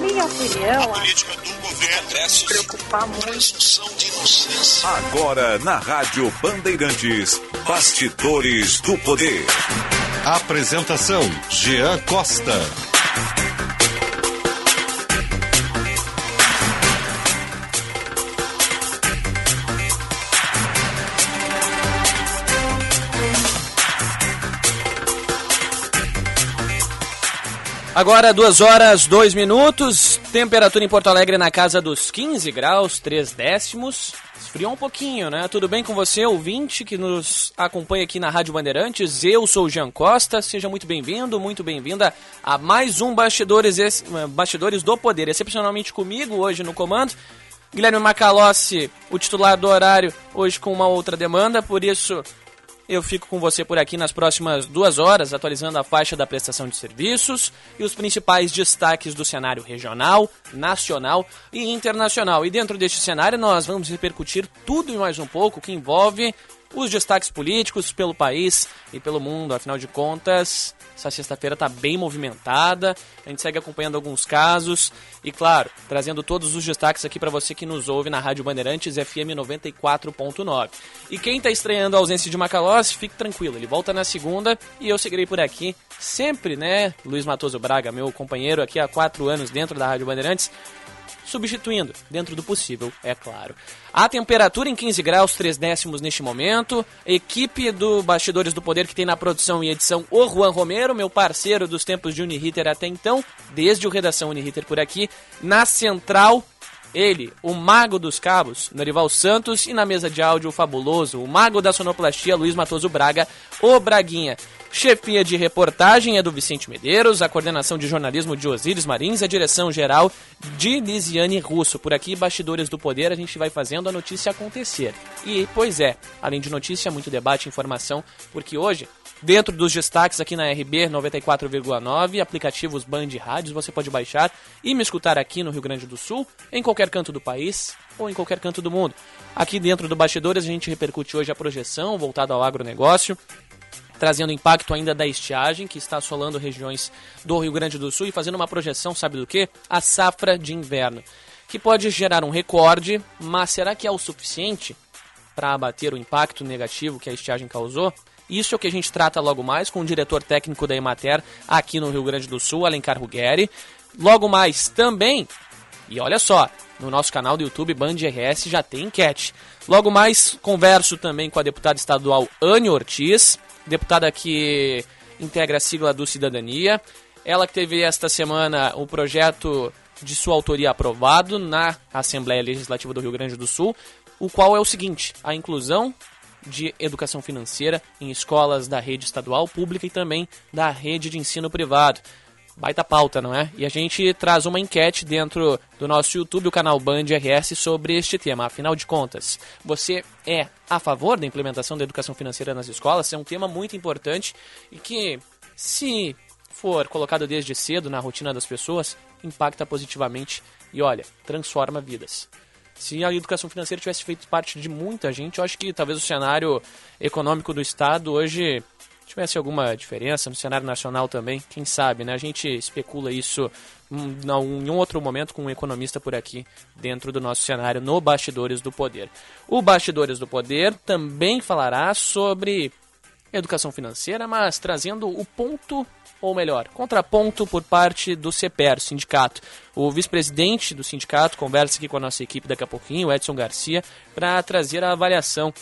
minha opinião, a política do governo se preocupar muito. Agora na Rádio Bandeirantes, Bastidores do Poder. Apresentação: Jean Costa. Agora, 2 horas, 2 minutos. Temperatura em Porto Alegre na casa dos 15 graus, 3 décimos. Esfriou um pouquinho, né? Tudo bem com você, ouvinte, que nos acompanha aqui na Rádio Bandeirantes? Eu sou o Jean Costa. Seja muito bem-vindo, muito bem-vinda a mais um Bastidores, Bastidores do Poder. Excepcionalmente comigo hoje no comando. Guilherme Macalossi, o titular do horário, hoje com uma outra demanda, por isso eu fico com você por aqui nas próximas duas horas, atualizando a faixa da prestação de serviços e os principais destaques do cenário regional, nacional e internacional. E dentro deste cenário, nós vamos repercutir tudo e mais um pouco que envolve os destaques políticos pelo país e pelo mundo. Afinal de contas, essa sexta-feira está bem movimentada. A gente segue acompanhando alguns casos e, claro, trazendo todos os destaques aqui para você que nos ouve na Rádio Bandeirantes FM 94.9. E quem está estreando a ausência de Macalós, fique tranquilo, ele volta na segunda e eu seguirei por aqui sempre, né? Luiz Matoso Braga, meu companheiro aqui há quatro anos dentro da Rádio Bandeirantes, substituindo, dentro do possível, é claro. A temperatura em 15 graus, 3 décimos neste momento. Equipe do Bastidores do Poder que tem na produção e edição o Juan Romero, meu parceiro dos tempos de Uniriter até então, desde o Redação Uniriter por aqui. Na central, ele, o mago dos cabos, Norival Santos, e na mesa de áudio o fabuloso, o mago da sonoplastia, Luiz Matoso Braga, o Braguinha. Chefia de reportagem é do Vicente Medeiros, a coordenação de jornalismo de Osíris Marins, a direção geral de Lisiane Russo. Por aqui, bastidores do poder, a gente vai fazendo a notícia acontecer. E, pois é, além de notícia, muito debate e informação, porque hoje Dentro dos destaques aqui na RB 94,9, aplicativos Band Rádios, você pode baixar e me escutar aqui no Rio Grande do Sul, em qualquer canto do país ou em qualquer canto do mundo. Aqui dentro do Bastidores a gente repercute hoje a projeção voltada ao agronegócio, trazendo impacto ainda da estiagem que está assolando regiões do Rio Grande do Sul e fazendo uma projeção, sabe do que? A safra de inverno, que pode gerar um recorde, mas será que é o suficiente para abater o impacto negativo que a estiagem causou? Isso é o que a gente trata logo mais com o diretor técnico da Emater aqui no Rio Grande do Sul, Alencar Ruggeri. Logo mais também, e olha só, no nosso canal do YouTube Band RS já tem enquete. Logo mais converso também com a deputada estadual Anne Ortiz deputada que integra a sigla do Cidadania. Ela que teve esta semana o projeto de sua autoria aprovado na Assembleia Legislativa do Rio Grande do Sul, o qual é o seguinte: a inclusão de educação financeira em escolas da rede estadual pública e também da rede de ensino privado. Baita pauta, não é? E a gente traz uma enquete dentro do nosso YouTube, o canal Band RS, sobre este tema. Afinal de contas, você é a favor da implementação da educação financeira nas escolas? É um tema muito importante e que, se for colocado desde cedo na rotina das pessoas, impacta positivamente e, olha, transforma vidas. Se a educação financeira tivesse feito parte de muita gente, eu acho que talvez o cenário econômico do Estado hoje tivesse alguma diferença no cenário nacional também, quem sabe, né? A gente especula isso em um outro momento com um economista por aqui dentro do nosso cenário no Bastidores do Poder. O Bastidores do Poder também falará sobre educação financeira, mas trazendo o ponto, ou melhor, contraponto por parte do CEPER, sindicato. O vice-presidente do sindicato conversa aqui com a nossa equipe daqui a pouquinho, o Edson Garcia, para trazer a avaliação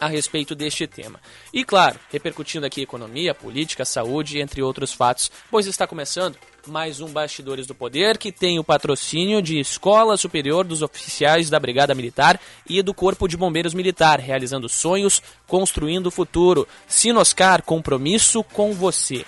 a respeito deste tema. E claro, repercutindo aqui economia, política, saúde, entre outros fatos, pois está começando mais um Bastidores do Poder que tem o patrocínio de Escola Superior dos Oficiais da Brigada Militar e do Corpo de Bombeiros Militar, realizando sonhos, construindo o futuro. Sinoscar, compromisso com você.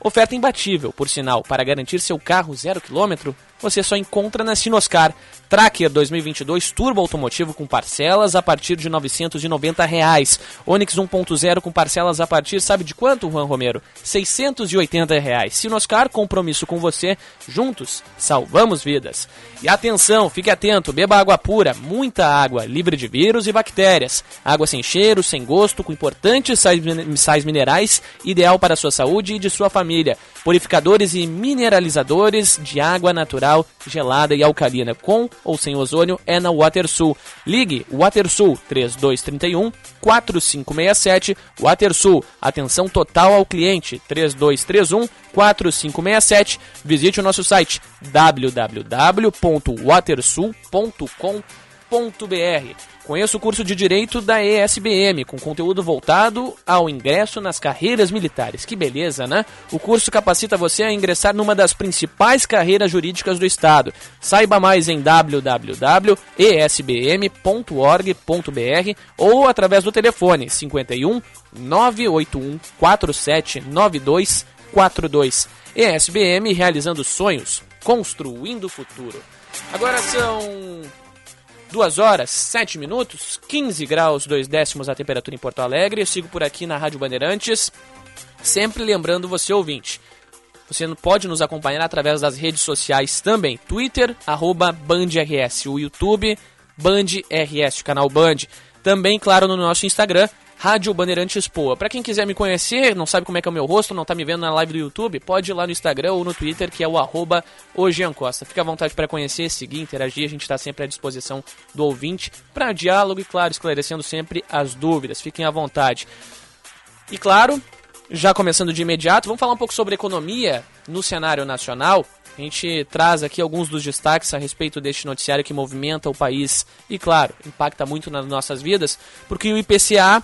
Oferta imbatível, por sinal, para garantir seu carro zero quilômetro, você só encontra na Sinoscar. Tracker 2022 turbo automotivo com parcelas a partir de 990 reais. Onix 1.0 com parcelas a partir, sabe de quanto, Juan Romero? 680 reais. Sinoscar, compromisso com você. Juntos, salvamos vidas. E atenção, fique atento, beba água pura, muita água, livre de vírus e bactérias. Água sem cheiro, sem gosto, com importantes sais, minerais, ideal para a sua saúde e de sua família. Purificadores e mineralizadores de água natural, gelada e alcalina, com ou sem ozônio, é na WaterSul. Ligue WaterSul 3231 4567. WaterSul, atenção total ao cliente 3231 4567. Visite o nosso site www.watersul.com.br. Conheça o curso de Direito da ESBM, com conteúdo voltado ao ingresso nas carreiras militares. Que beleza, né? O curso capacita você a ingressar numa das principais carreiras jurídicas do Estado. Saiba mais em www.esbm.org.br ou através do telefone 51 981 47 9242. ESBM realizando sonhos, construindo o futuro. Agora são 2 horas, 7 minutos, 15 graus, 2 décimos a temperatura em Porto Alegre. Eu sigo por aqui na Rádio Bandeirantes, sempre lembrando você, ouvinte. Você pode nos acompanhar através das redes sociais também. Twitter, arroba BandRS. O YouTube, BandRS, o canal Band. Também, claro, no nosso Instagram, Rádio Bandeirantes Poa. Para quem quiser me conhecer, não sabe como é que é o meu rosto, não tá me vendo na live do YouTube, pode ir lá no Instagram ou no Twitter, que é o arroba Costa. Fica à vontade para conhecer, seguir, interagir, a gente está sempre à disposição do ouvinte para diálogo e, claro, esclarecendo sempre as dúvidas. Fiquem à vontade. E claro, já começando de imediato, vamos falar um pouco sobre economia no cenário nacional. A gente traz aqui alguns dos destaques a respeito deste noticiário que movimenta o país e, claro, impacta muito nas nossas vidas, porque o IPCA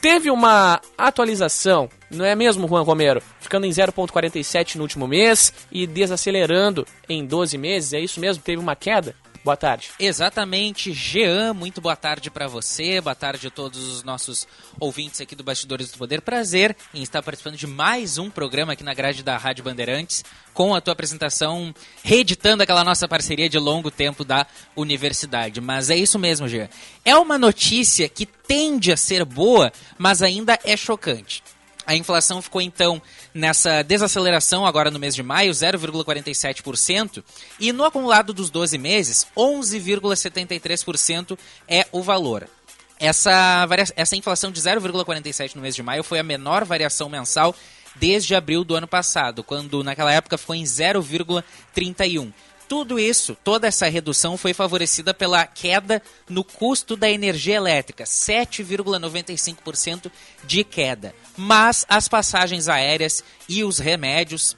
teve uma atualização, não é mesmo, Juan Romero? Ficando em 0,47 no último mês e desacelerando em 12 meses, é isso mesmo? Teve uma queda? Boa tarde. Exatamente, Jean, muito boa tarde para você, boa tarde a todos os nossos ouvintes aqui do Bastidores do Poder. Prazer em estar participando de mais um programa aqui na grade da Rádio Bandeirantes, com a tua apresentação, reeditando aquela nossa parceria de longo tempo da universidade. Mas é isso mesmo, Jean. É uma notícia que tende a ser boa, mas ainda é chocante. A inflação ficou então nessa desaceleração agora no mês de maio, 0,47%, e no acumulado dos 12 meses, 11,73% é o valor. Essa, essa inflação de 0,47 no mês de maio foi a menor variação mensal desde abril do ano passado, quando naquela época ficou em 0,31. Tudo isso, toda essa redução foi favorecida pela queda no custo da energia elétrica, 7,95% de queda. Mas as passagens aéreas e os remédios,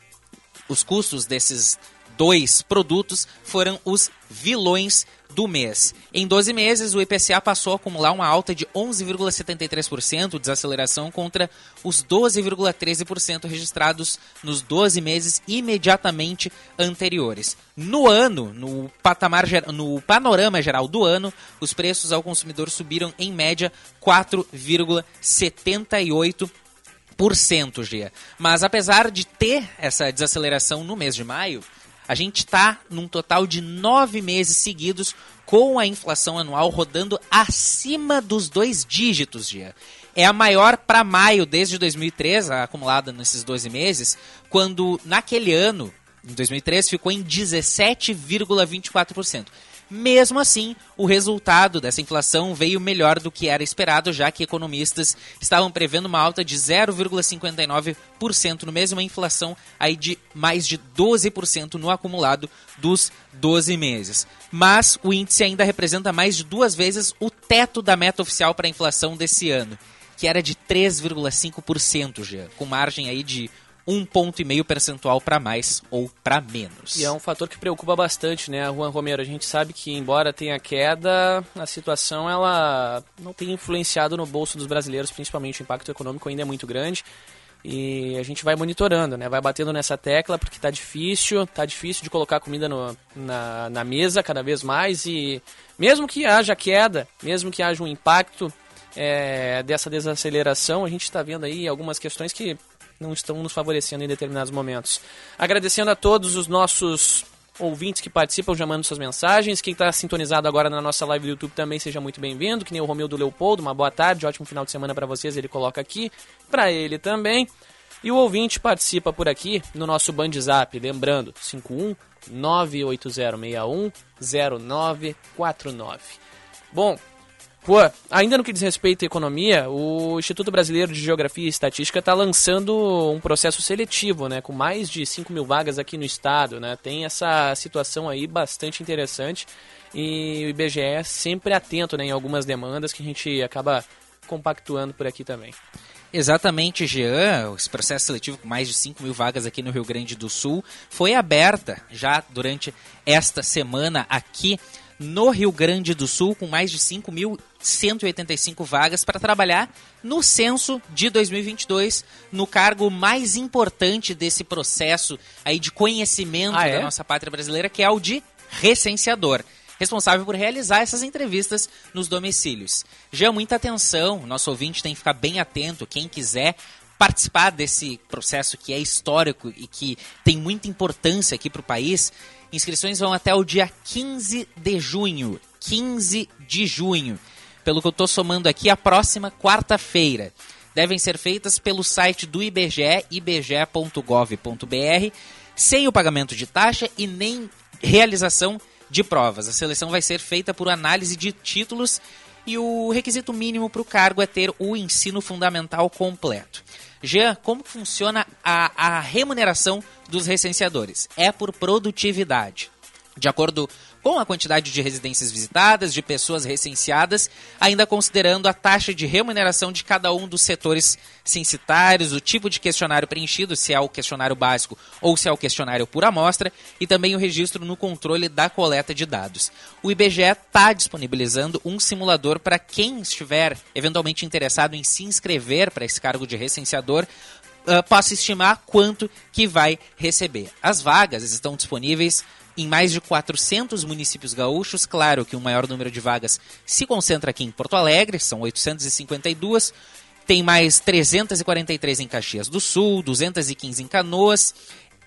os custos desses dois produtos foram os vilões do mês. Em 12 meses, o IPCA passou a acumular uma alta de 11,73%, desaceleração contra os 12,13% registrados nos 12 meses imediatamente anteriores. No ano, no patamar no panorama geral do ano, os preços ao consumidor subiram em média 4,78%. Gia. Mas apesar de ter essa desaceleração no mês de maio, a gente está num total de nove meses seguidos com a inflação anual rodando acima dos dois dígitos, dia. É a maior para maio desde 2003, acumulada nesses 12 meses, quando naquele ano, em 2003, ficou em 17,24%. Mesmo assim, o resultado dessa inflação veio melhor do que era esperado, já que economistas estavam prevendo uma alta de 0,59% no mês, uma inflação aí de mais de 12% no acumulado dos 12 meses. Mas o índice ainda representa mais de duas vezes o teto da meta oficial para a inflação desse ano, que era de 3,5%, já, com margem aí de um ponto e meio percentual para mais ou para menos. E é um fator que preocupa bastante, né, Juan Romero? A gente sabe que embora tenha queda, a situação ela não tem influenciado no bolso dos brasileiros, principalmente o impacto econômico ainda é muito grande. E a gente vai monitorando, né? Vai batendo nessa tecla porque tá difícil, tá difícil de colocar comida no, na, na mesa cada vez mais e mesmo que haja queda, mesmo que haja um impacto é, dessa desaceleração, a gente está vendo aí algumas questões que não estão nos favorecendo em determinados momentos. Agradecendo a todos os nossos ouvintes que participam, já mandam suas mensagens. Quem está sintonizado agora na nossa live do YouTube também seja muito bem-vindo, que nem o Romildo Leopoldo. Uma boa tarde, ótimo final de semana para vocês. Ele coloca aqui, para ele também. E o ouvinte participa por aqui no nosso Band Zap, lembrando, 51 98061 0949. Bom, Pô, ainda no que diz respeito à economia, o Instituto Brasileiro de Geografia e Estatística está lançando um processo seletivo, né, com mais de 5 mil vagas aqui no estado, né, tem essa situação aí bastante interessante e o IBGE é sempre atento né, em algumas demandas que a gente acaba compactuando por aqui também. Exatamente, Jean. Esse processo seletivo com mais de 5 mil vagas aqui no Rio Grande do Sul foi aberta já durante esta semana aqui no Rio Grande do Sul, com mais de 5.185 vagas para trabalhar no censo de 2022, no cargo mais importante desse processo aí de conhecimento ah, é? da nossa pátria brasileira, que é o de recenseador responsável por realizar essas entrevistas nos domicílios. Já muita atenção, nosso ouvinte tem que ficar bem atento, quem quiser participar desse processo que é histórico e que tem muita importância aqui para o país, inscrições vão até o dia 15 de junho. 15 de junho. Pelo que eu estou somando aqui, a próxima quarta-feira. Devem ser feitas pelo site do IBGE, ibge.gov.br, sem o pagamento de taxa e nem realização de provas. A seleção vai ser feita por análise de títulos e o requisito mínimo para o cargo é ter o ensino fundamental completo. Jean, como funciona a, a remuneração dos recenseadores? É por produtividade. De acordo com a quantidade de residências visitadas, de pessoas recenseadas, ainda considerando a taxa de remuneração de cada um dos setores censitários, o tipo de questionário preenchido, se é o questionário básico ou se é o questionário por amostra, e também o registro no controle da coleta de dados. O IBGE está disponibilizando um simulador para quem estiver eventualmente interessado em se inscrever para esse cargo de recenseador, uh, possa estimar quanto que vai receber. As vagas estão disponíveis em mais de 400 municípios gaúchos. Claro que o maior número de vagas se concentra aqui em Porto Alegre, são 852. Tem mais 343 em Caxias do Sul, 215 em Canoas,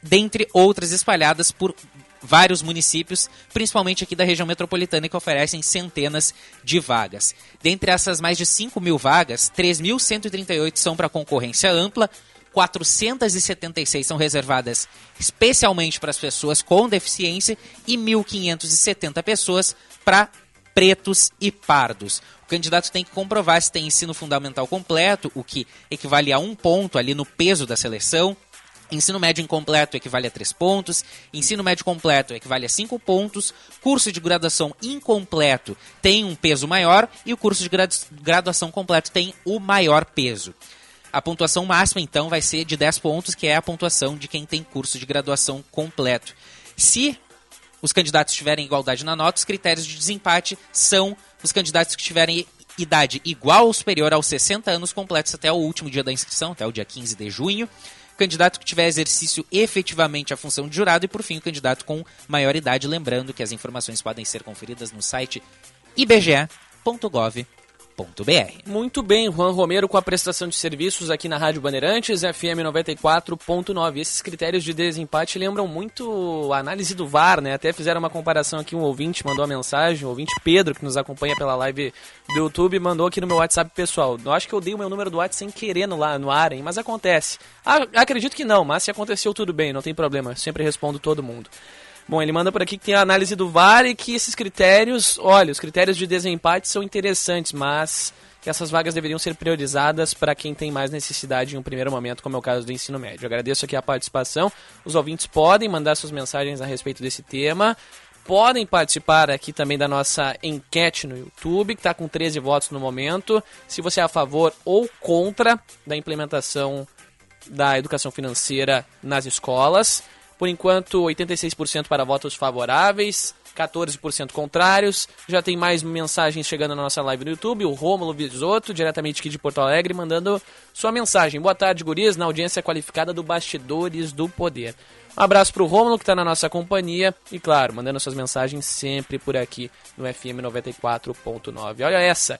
dentre outras espalhadas por vários municípios, principalmente aqui da região metropolitana, que oferecem centenas de vagas. Dentre essas mais de 5 mil vagas, 3.138 são para concorrência ampla, 476 são reservadas especialmente para as pessoas com deficiência e 1.570 pessoas para pretos e pardos. O candidato tem que comprovar se tem ensino fundamental completo, o que equivale a um ponto ali no peso da seleção. Ensino médio incompleto equivale a 3 pontos, ensino médio completo equivale a 5 pontos, curso de graduação incompleto tem um peso maior e o curso de graduação completo tem o maior peso. A pontuação máxima, então, vai ser de 10 pontos, que é a pontuação de quem tem curso de graduação completo. Se os candidatos tiverem igualdade na nota, os critérios de desempate são os candidatos que tiverem idade igual ou superior aos 60 anos completos até o último dia da inscrição, até o dia 15 de junho. Candidato que tiver exercício efetivamente a função de jurado e, por fim, o candidato com maior idade. Lembrando que as informações podem ser conferidas no site ibge.gov.br muito bem, Juan Romero com a prestação de serviços aqui na Rádio Bandeirantes, FM 94.9. Esses critérios de desempate lembram muito a análise do VAR, né? Até fizeram uma comparação aqui, um ouvinte mandou a mensagem, o ouvinte Pedro, que nos acompanha pela live do YouTube, mandou aqui no meu WhatsApp pessoal. Eu acho que eu dei o meu número do WhatsApp sem querer no, lá, no ar, hein? Mas acontece. Ah, acredito que não, mas se aconteceu tudo bem, não tem problema. Sempre respondo todo mundo. Bom, ele manda por aqui que tem a análise do VAR e que esses critérios, olha, os critérios de desempate são interessantes, mas que essas vagas deveriam ser priorizadas para quem tem mais necessidade em um primeiro momento, como é o caso do ensino médio. agradeço aqui a participação. Os ouvintes podem mandar suas mensagens a respeito desse tema. Podem participar aqui também da nossa enquete no YouTube, que está com 13 votos no momento. Se você é a favor ou contra da implementação da educação financeira nas escolas. Por enquanto, 86% para votos favoráveis, 14% contrários. Já tem mais mensagens chegando na nossa live no YouTube. O Rômulo Visoto, diretamente aqui de Porto Alegre, mandando sua mensagem. Boa tarde, guris, na audiência qualificada do Bastidores do Poder. Um abraço o Rômulo, que está na nossa companhia. E, claro, mandando suas mensagens sempre por aqui no FM 94.9. Olha essa.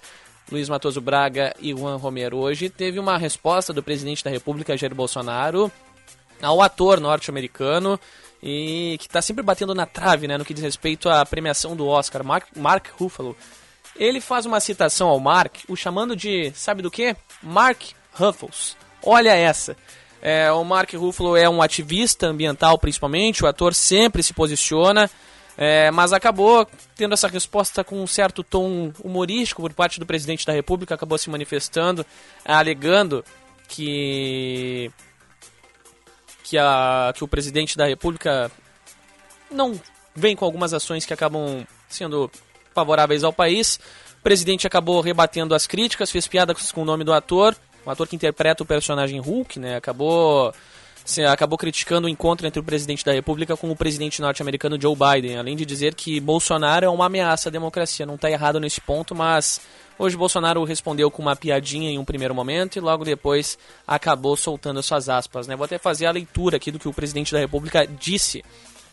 Luiz Matoso Braga e Juan Romero hoje teve uma resposta do presidente da República, Jair Bolsonaro, ao ator norte-americano e que está sempre batendo na trave, né, no que diz respeito à premiação do Oscar, Mark, Mark Ruffalo. Ele faz uma citação ao Mark, o chamando de, sabe do que? Mark Ruffles. Olha essa. É, o Mark Ruffalo é um ativista ambiental, principalmente. O ator sempre se posiciona É, mas acabou tendo essa resposta com um certo tom humorístico por parte do presidente da República, acabou se manifestando, alegando que que, a, que o presidente da República não vem com algumas ações que acabam sendo favoráveis ao país. O presidente acabou rebatendo as críticas, fez piadas com o nome do ator, o ator que interpreta o personagem Hulk, né? Acabou acabou criticando o encontro entre o presidente da República com o presidente norte-americano Joe Biden, além de dizer que Bolsonaro é uma ameaça à democracia. Não está errado nesse ponto, mas hoje Bolsonaro respondeu com uma piadinha em um primeiro momento e logo depois acabou soltando suas aspas. Né? Vou até fazer a leitura aqui do que o presidente da República disse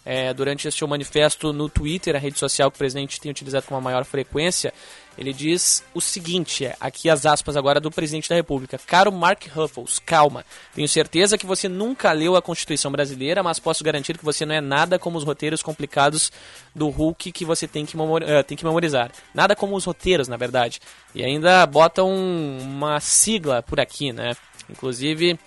é, durante este seu manifesto no Twitter, a rede social que o presidente tem utilizado com uma maior frequência. Ele diz o seguinte, é, aqui as aspas agora do presidente da República. Caro Mark Ruffles, calma. Tenho certeza que você nunca leu a Constituição brasileira, mas posso garantir que você não é nada como os roteiros complicados do Hulk que você tem que, uh, tem que memorizar. Nada como os roteiros, na verdade. E ainda bota um, uma sigla por aqui, né? Inclusive,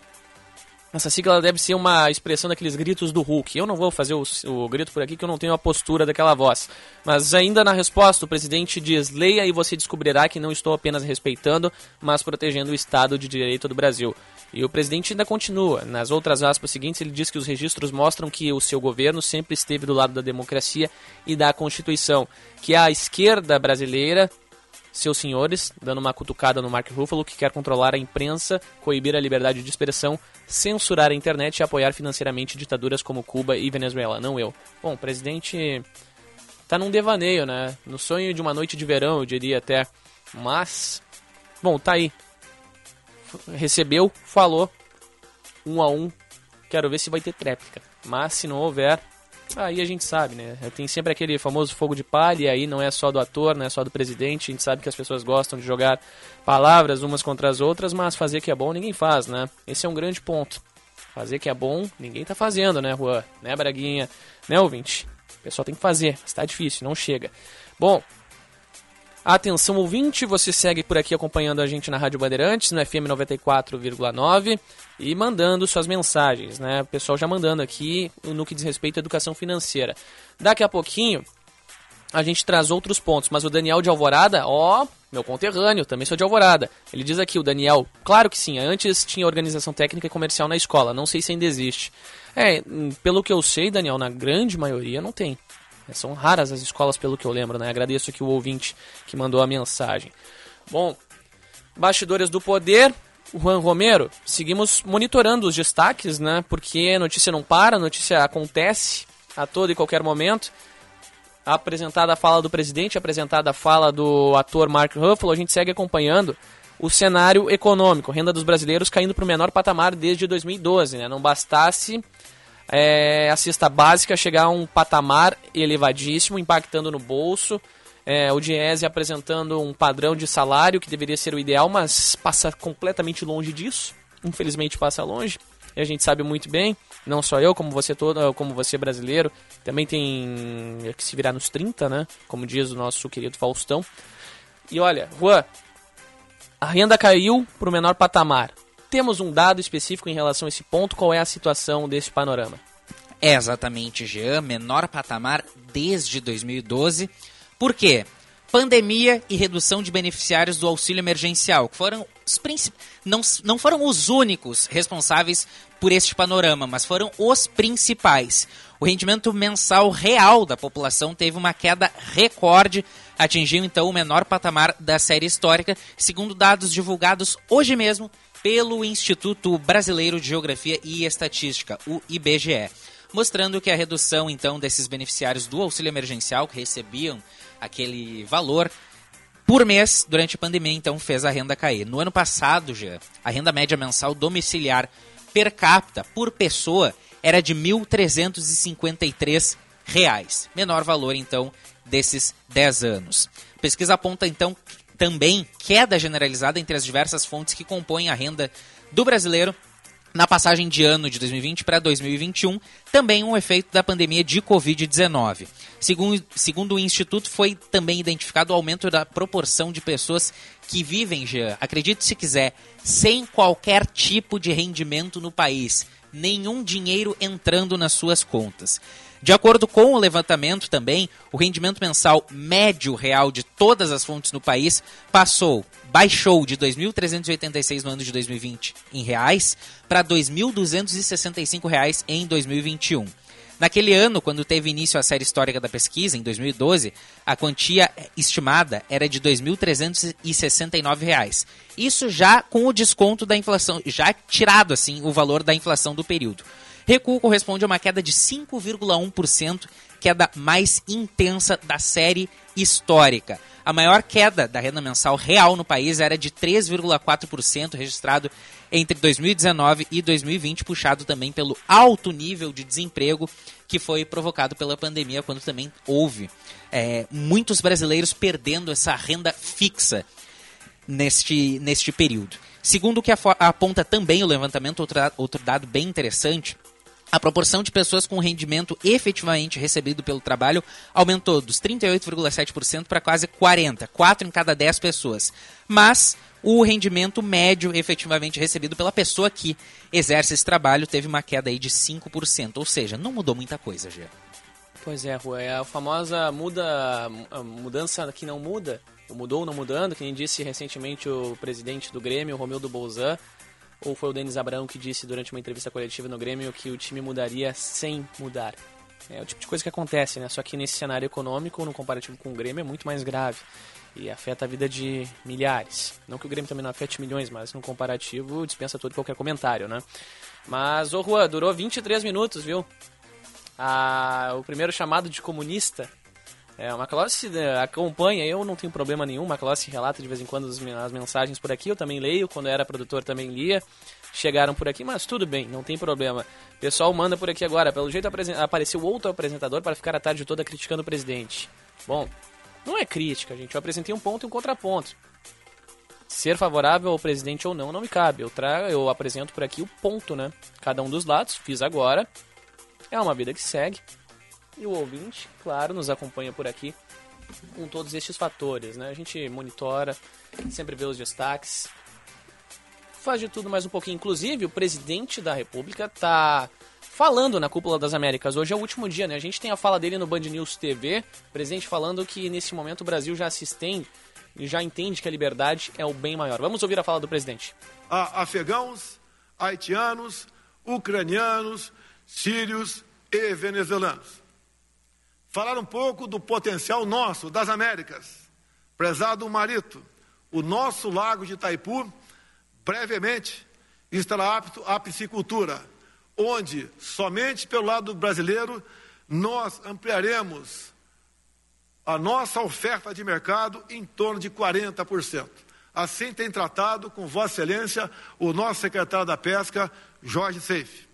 essa sigla deve ser uma expressão daqueles gritos do Hulk. Eu não vou fazer o, o, grito por aqui que eu não tenho a postura daquela voz. Mas ainda na resposta, o presidente diz: leia e você descobrirá que não estou apenas respeitando, mas protegendo o Estado de Direito do Brasil. E o presidente ainda continua. Nas outras aspas seguintes, ele diz que os registros mostram que o seu governo sempre esteve do lado da democracia e da Constituição, que a esquerda brasileira seus senhores, dando uma cutucada no Mark Ruffalo, que quer controlar a imprensa, coibir a liberdade de expressão, censurar a internet e apoiar financeiramente ditaduras como Cuba e Venezuela. Não eu. Bom, o presidente tá num devaneio, né? No sonho de uma noite de verão, eu diria até. Mas, bom, tá aí. Recebeu, falou, um a um. Quero ver se vai ter tréplica. Mas se não houver, Aí a gente sabe, né? Tem sempre aquele famoso fogo de palha, e aí não é só do ator, não é só do presidente. A gente sabe que as pessoas gostam de jogar palavras umas contra as outras, mas fazer que é bom ninguém faz, né? Esse é um grande ponto. Fazer que é bom, ninguém tá fazendo, né, Juan? Né, Braguinha? Né, ouvinte? O pessoal tem que fazer, está difícil, não chega. Bom, Atenção ouvinte, você segue por aqui acompanhando a gente na Rádio Bandeirantes, no FM 94,9 e mandando suas mensagens, né? O pessoal já mandando aqui no que diz respeito à educação financeira. Daqui a pouquinho a gente traz outros pontos, mas o Daniel de Alvorada, ó, meu conterrâneo, também sou de Alvorada. Ele diz aqui, o Daniel, claro que sim, antes tinha organização técnica e comercial na escola, não sei se ainda existe. É, pelo que eu sei, Daniel, na grande maioria não tem. É, são raras as escolas, pelo que eu lembro, né? Agradeço aqui o ouvinte que mandou a mensagem. Bom, bastidores do poder, Juan Romero, seguimos monitorando os destaques, né? Porque a notícia não para, a notícia acontece a todo e qualquer momento. Apresentada a fala do presidente, apresentada a fala do ator Mark Ruffalo, a gente segue acompanhando o cenário econômico, renda dos brasileiros caindo para o menor patamar desde 2012, né? Não bastasse é, a cesta básica chegar a um patamar elevadíssimo, impactando no bolso. É, o Diese apresentando um padrão de salário que deveria ser o ideal, mas passa completamente longe disso. Infelizmente passa longe. E a gente sabe muito bem, não só eu, como você todo, como você brasileiro, também tem que se virar nos 30, né? Como diz o nosso querido Faustão. E olha, Juan, a renda caiu para o menor patamar temos um dado específico em relação a esse ponto? Qual é a situação desse panorama? É exatamente, Jean, menor patamar desde 2012. Por quê? Pandemia e redução de beneficiários do auxílio emergencial, que foram os princip... não, não foram os únicos responsáveis por este panorama, mas foram os principais. O rendimento mensal real da população teve uma queda recorde, atingiu então o menor patamar da série histórica, segundo dados divulgados hoje mesmo pelo Instituto Brasileiro de Geografia e Estatística, o IBGE, mostrando que a redução então desses beneficiários do auxílio emergencial que recebiam aquele valor por mês durante a pandemia então fez a renda cair. No ano passado já, a renda média mensal domiciliar per capita por pessoa era de 1.353 reais, menor valor então desses 10 anos. A pesquisa aponta então também queda generalizada entre as diversas fontes que compõem a renda do brasileiro na passagem de ano de 2020 para 2021, também um efeito da pandemia de Covid-19. Segundo, segundo o Instituto, foi também identificado o aumento da proporção de pessoas que vivem, já, acredite se quiser, sem qualquer tipo de rendimento no país, nenhum dinheiro entrando nas suas contas. De acordo com o levantamento também, o rendimento mensal médio real de todas as fontes no país passou, baixou de 2.386 no ano de 2020 em reais para 2.265 reais em 2021. Naquele ano, quando teve início a série histórica da pesquisa, em 2012, a quantia estimada era de R$ 2.369. Isso já com o desconto da inflação, já tirado assim o valor da inflação do período. Recuo corresponde a uma queda de 5,1%, queda mais intensa da série histórica. A maior queda da renda mensal real no país era de 3,4%, registrado entre 2019 e 2020, puxado também pelo alto nível de desemprego que foi provocado pela pandemia, quando também houve é, muitos brasileiros perdendo essa renda fixa neste, neste período. Segundo o que aponta também o levantamento, outro, outro dado bem interessante a proporção de pessoas com rendimento efetivamente recebido pelo trabalho aumentou dos 38,7% para quase 40%, 4 em cada 10 pessoas. Mas o rendimento médio efetivamente recebido pela pessoa que exerce esse trabalho teve uma queda aí de 5%, ou seja, não mudou muita coisa, já. Pois é, Rua, é a famosa muda, mudança que não muda, mudou ou não mudando, que nem disse recentemente o presidente do Grêmio, Romildo Bolzan, ou foi o Denis Abrão que disse durante uma entrevista coletiva no Grêmio que o time mudaria sem mudar? É o tipo de coisa que acontece, né? Só que nesse cenário econômico, no comparativo com o Grêmio, é muito mais grave. E afeta a vida de milhares. Não que o Grêmio também não afete milhões, mas no comparativo dispensa todo qualquer comentário, né? Mas, ô Juan, durou 23 minutos, viu? Ah, o primeiro chamado de comunista é, o Macalossi né, acompanha, eu não tenho problema nenhum, o Macalossi relata de vez em quando as mensagens por aqui, eu também leio, quando era produtor também lia, chegaram por aqui, mas tudo bem, não tem problema. Pessoal manda por aqui agora, pelo jeito apareceu outro apresentador para ficar a tarde toda criticando o presidente. Bom, não é crítica, gente, eu apresentei um ponto e um contraponto. Ser favorável ao presidente ou não não me cabe, eu, trago, eu apresento por aqui o ponto, né? Cada um dos lados, fiz agora, é uma vida que segue, e o ouvinte, claro, nos acompanha por aqui com todos estes fatores, né? A gente monitora, sempre vê os destaques, faz de tudo mais um pouquinho. Inclusive, o presidente da República tá falando na Cúpula das Américas. Hoje é o último dia, né? A gente tem a fala dele no Band News TV, presidente falando que nesse momento o Brasil já se estende e já entende que a liberdade é o bem maior. Vamos ouvir a fala do presidente. A afegãos, haitianos, ucranianos, sírios e venezuelanos falar um pouco do potencial nosso, das Américas. Prezado Marito, o nosso lago de Itaipu, brevemente, estará apto à piscicultura, onde, somente pelo lado brasileiro, nós ampliaremos a nossa oferta de mercado em torno de 40%. Assim tem tratado com Vossa Excelência o nosso secretário da Pesca, Jorge Seife.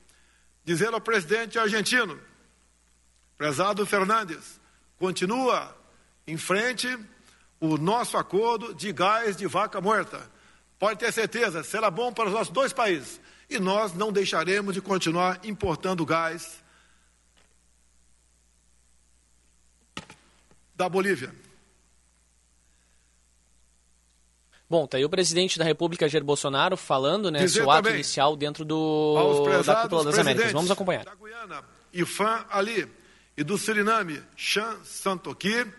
Dizer ao presidente argentino Prezado Fernandes, continua em frente o nosso acordo de gás de vaca morta. Pode ter certeza, será bom para os nossos dois países. E nós não deixaremos de continuar importando gás da Bolívia. Bom, tá aí o presidente da República, Jair Bolsonaro, falando, né, seu ato inicial dentro do da Cúpula das Américas. Vamos acompanhar. Da Guiana, Ifan Ali, e do Suriname, Chan Santoki,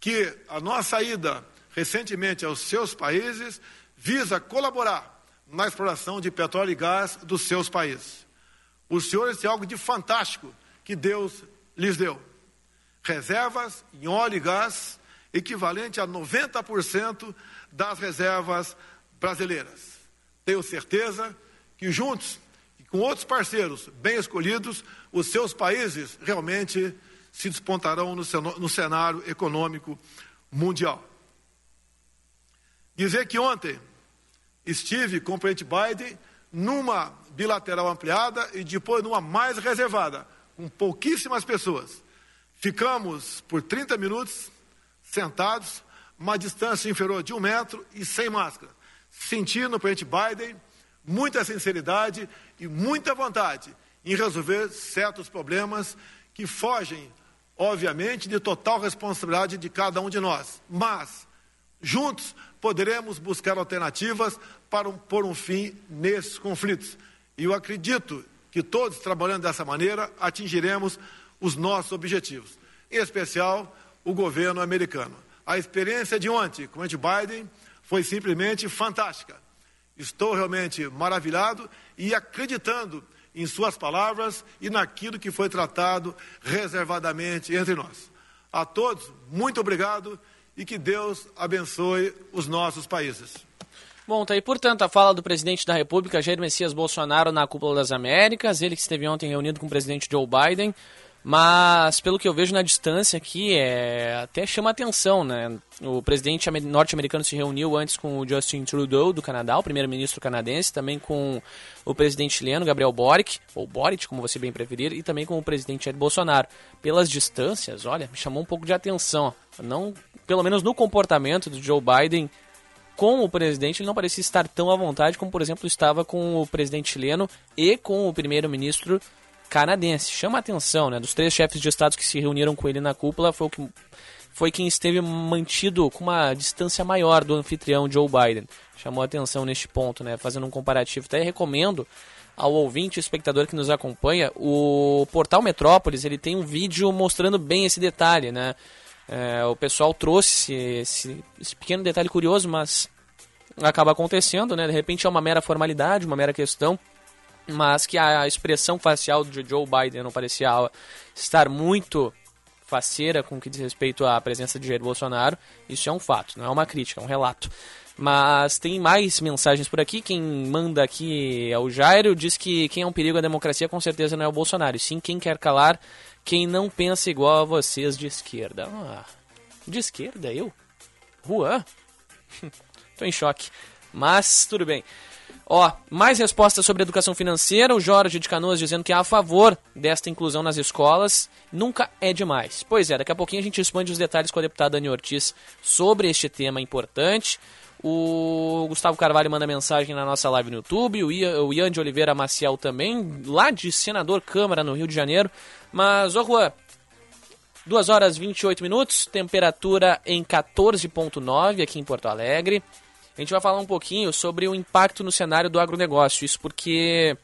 que a nossa ida recentemente aos seus países visa colaborar na exploração de petróleo e gás dos seus países. Os senhores têm algo de fantástico que Deus lhes deu. Reservas em óleo e gás equivalente a 90% das reservas brasileiras. Tenho certeza que juntos com outros parceiros bem escolhidos, os seus países realmente se despontarão no cenário econômico mundial. Dizer que ontem estive com o presidente Biden numa bilateral ampliada e depois numa mais reservada, com pouquíssimas pessoas. Ficamos por 30 minutos sentados, uma distância inferior de um metro e sem máscara, sentindo o presidente Biden muita sinceridade e muita vontade em resolver certos problemas que fogem, obviamente, de total responsabilidade de cada um de nós. Mas, juntos, poderemos buscar alternativas para um, pôr um fim nesses conflitos. E eu acredito que todos trabalhando dessa maneira atingiremos os nossos objetivos, em especial o governo americano. A experiência de ontem com o Biden foi simplesmente fantástica. Estou realmente maravilhado e acreditando em suas palavras e naquilo que foi tratado reservadamente entre nós. A todos, muito obrigado e que Deus abençoe os nossos países. Bom, tá aí, portanto, a fala do presidente da República, Jair Messias Bolsonaro, na Cúpula das Américas, ele que esteve ontem reunido com o presidente Joe Biden, mas pelo que eu vejo na distância aqui, é, até chama atenção, né? O presidente norte-americano se reuniu antes com o Justin Trudeau, do Canadá, o primeiro-ministro canadense, também com o presidente chileno, Gabriel Boric, ou Boric, como você bem preferir, e também com o presidente Jair Bolsonaro. Pelas distâncias, olha, me chamou um pouco de atenção. Não, pelo menos no comportamento do Joe Biden com o presidente, ele não parecia estar tão à vontade como, por exemplo, estava com o presidente chileno e com o primeiro-ministro canadense. Chama a atenção, né? Dos três chefes de Estado que se reuniram com ele na cúpula, foi, o que, foi quem esteve mantido com uma distância maior do anfitrião Joe Biden. Chamou a atenção neste ponto, né? Fazendo um comparativo. Até recomendo ao ouvinte, espectador que nos acompanha, o portal Metrópolis ele tem um vídeo mostrando bem esse detalhe, né? É, o pessoal trouxe esse, esse, pequeno detalhe curioso, mas acaba acontecendo, né? De repente é uma mera formalidade, uma mera questão, mas que a expressão facial de Joe Biden não parecia estar muito faceira com o que diz respeito à presença de Jair Bolsonaro. Isso é um fato, não é uma crítica, é um relato. Mas tem mais mensagens por aqui. Quem manda aqui é o Jairo. Diz que quem é um perigo à democracia com certeza não é o Bolsonaro. E sim quem quer calar quem não pensa igual a vocês de esquerda. Ah, de esquerda, eu? Juan? Tô em choque. Mas tudo bem. Ó, mais respostas sobre educação financeira. O Jorge de Canoas dizendo que é a favor desta inclusão nas escolas. Nunca é demais. Pois é, daqui a pouquinho a gente expande os detalhes com a deputada Dani Ortiz sobre este tema importante. O Gustavo Carvalho manda mensagem na nossa live no YouTube. O Ian, o Ian de Oliveira Maciel também, lá de Senador Câmara, no Rio de Janeiro. Mas, ô Juan, 2 horas 28 minutos, temperatura em 14,9 aqui em Porto Alegre. A gente vai falar um pouquinho sobre o impacto no cenário do agronegócio. Isso porque,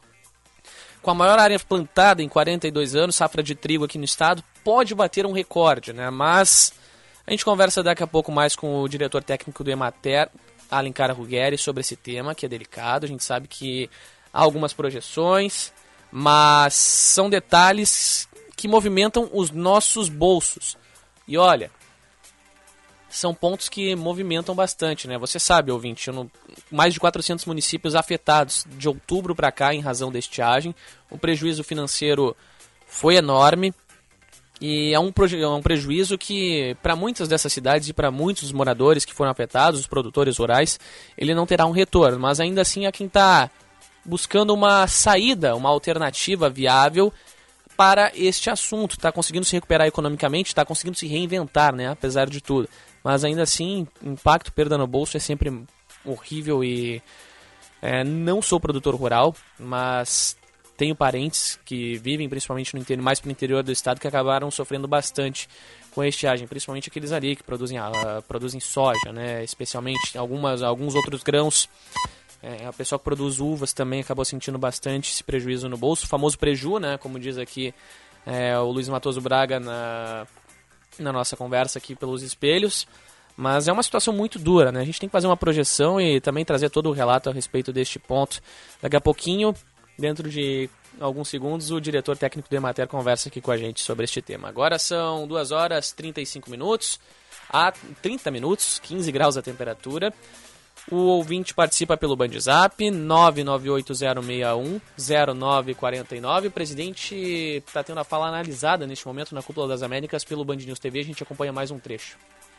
com a maior área plantada em 42 anos, safra de trigo aqui no estado, pode bater um recorde, né? Mas a gente conversa daqui a pouco mais com o diretor técnico do Emater, Alencar Ruggeri, sobre esse tema, que é delicado. A gente sabe que há algumas projeções, mas são detalhes que movimentam os nossos bolsos. E olha, são pontos que movimentam bastante, né? Você sabe, ouvinte, no, mais de 400 municípios afetados de outubro para cá em razão da estiagem. O prejuízo financeiro foi enorme e é um, é um prejuízo que, para muitas dessas cidades e para muitos moradores que foram afetados, os produtores rurais, ele não terá um retorno. Mas ainda assim, é quem está buscando uma saída, uma alternativa viável para este assunto. Está conseguindo se recuperar economicamente, está conseguindo se reinventar, né? Apesar de tudo. Mas ainda assim, impacto, perda no bolso é sempre horrível e é, não sou produtor rural, mas tenho parentes que vivem principalmente no interior, mais para o interior do estado que acabaram sofrendo bastante com a estiagem, principalmente aqueles ali que produzem, uh, produzem soja, né? Especialmente algumas, alguns outros grãos é, a pessoa que produz uvas também acabou sentindo bastante esse prejuízo no bolso, o famoso preju, né? Como diz aqui é, o Luiz Matoso Braga na, na nossa conversa aqui pelos espelhos. Mas é uma situação muito dura, né? A gente tem que fazer uma projeção e também trazer todo o relato a respeito deste ponto. Daqui a pouquinho, dentro de alguns segundos, o diretor técnico do Emater conversa aqui com a gente sobre este tema. Agora são 2 horas 35 minutos, a 30 minutos, 15 graus a temperatura. O ouvinte participa pelo Bandzap 998610949. O presidente está tendo a fala analisada neste momento na Cúpula das Américas pelo Band News TV. A gente acompanha mais um trecho.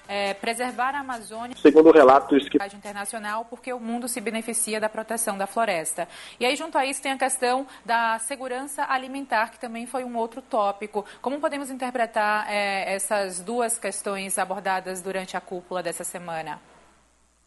É, preservar a Amazônia. Segundo relatos que. internacional, porque o mundo se beneficia da proteção da floresta. E aí, junto a isso, tem a questão da segurança alimentar, que também foi um outro tópico. Como podemos interpretar é, essas duas questões abordadas durante a cúpula dessa semana?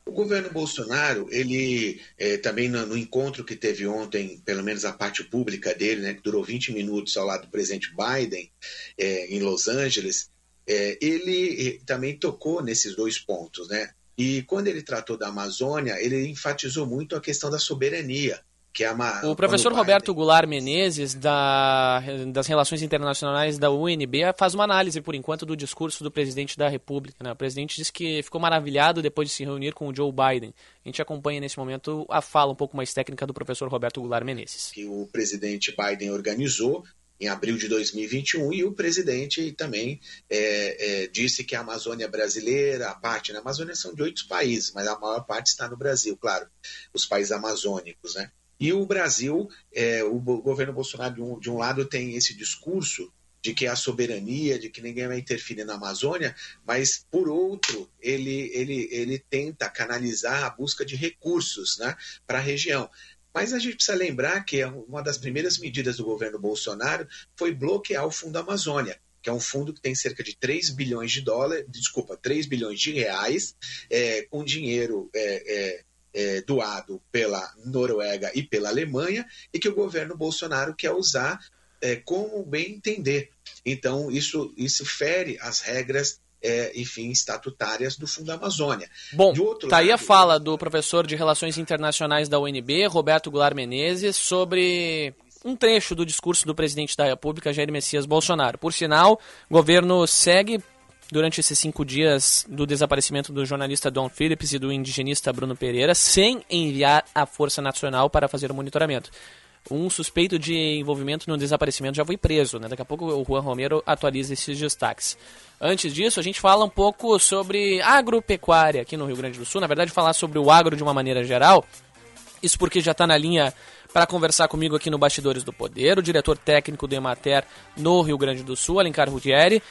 O governo Bolsonaro, ele é, também no, no, encontro que teve ontem, pelo menos a parte pública dele, né, que durou 20 minutos ao lado do presidente Biden, é, em Los Angeles, é, ele também tocou nesses dois pontos. Né? E quando ele tratou da Amazônia, ele enfatizou muito a questão da soberania. Que é uma, o professor Roberto Goulart Menezes, da, das Relações Internacionais da UNB, faz uma análise, por enquanto, do discurso do presidente da República. Né? O presidente disse que ficou maravilhado depois de se reunir com o Joe Biden. A gente acompanha nesse momento a fala um pouco mais técnica do professor Roberto Goulart Menezes. Que o presidente Biden organizou em abril de 2021 e o presidente também é, é, disse que a Amazônia brasileira, a parte na Amazônia são de oito países, mas a maior parte está no Brasil, claro, os países amazônicos, né? E o Brasil, é, o governo Bolsonaro, de um, de um lado, tem esse discurso de que a soberania, de que ninguém vai interferir na Amazônia, mas por outro, ele, ele, ele tenta canalizar a busca de recursos né, para a região. Mas a gente precisa lembrar que uma das primeiras medidas do governo Bolsonaro foi bloquear o Fundo Amazônia, que é um fundo que tem cerca de 3 bilhões de dólares, desculpa, 3 bilhões de reais, é, com dinheiro é, é, é, doado pela Noruega e pela Alemanha e que o governo Bolsonaro quer usar é, como bem entender. Então, isso, isso fere as regras é, enfim, estatutárias do Fundo Amazônia. Bom, tá aí a fala do professor de Relações Internacionais da UNB, Roberto Goulart Menezes, sobre um trecho do discurso do presidente da República, Jair Messias Bolsonaro. Por sinal, o governo segue durante esses cinco dias do desaparecimento do jornalista Don Phillips e do indigenista Bruno Pereira, sem enviar a Força Nacional para fazer o monitoramento. Um suspeito de envolvimento no desaparecimento já foi preso, né? Daqui a pouco o Juan Romero atualiza esses destaques. Antes disso, a gente fala um pouco sobre agropecuária aqui no Rio Grande do Sul. Na verdade, falar sobre o agro de uma maneira geral. Isso porque já está na linha para conversar comigo aqui no Bastidores do Poder, o diretor técnico do Emater no Rio Grande do Sul, Alencar Rudieri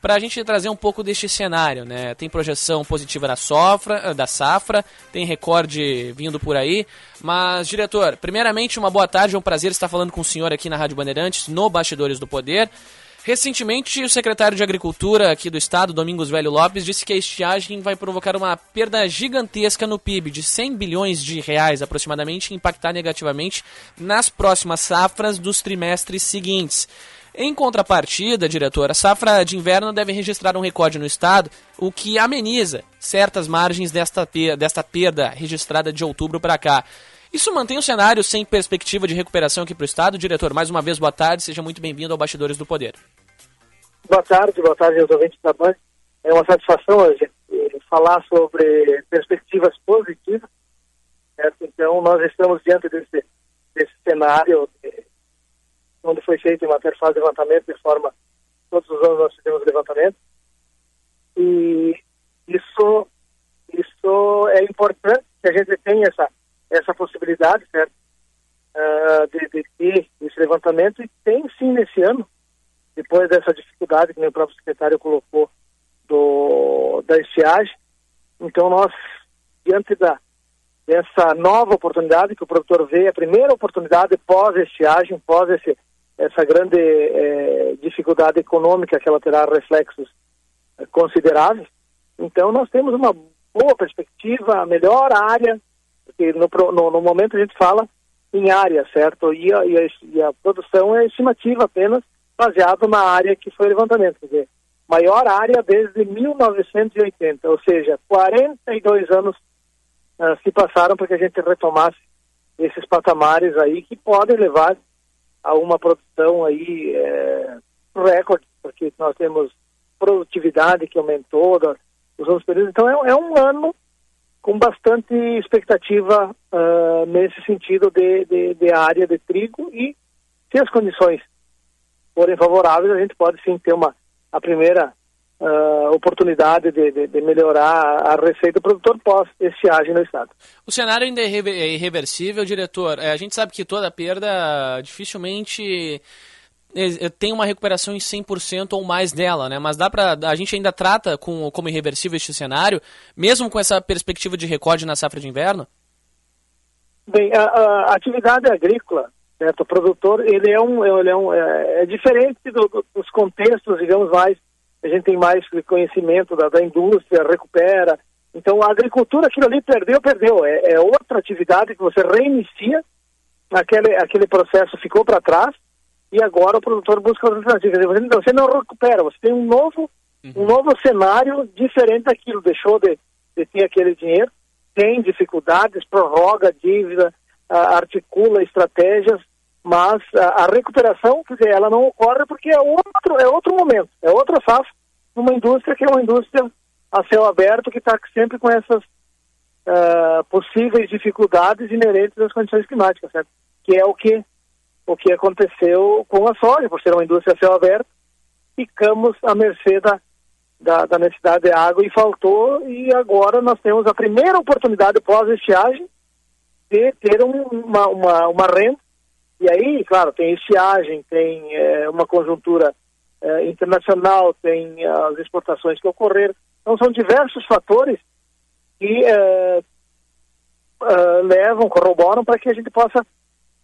para a gente trazer um pouco deste cenário, né? Tem projeção positiva da safra, da safra, tem recorde vindo por aí. Mas, diretor, primeiramente, uma boa tarde, é um prazer estar falando com o senhor aqui na Rádio Bandeirantes, no Bastidores do Poder. Recentemente, o secretário de Agricultura aqui do estado, Domingos Velho Lopes, disse que a estiagem vai provocar uma perda gigantesca no PIB, de 100 bilhões de reais aproximadamente, e impactar negativamente nas próximas safras dos trimestres seguintes. Em contrapartida, diretor, a safra de inverno deve registrar um recorde no estado, o que ameniza certas margens desta, desta perda registrada de outubro para cá. Isso mantém o cenário sem perspectiva de recuperação aqui para o estado. Diretor, mais uma vez, boa tarde, seja muito bem-vindo ao Bastidores do Poder. Boa tarde, boa tarde aos ouvintes da Band. É uma satisfação hoje falar sobre perspectivas positivas. Certo? Então, nós estamos diante desse, desse cenário onde foi feito em matéria de levantamento, de forma, todos os anos nós fizemos levantamento, e isso, isso é importante que a gente tenha essa, essa possibilidade, certo? Uh, de, de ter esse levantamento, e tem sim nesse ano, depois dessa dificuldade que o próprio secretário colocou do, da estiagem, então nós, diante da, dessa nova oportunidade que o produtor vê, a primeira oportunidade pós-estiagem, pós esse, essa grande é, dificuldade econômica que ela terá reflexos é, consideráveis. Então, nós temos uma boa perspectiva, a melhor área, porque no, no, no momento a gente fala em área, certo? E a, e, a, e a, produção é estimativa apenas baseado na área que foi levantamento, quer dizer, maior área desde 1980, ou seja, 42 anos uh, se passaram para que a gente retomasse esses patamares aí que podem levar a uma produção aí é, recorde, porque nós temos produtividade que aumentou nos outros períodos. Então é, é, um ano com bastante expectativa uh, nesse sentido de, de, de, área de trigo e se as condições forem favoráveis, a gente pode sim ter uma a primeira uh, oportunidade de, de, de, melhorar a receita do produtor pós-estiagem no Estado. O cenário ainda é, é irreversível, diretor. É, a gente sabe que toda perda dificilmente é, é, tem uma recuperação em 100% ou mais dela, né? Mas dá para a gente ainda trata com, como irreversível este cenário, mesmo com essa perspectiva de recorde na safra de inverno? Bem, a, a atividade agrícola, certo? o produtor, ele é um, ele é, um, é, é diferente do, dos contextos, digamos mais a gente tem mais conhecimento da, da indústria, recupera. Então, a agricultura, aquilo ali perdeu, perdeu. É, é outra atividade que você reinicia, aquele, aquele processo ficou para trás, e agora o produtor busca alternativas. Você, então, você não recupera, você tem um novo, uhum. um novo cenário diferente daquilo. Deixou de, de ter aquele dinheiro, tem dificuldades, prorroga a dívida, articula estratégias, mas a, a, recuperação, quer dizer, ela não ocorre porque é outro, é outro momento, é outra fase numa indústria que é uma indústria a céu aberto que está sempre com essas uh, possíveis dificuldades inerentes às condições climáticas, certo? que é o que o que aconteceu com a soja, por ser uma indústria a céu aberto, ficamos à mercê da, da, da necessidade de água e faltou, e agora nós temos a primeira oportunidade pós-estiagem de ter um, uma, uma, uma renda, e aí, claro, tem estiagem, tem é, uma conjuntura é, internacional, tem as exportações que ocorreram, então são diversos fatores que é, é levam, corroboram para que a gente possa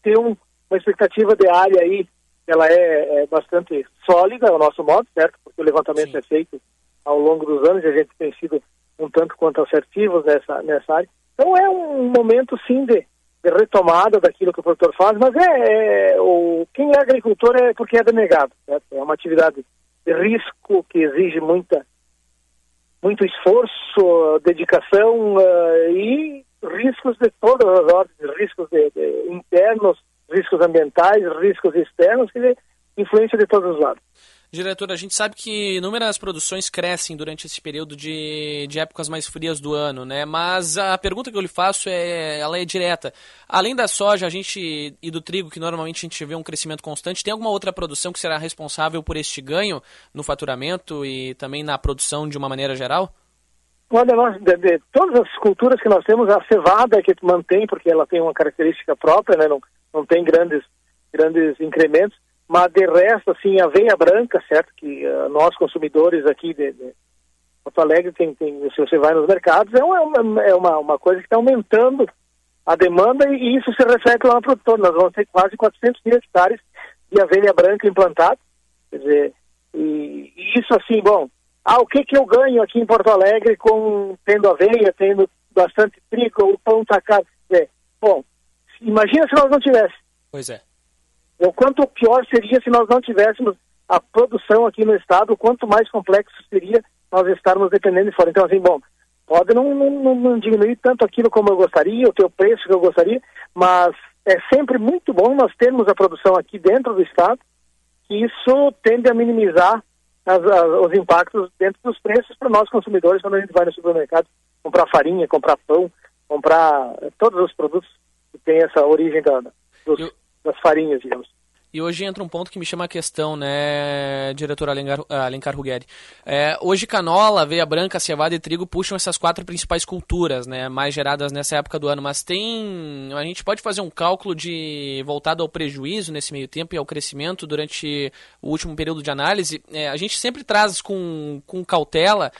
ter um, uma expectativa de área aí, ela é, é, bastante sólida, ao nosso modo, certo? Porque o levantamento Sim. é feito ao longo dos anos e a gente tem sido um tanto quanto assertivos nessa, nessa área. Então é um momento, sim, de, de retomada daquilo que o produtor faz, mas é, é, o, quem é agricultor é porque é denegado, certo? É uma atividade de risco que exige muita muito esforço, dedicação uh, e riscos de todas as ordens, riscos de, de internos, riscos ambientais, riscos externos, quer dizer, influência de todos os lados. Diretor, a gente sabe que inúmeras produções crescem durante esse período de, de épocas mais frias do ano, né? Mas a pergunta que eu lhe faço é, ela é direta. Além da soja, a gente e do trigo, que normalmente a gente vê um crescimento constante, tem alguma outra produção que será responsável por este ganho no faturamento e também na produção de uma maneira geral? Olha, nós, de, de, todas as culturas que nós temos, a cevada que mantém, porque ela tem uma característica própria, né? Não, não tem grandes, grandes incrementos, mas de resto, assim, aveia branca, certo? Que uh, nós consumidores aqui de, de Porto Alegre, tem, tem, se você vai nos mercados, é uma, é uma, uma coisa que está aumentando a demanda e isso se reflete lá no produtor. Nós vamos ter quase 400 mil hectares de aveia branca implantados. Quer dizer, e, e, isso assim, bom, ah, o que que eu ganho aqui em Porto Alegre com tendo aveia, tendo bastante trigo, o pão tá? É, bom, imagina se nós não tivéssemos. Pois é. O quanto pior seria se nós não tivéssemos a produção aqui no estado, quanto mais complexo seria nós estarmos dependendo de fora. Então, assim, bom, pode não, não, não diminuir tanto aquilo como eu gostaria, o teu preço que eu gostaria, mas é sempre muito bom nós termos a produção aqui dentro do estado, que isso tende a minimizar as, as, os impactos dentro dos preços para nós consumidores quando a gente vai no supermercado comprar farinha, comprar pão, comprar todos os produtos que têm essa origem da, dos, eu das farinhas, digamos. E hoje entra um ponto que me chama a questão, né, diretor Alencar, Alencar Ruggeri. É, hoje canola, aveia branca, cevada e trigo puxam essas quatro principais culturas, né, mais geradas nessa época do ano. Mas tem, a gente pode fazer um cálculo de voltado ao prejuízo nesse meio tempo e ao crescimento durante o último período de análise. É, a gente sempre traz com, com cautela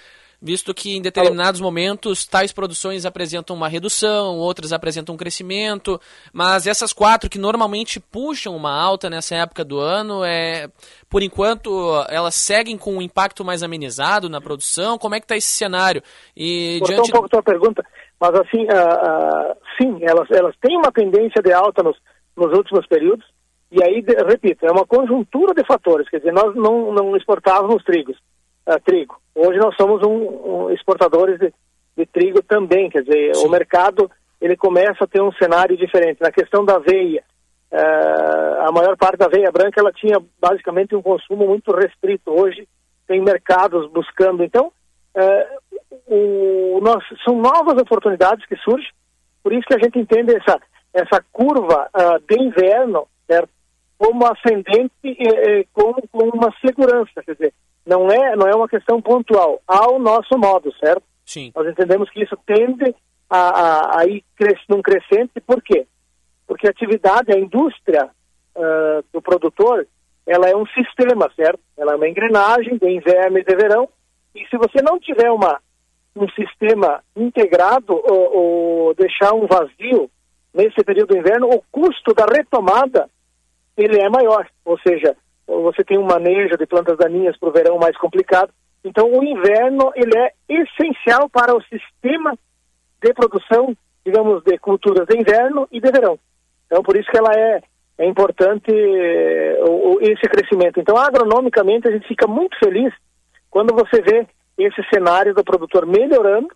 visto que em determinados momentos tais produções apresentam uma redução, outras apresentam um crescimento, mas essas quatro que normalmente puxam uma alta nessa época do ano, é, por enquanto elas seguem com um impacto mais amenizado na produção. Como é que está esse cenário? E Cortou diante... um pouco a tua pergunta, mas assim, uh, uh, sim, elas, elas têm uma tendência de alta nos, nos últimos períodos. E aí, de, repito, é uma conjuntura de fatores. Quer dizer, nós não, não exportávamos trigos uh, trigo. Hoje nós somos um, um exportadores de, de, trigo também, quer dizer, Sim. o mercado ele começa a ter um cenário diferente. Na questão da aveia, uh, a maior parte da aveia branca ela tinha basicamente um consumo muito restrito. Hoje tem mercados buscando. Então, uh, o, nós, são novas oportunidades que surgem, por isso que a gente entende essa, essa curva de inverno certo? como ascendente e, com, com uma segurança. Quer dizer, não é, não é uma questão pontual, ao nosso modo, certo? Sim. Nós entendemos que isso tende a, a, a ir cres, num crescente, por quê? Porque a atividade, a indústria uh, do produtor, ela é um sistema, certo? Ela é uma engrenagem de inverno e de verão, e se você não tiver uma, um sistema integrado ou, ou deixar um vazio nesse período do inverno, o custo da retomada ele é maior, ou seja, você tem um manejo de plantas daninhas para o verão mais complicado. Então, o inverno ele é essencial para o sistema de produção, digamos, de culturas de inverno e de verão. Então, por isso que ela é, é importante eh, esse crescimento. Então, agronomicamente, a gente fica muito feliz quando você vê esse cenário do produtor melhorando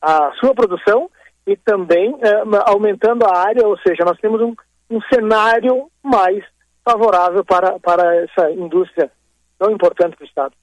a sua produção e também é, aumentando a área, ou seja, nós temos um, um cenário mais favorável para, para essa indústria tão importante para o Estado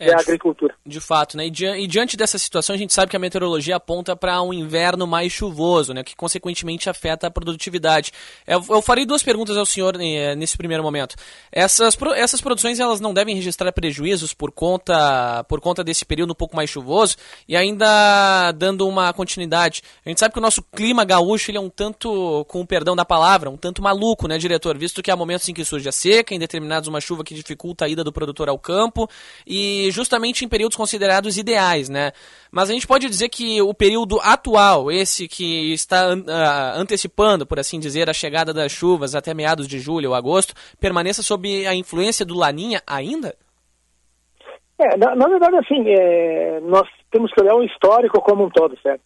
é, a agricultura. De fato, né? E, di e, diante dessa situação, a gente sabe que a meteorologia aponta para um inverno mais chuvoso, né? Que consequentemente afeta a produtividade. Eu, eu farei duas perguntas ao senhor eh, nesse primeiro momento. Essas, pro essas produções elas não devem registrar prejuízos por conta, por conta desse período um pouco mais chuvoso e ainda dando uma continuidade. A gente sabe que o nosso clima gaúcho ele é um tanto, com o perdão da palavra, um tanto maluco, né, diretor? Visto que há momentos em que surge a seca, em determinados uma chuva que dificulta a ida do produtor ao campo e justamente em períodos considerados ideais, né? Mas a gente pode dizer que o período atual, esse que está uh, antecipando, por assim dizer, a chegada das chuvas até meados de julho ou agosto, permaneça sob a influência do Laninha ainda? É, na, na verdade, assim, é, nós temos que olhar o histórico como um todo, certo?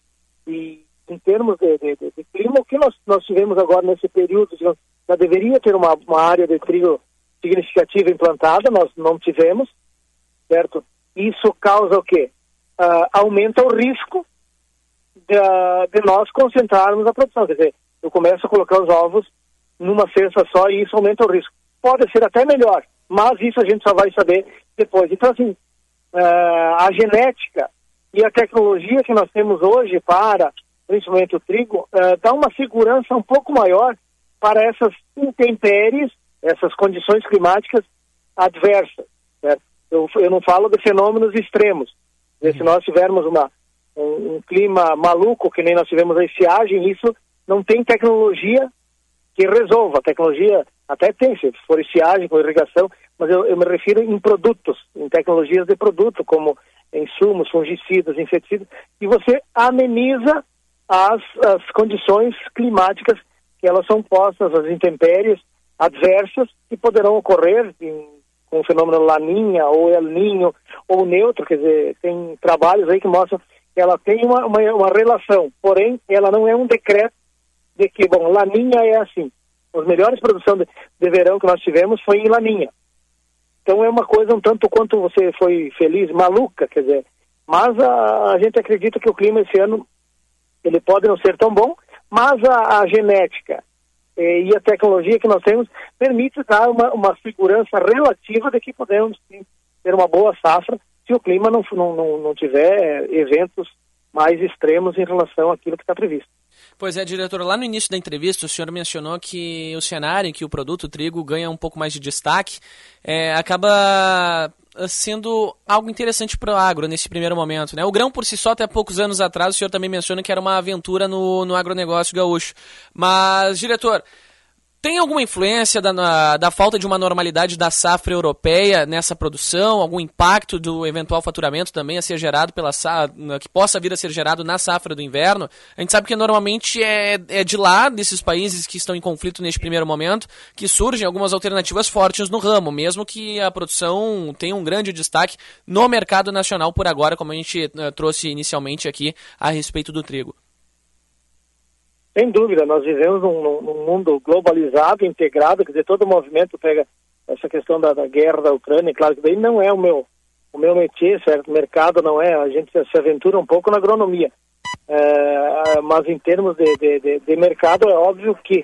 E em termos de, de, de, de clima, o que nós, nós tivemos agora nesse período, já deveria ter uma, uma área de trigo significativa implantada, nós não tivemos, certo? Isso causa o quê? Uh, aumenta o risco de, de, nós concentrarmos a produção. Quer dizer, eu começo a colocar os ovos numa cesta só e isso aumenta o risco. Pode ser até melhor, mas isso a gente só vai saber depois. Então, assim, uh, a genética e a tecnologia que nós temos hoje para, principalmente o trigo, uh, dá uma segurança um pouco maior para essas intempéries, essas condições climáticas adversas. Eu, eu não falo de fenômenos extremos. Se uhum. nós tivermos uma, um, um, clima maluco, que nem nós tivemos a estiagem, isso não tem tecnologia que resolva. A tecnologia até tem, se for estiagem, com irrigação, mas eu, eu me refiro em produtos, em tecnologias de produto, como insumos, fungicidas, inseticidas, e você ameniza as, as condições climáticas que elas são postas, as intempéries adversas que poderão ocorrer em o fenômeno Laninha ou El Ninho ou neutro, quer dizer, tem trabalhos aí que mostram que ela tem uma, uma, uma relação, porém ela não é um decreto de que, bom, Laninha é assim. As melhores produções de, de verão que nós tivemos foi em Laninha. Então é uma coisa um tanto quanto você foi feliz, maluca, quer dizer, mas a, a gente acredita que o clima esse ano ele pode não ser tão bom, mas a, a genética e a tecnologia que nós temos permite dar uma, uma segurança relativa de que podemos sim, ter uma boa safra se o clima não, não, não, tiver eventos mais extremos em relação àquilo que está previsto. Pois é, diretor, lá no início da entrevista o senhor mencionou que o cenário em que o produto trigo ganha um pouco mais de destaque é, acaba sendo algo interessante para o agro nesse primeiro momento. Né? O grão por si só, até poucos anos atrás, o senhor também menciona que era uma aventura no, no agronegócio gaúcho. Mas, diretor, tem alguma influência da, na, da falta de uma normalidade da safra europeia nessa produção? Algum impacto do eventual faturamento também a ser gerado pela que possa vir a ser gerado na safra do inverno? A gente sabe que normalmente é, é de lá, desses países que estão em conflito neste primeiro momento, que surgem algumas alternativas fortes no ramo, mesmo que a produção tenha um grande destaque no mercado nacional por agora, como a gente uh, trouxe inicialmente aqui a respeito do trigo. Sem dúvida, nós vivemos num, num, mundo globalizado, integrado, quer dizer, todo o movimento pega essa questão da, da, guerra da Ucrânia, claro que daí não é o meu o meu métier, certo? Mercado não é, a gente se aventura um pouco na agronomia. É, mas em termos de, de, de, de, mercado, é óbvio que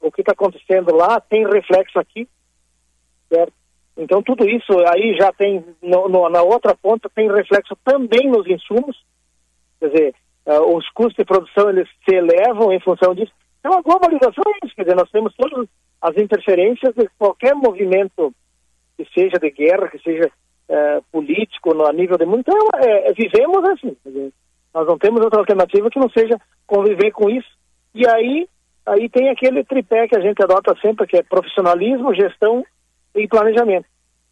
o que está acontecendo lá tem reflexo aqui, certo? Então tudo isso aí já tem, no, no, na outra ponta, tem reflexo também nos insumos, quer dizer, uh, os custos de produção eles se elevam em função disso. Então a globalização é isso, quer dizer, nós temos todas as interferências de qualquer movimento que seja de guerra, que seja uh, político, no, a nível de mundo. Então, é, é, vivemos assim, dizer, nós não temos outra alternativa que não seja conviver com isso. E aí, aí tem aquele tripé que a gente adota sempre, que é profissionalismo, gestão e planejamento.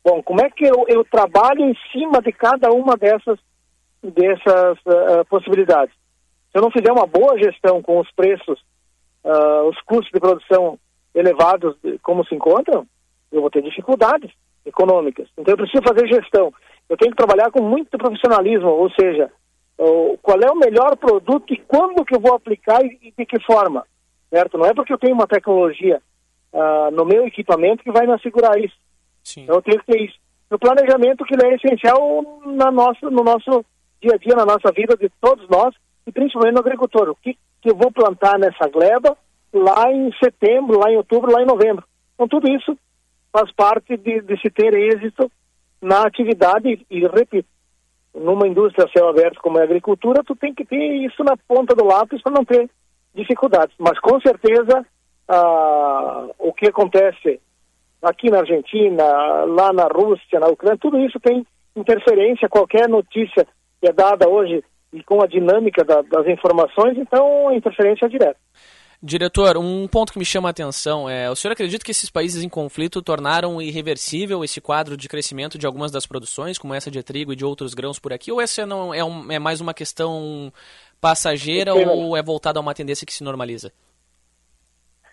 Bom, como é que eu, eu trabalho em cima de cada uma dessas, dessas uh, possibilidades? Se eu não fizer uma boa gestão com os preços, uh, os custos de produção elevados como se encontram, eu vou ter dificuldades econômicas. Então eu preciso fazer gestão. Eu tenho que trabalhar com muito profissionalismo, ou seja, uh, qual é o melhor produto e quando que eu vou aplicar e, de que forma, certo? Não é porque eu tenho uma tecnologia uh, no meu equipamento que vai me assegurar isso. Sim. Então eu tenho que ter isso. O planejamento que é essencial na nossa, no nosso dia a dia, na nossa vida de todos nós, e principalmente no agricultor. O que, que eu vou plantar nessa gleba lá em setembro, lá em outubro, lá em novembro. Então, tudo isso faz parte de, de se ter êxito na atividade e, repito, numa indústria céu aberto como é a agricultura, tu tem que ter isso na ponta do lápis para não ter dificuldades. Mas, com certeza, ah, o que acontece aqui na Argentina, lá na Rússia, na Ucrânia, tudo isso tem interferência, qualquer notícia que é dada hoje e com a dinâmica da, das informações, então interferência é direta. Diretor, um ponto que me chama a atenção é: o senhor acredita que esses países em conflito tornaram irreversível esse quadro de crescimento de algumas das produções, como essa de trigo e de outros grãos por aqui? Ou essa não é, um, é mais uma questão passageira ou é voltada a uma tendência que se normaliza?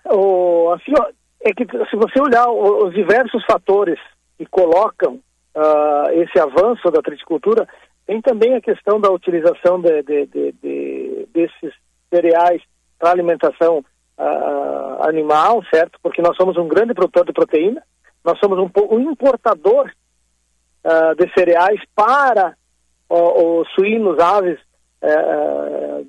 O, assim, é que se você olhar os diversos fatores que colocam uh, esse avanço da triticultura, tem também a questão da utilização de, de, de, de desses cereais para alimentação uh, animal, certo? Porque nós somos um grande produtor de proteína, nós somos um, um importador uh, de cereais para os suínos, aves uh,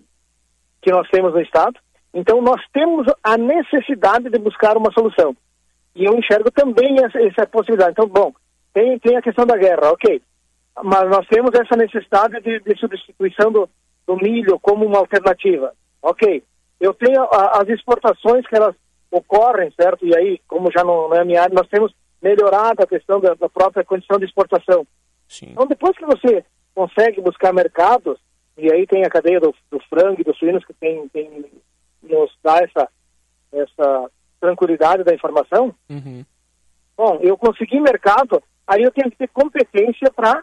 que nós temos no estado. Então nós temos a necessidade de buscar uma solução. E eu enxergo também essa, essa possibilidade. Então, bom, tem, tem a questão da guerra, ok. Mas nós temos essa necessidade de, de substituição do, do milho como uma alternativa. Ok. Eu tenho a, as exportações que elas ocorrem, certo? E aí, como já não, não é minha área, nós temos melhorado a questão da, da própria condição de exportação. Sim. Então, depois que você consegue buscar mercados, e aí tem a cadeia do, do frango e dos suínos que tem, tem nos dá essa, essa tranquilidade da informação, uhum. bom, eu consegui mercado, aí eu tenho que ter competência para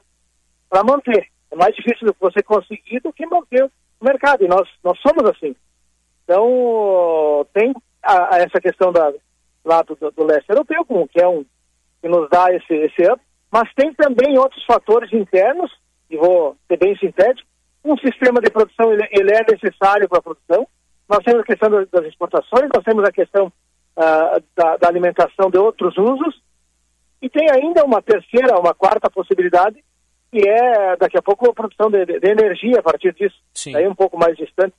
manter. É mais difícil você conseguir do que manter o mercado, e nós, nós somos assim. Então, tem a, a essa questão da, lá do, do, leste europeu, como que é um que nos dá esse, esse up, mas tem também outros fatores internos, e vou ser bem sintético, um sistema de produção, ele, ele é necessário para a produção, nós temos a questão das exportações, nós temos a questão uh, da, da, alimentação de outros usos, e tem ainda uma terceira, uma quarta possibilidade, que é, daqui a pouco, a produção de, de, energia a partir disso, Sim. aí um pouco mais distante.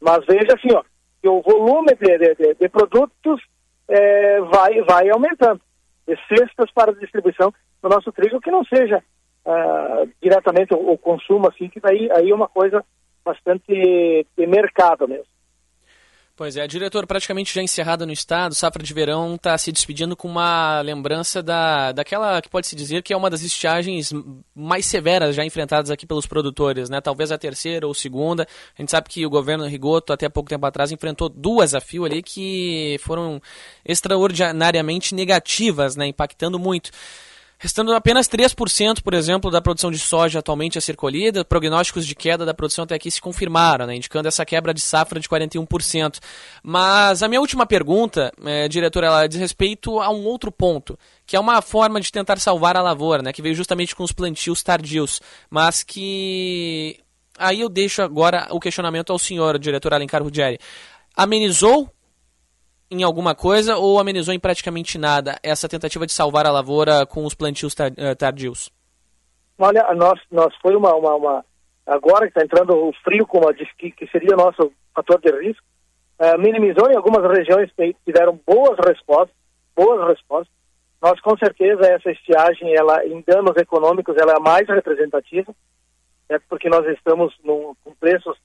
Mas veja assim, ó, que o volume de, de, de produtos é, vai, vai aumentando. De cestas para distribuição do nosso trigo, que não seja uh, diretamente o, o, consumo, assim, que daí aí é uma coisa bastante de mercado mesmo. Pois é, diretor, praticamente já encerrada no estado, safra de verão está se despedindo com uma lembrança da, daquela que pode se dizer que é uma das estiagens mais severas já enfrentadas aqui pelos produtores, né? Talvez a terceira ou segunda. A gente sabe que o governo Rigoto, até pouco tempo atrás, enfrentou duas a fio ali que foram extraordinariamente negativas, né? Impactando muito. Restando apenas 3%, por exemplo, da produção de soja atualmente a ser colhida, prognósticos de queda da produção até aqui se confirmaram, né, indicando essa quebra de safra de 41%. Mas a minha última pergunta, é, diretor, ela diz respeito a um outro ponto, que é uma forma de tentar salvar a lavoura, né, que veio justamente com os plantios tardios, mas que... Aí eu deixo agora o questionamento ao senhor, diretor Alencar Ruggeri. Amenizou em alguma coisa ou amenizou em praticamente nada essa tentativa de salvar a lavoura com os plantios eh, tardios? Olha, nós, nós foi uma, uma, uma agora que está entrando o frio, como disse que, que seria nosso fator de risco, uh, minimizou em algumas regiões que deram boas respostas, boas respostas. Nós com certeza essa estiagem, ela em danos econômicos, ela é a mais representativa, é porque nós estamos num, com preços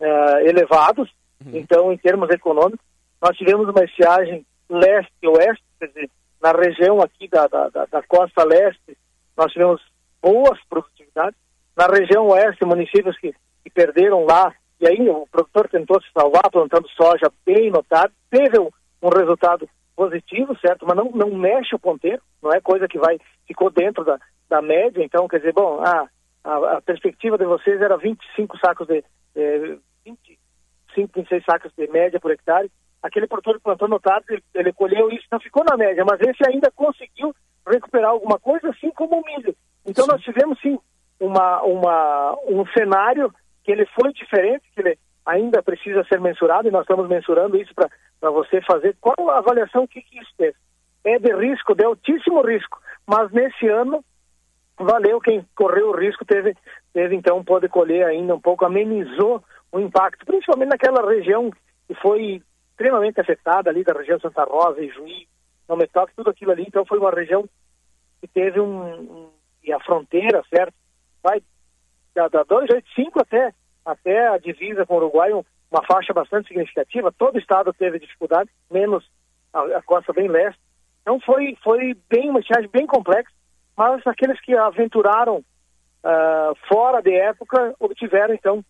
uh, elevados, uhum. então em termos econômicos nós tivemos uma estiagem leste-oeste, quer dizer, na região aqui da, da, da, costa leste, nós tivemos boas produtividades. Na região oeste, municípios que, que perderam lá, e aí o produtor tentou se salvar plantando soja bem notado, teve um, um resultado positivo, certo? Mas não, não mexe o ponteiro, não é coisa que vai, ficou dentro da, da média, então, quer dizer, bom, a, a, a perspectiva de vocês era 25 sacos de, de 25, 26 sacos de média por hectare, aquele produtor que plantou no tarde, ele, ele colheu isso, não ficou na média, mas esse ainda conseguiu recuperar alguma coisa, assim como o milho. Então sim. nós tivemos sim uma, uma, um cenário que ele foi diferente, que ele ainda precisa ser mensurado, e nós estamos mensurando isso para você fazer. Qual a avaliação que, que isso teve? É de risco, de altíssimo risco, mas nesse ano valeu quem correu o risco, teve, teve então, pode colher ainda um pouco, amenizou um impacto, principalmente naquela região que foi extremamente afetada ali da região Santa Rosa e Juí, não me toque tudo aquilo ali, então foi uma região que teve um, um e a fronteira, certo? Vai da, da 285 até, até a divisa com o Uruguai, um, uma faixa bastante significativa, todo o estado teve dificuldade, menos a, a costa bem leste, então foi, foi bem uma estiagem bem complexa, mas aqueles que aventuraram uh, fora de época obtiveram então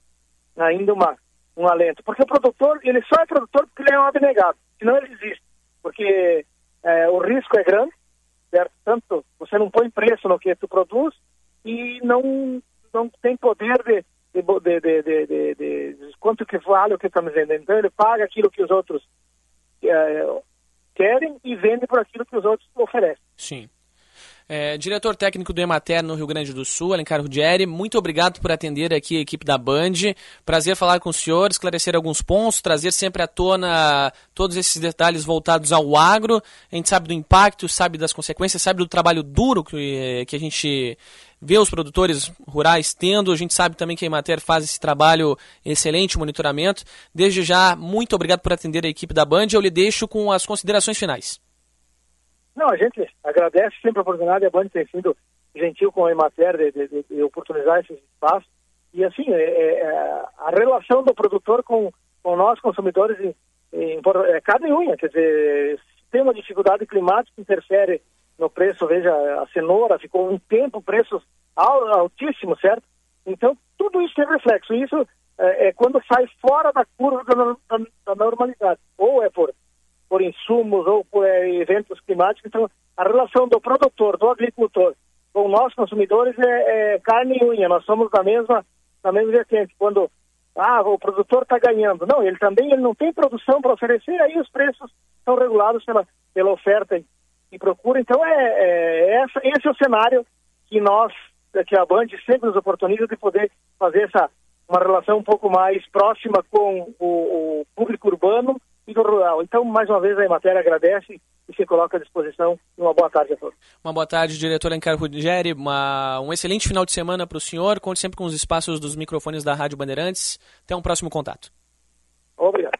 ainda uma, um alento. Porque o produtor, ele só é produtor porque ele é um abnegado, senão ele existe. Porque uh, o risco é grande, certo? Tanto você não põe preço no que tu produz e não, não tem poder de, de, de, de, de quanto que vale o que estamos vendendo. Então ele paga aquilo que os outros uh, querem e vende por aquilo que os outros oferecem. Sim. É, diretor técnico do Emater no Rio Grande do Sul, Alencar Rudieri, muito obrigado por atender aqui a equipe da Band. Prazer falar com o senhor, esclarecer alguns pontos, trazer sempre à tona todos esses detalhes voltados ao agro. A gente sabe do impacto, sabe das consequências, sabe do trabalho duro que, que a gente vê os produtores rurais tendo. A gente sabe também que a Emater faz esse trabalho excelente, monitoramento. Desde já, muito obrigado por atender a equipe da Band. Eu lhe deixo com as considerações finais. Não, a gente agradece sempre a oportunidade, a Band tem sido gentil com a Emater de, de, de oportunizar esses espaços. E assim, é, é, é, a relação do produtor com, com nós, consumidores, em, em, é e unha. Quer dizer, se tem uma dificuldade climática interfere no preço, veja, a cenoura ficou um tempo preços altíssimos, certo? Então, tudo isso tem reflexo. Isso é, é quando sai fora da curva da, da, da normalidade. Ou é por por insumos ou por é, eventos climáticos. Então, a relação do produtor, do agricultor, com nós consumidores é, é carne e unha. Nós somos da mesma, da mesma vertente. Quando ah, o produtor está ganhando, não, ele também ele não tem produção para oferecer, aí os preços são regulados pela, pela oferta e procura. Então, é, é essa, esse é o cenário que nós, que a Band sempre nos oportuniza de poder fazer essa uma relação um pouco mais próxima com o, o público urbano do rural. Então, mais uma vez, a Emater agradece e se coloca à disposição. Uma boa tarde a todos. Uma boa tarde, diretor Encar Ruggeri. Uma, um excelente final de semana para o senhor. Conte sempre com os espaços dos microfones da Rádio Bandeirantes. Até um próximo contato. Obrigado.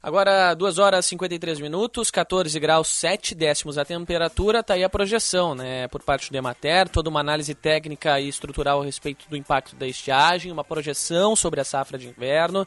Agora, 2 horas e 53 minutos, 14 graus 7 décimos a temperatura, está aí a projeção, né, por parte do Emater, toda uma análise técnica e estrutural a respeito do impacto da estiagem, uma projeção sobre a safra de inverno,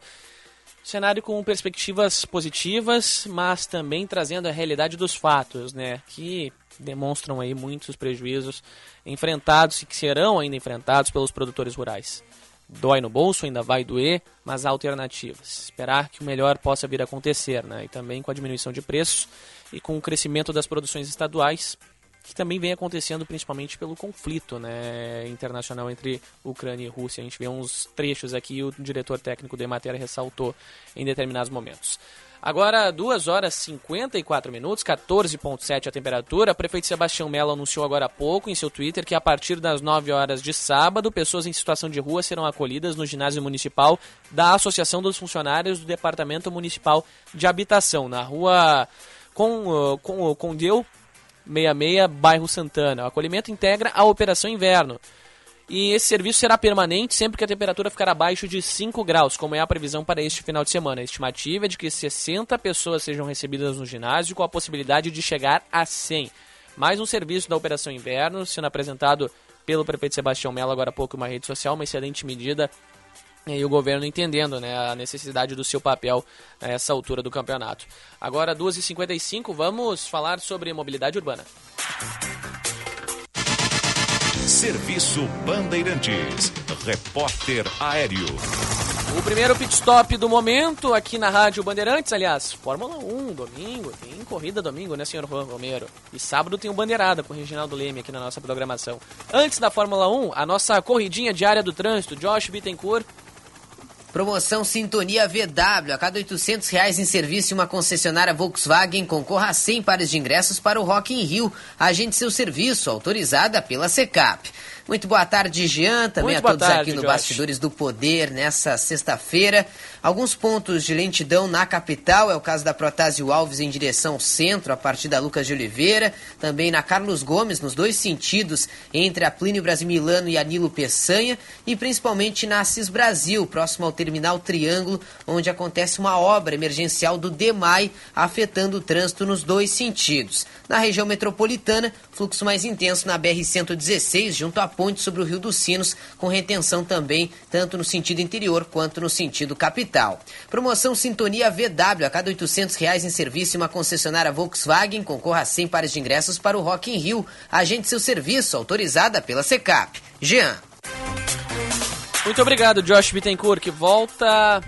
Cenário com perspectivas positivas, mas também trazendo a realidade dos fatos, né? Que demonstram aí muitos prejuízos enfrentados e que serão ainda enfrentados pelos produtores rurais. Dói no bolso, ainda vai doer, mas há alternativas. Esperar que o melhor possa vir a acontecer, né? E também com a diminuição de preços e com o crescimento das produções estaduais, que também vem acontecendo principalmente pelo conflito né, internacional entre Ucrânia e Rússia. A gente vê uns trechos aqui, o diretor técnico da Emater ressaltou em determinados momentos. Agora, 2 horas e 54 minutos, 14,7 a temperatura. O prefeito Sebastião Mello anunciou agora há pouco em seu Twitter que a partir das 9 horas de sábado, pessoas em situação de rua serão acolhidas no ginásio municipal da Associação dos Funcionários do Departamento Municipal de Habitação, na rua com, com, com Deu 66, bairro Santana. O acolhimento integra a Operação Inverno. E esse serviço será permanente sempre que a temperatura ficar abaixo de 5 graus, como é a previsão para este final de semana. A estimativa é de que 60 pessoas sejam recebidas no ginásio, com a possibilidade de chegar a 100. Mais um serviço da Operação Inverno, sendo apresentado pelo prefeito Sebastião Mello agora há pouco em uma rede social, uma excelente medida e o governo entendendo né, a necessidade do seu papel a essa altura do campeonato. Agora, 2h55, vamos falar sobre mobilidade urbana. Serviço Bandeirantes. Repórter Aéreo. O primeiro pit stop do momento aqui na Rádio Bandeirantes, aliás, Fórmula 1, domingo, tem corrida domingo, né, senhor Romero? E sábado tem o Bandeirada com o Reginaldo Leme aqui na nossa programação. Antes da Fórmula 1, a nossa corridinha diária do trânsito, Josh Bittencourt Promoção Sintonia VW. A cada 800 reais em serviço em uma concessionária Volkswagen, concorra a 100 pares de ingressos para o Rock in Rio. Agende seu serviço, autorizada pela SECAP. Muito boa tarde, Jean, também Muito a todos tarde, aqui no Josh. Bastidores do Poder nessa sexta-feira. Alguns pontos de lentidão na capital, é o caso da Protásio Alves em direção ao centro, a partir da Lucas de Oliveira, também na Carlos Gomes, nos dois sentidos, entre a Plínio Brasimilano e a Nilo Peçanha, e principalmente na Assis Brasil, próximo ao terminal Triângulo, onde acontece uma obra emergencial do DEMAI, afetando o trânsito nos dois sentidos. Na região metropolitana, fluxo mais intenso na BR-116, junto à ponte sobre o Rio dos Sinos, com retenção também, tanto no sentido interior quanto no sentido capital. Promoção Sintonia VW, a cada 800 reais em serviço uma concessionária Volkswagen, concorra a 100 pares de ingressos para o Rock in Rio. Agende seu serviço, autorizada pela SECAP. Jean. Muito obrigado, Josh Bittencourt, que volta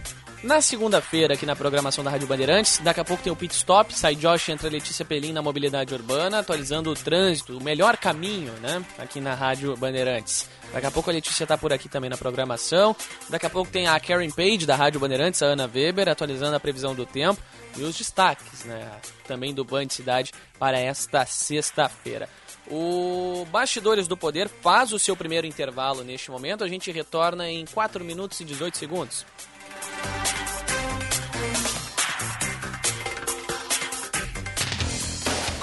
na segunda-feira aqui na programação da Rádio Bandeirantes. Daqui a pouco tem o Pit Stop, sai Josh entra Letícia Pelim na mobilidade urbana, atualizando o trânsito, o melhor caminho, né, aqui na Rádio Bandeirantes. Daqui a pouco a Letícia tá por aqui também na programação. Daqui a pouco tem a Karen Page da Rádio Bandeirantes, a Ana Weber, atualizando a previsão do tempo e os destaques, né, também do Band Cidade para esta sexta-feira. O Bastidores do Poder faz o seu primeiro intervalo neste momento. A gente retorna em 4 minutos e 18 segundos.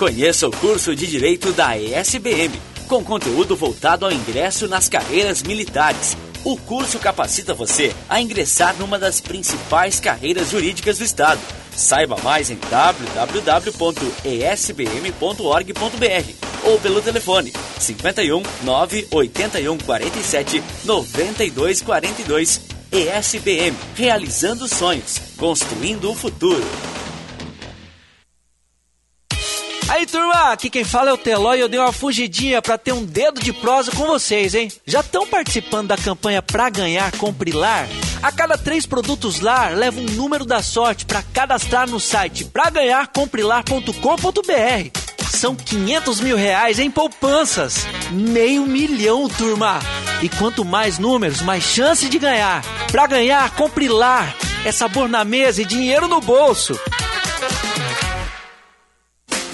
Conheça o curso de Direito da ESBM, com conteúdo voltado ao ingresso nas carreiras militares. O curso capacita você a ingressar numa das principais carreiras jurídicas do Estado. Saiba mais em www.esbm.org.br ou pelo telefone 51 981 47 92 42. ESBM, realizando sonhos, construindo o futuro. Aí turma, aqui quem fala é o Teló e eu dei uma fugidinha pra ter um dedo de prosa com vocês, hein? Já estão participando da campanha Pra Ganhar Compre Lar? A cada três produtos Lar, leva um número da sorte pra cadastrar no site praganharcomprelar.com.br. São 500 mil reais em poupanças. Meio milhão, turma. E quanto mais números, mais chance de ganhar. Pra ganhar, compre Lar. É sabor na mesa e dinheiro no bolso.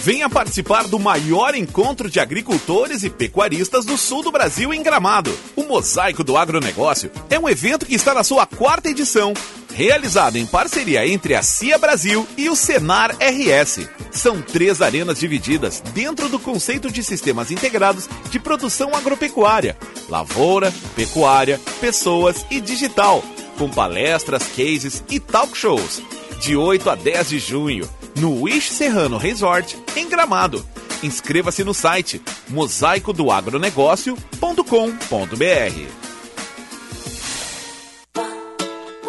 Venha participar do maior encontro de agricultores e pecuaristas do sul do Brasil em Gramado. O Mosaico do Agronegócio é um evento que está na sua quarta edição, realizado em parceria entre a CIA Brasil e o Senar RS. São três arenas divididas dentro do conceito de sistemas integrados de produção agropecuária: lavoura, pecuária, pessoas e digital, com palestras, cases e talk shows. De 8 a 10 de junho, no Wish Serrano Resort, em Gramado. Inscreva-se no site mosaicodoagronegócio.com.br.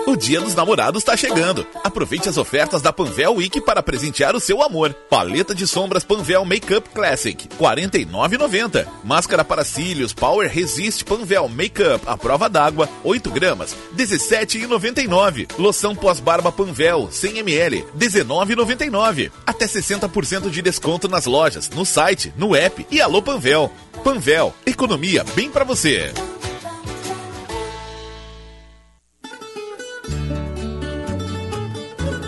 O Dia dos Namorados está chegando. Aproveite as ofertas da Panvel Week para presentear o seu amor. Paleta de sombras Panvel Makeup Classic, R$ 49,90. Máscara para cílios Power Resist Panvel Makeup à prova d'água, 8 gramas, R$ 17,99. Loção pós-barba Panvel, 100 ml, R$ 19,99. Até 60% de desconto nas lojas, no site, no app e Alô Panvel. Panvel, economia bem para você.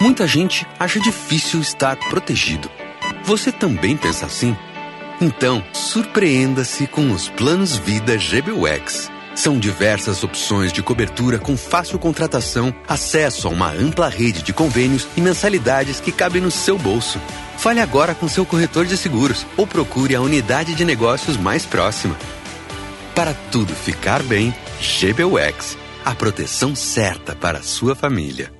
Muita gente acha difícil estar protegido. Você também pensa assim? Então, surpreenda-se com os planos Vida GBUX. São diversas opções de cobertura com fácil contratação, acesso a uma ampla rede de convênios e mensalidades que cabem no seu bolso. Fale agora com seu corretor de seguros ou procure a unidade de negócios mais próxima. Para tudo ficar bem, GBUX. A proteção certa para sua família.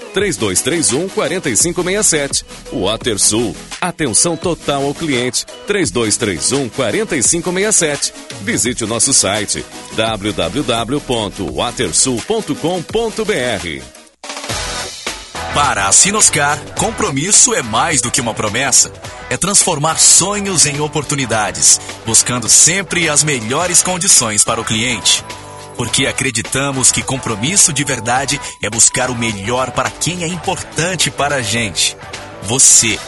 3231 4567. WaterSul. Atenção total ao cliente. 3231 4567. Visite o nosso site www.watersul.com.br. Para a Sinoscar, compromisso é mais do que uma promessa. É transformar sonhos em oportunidades, buscando sempre as melhores condições para o cliente. Porque acreditamos que compromisso de verdade é buscar o melhor para quem é importante para a gente. Você.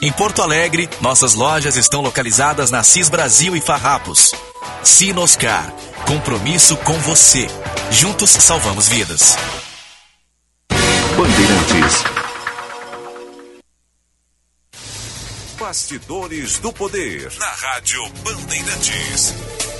Em Porto Alegre, nossas lojas estão localizadas na CIS Brasil e Farrapos. Sinoscar. Compromisso com você. Juntos salvamos vidas. Bandeirantes. Bastidores do Poder. Na Rádio Bandeirantes.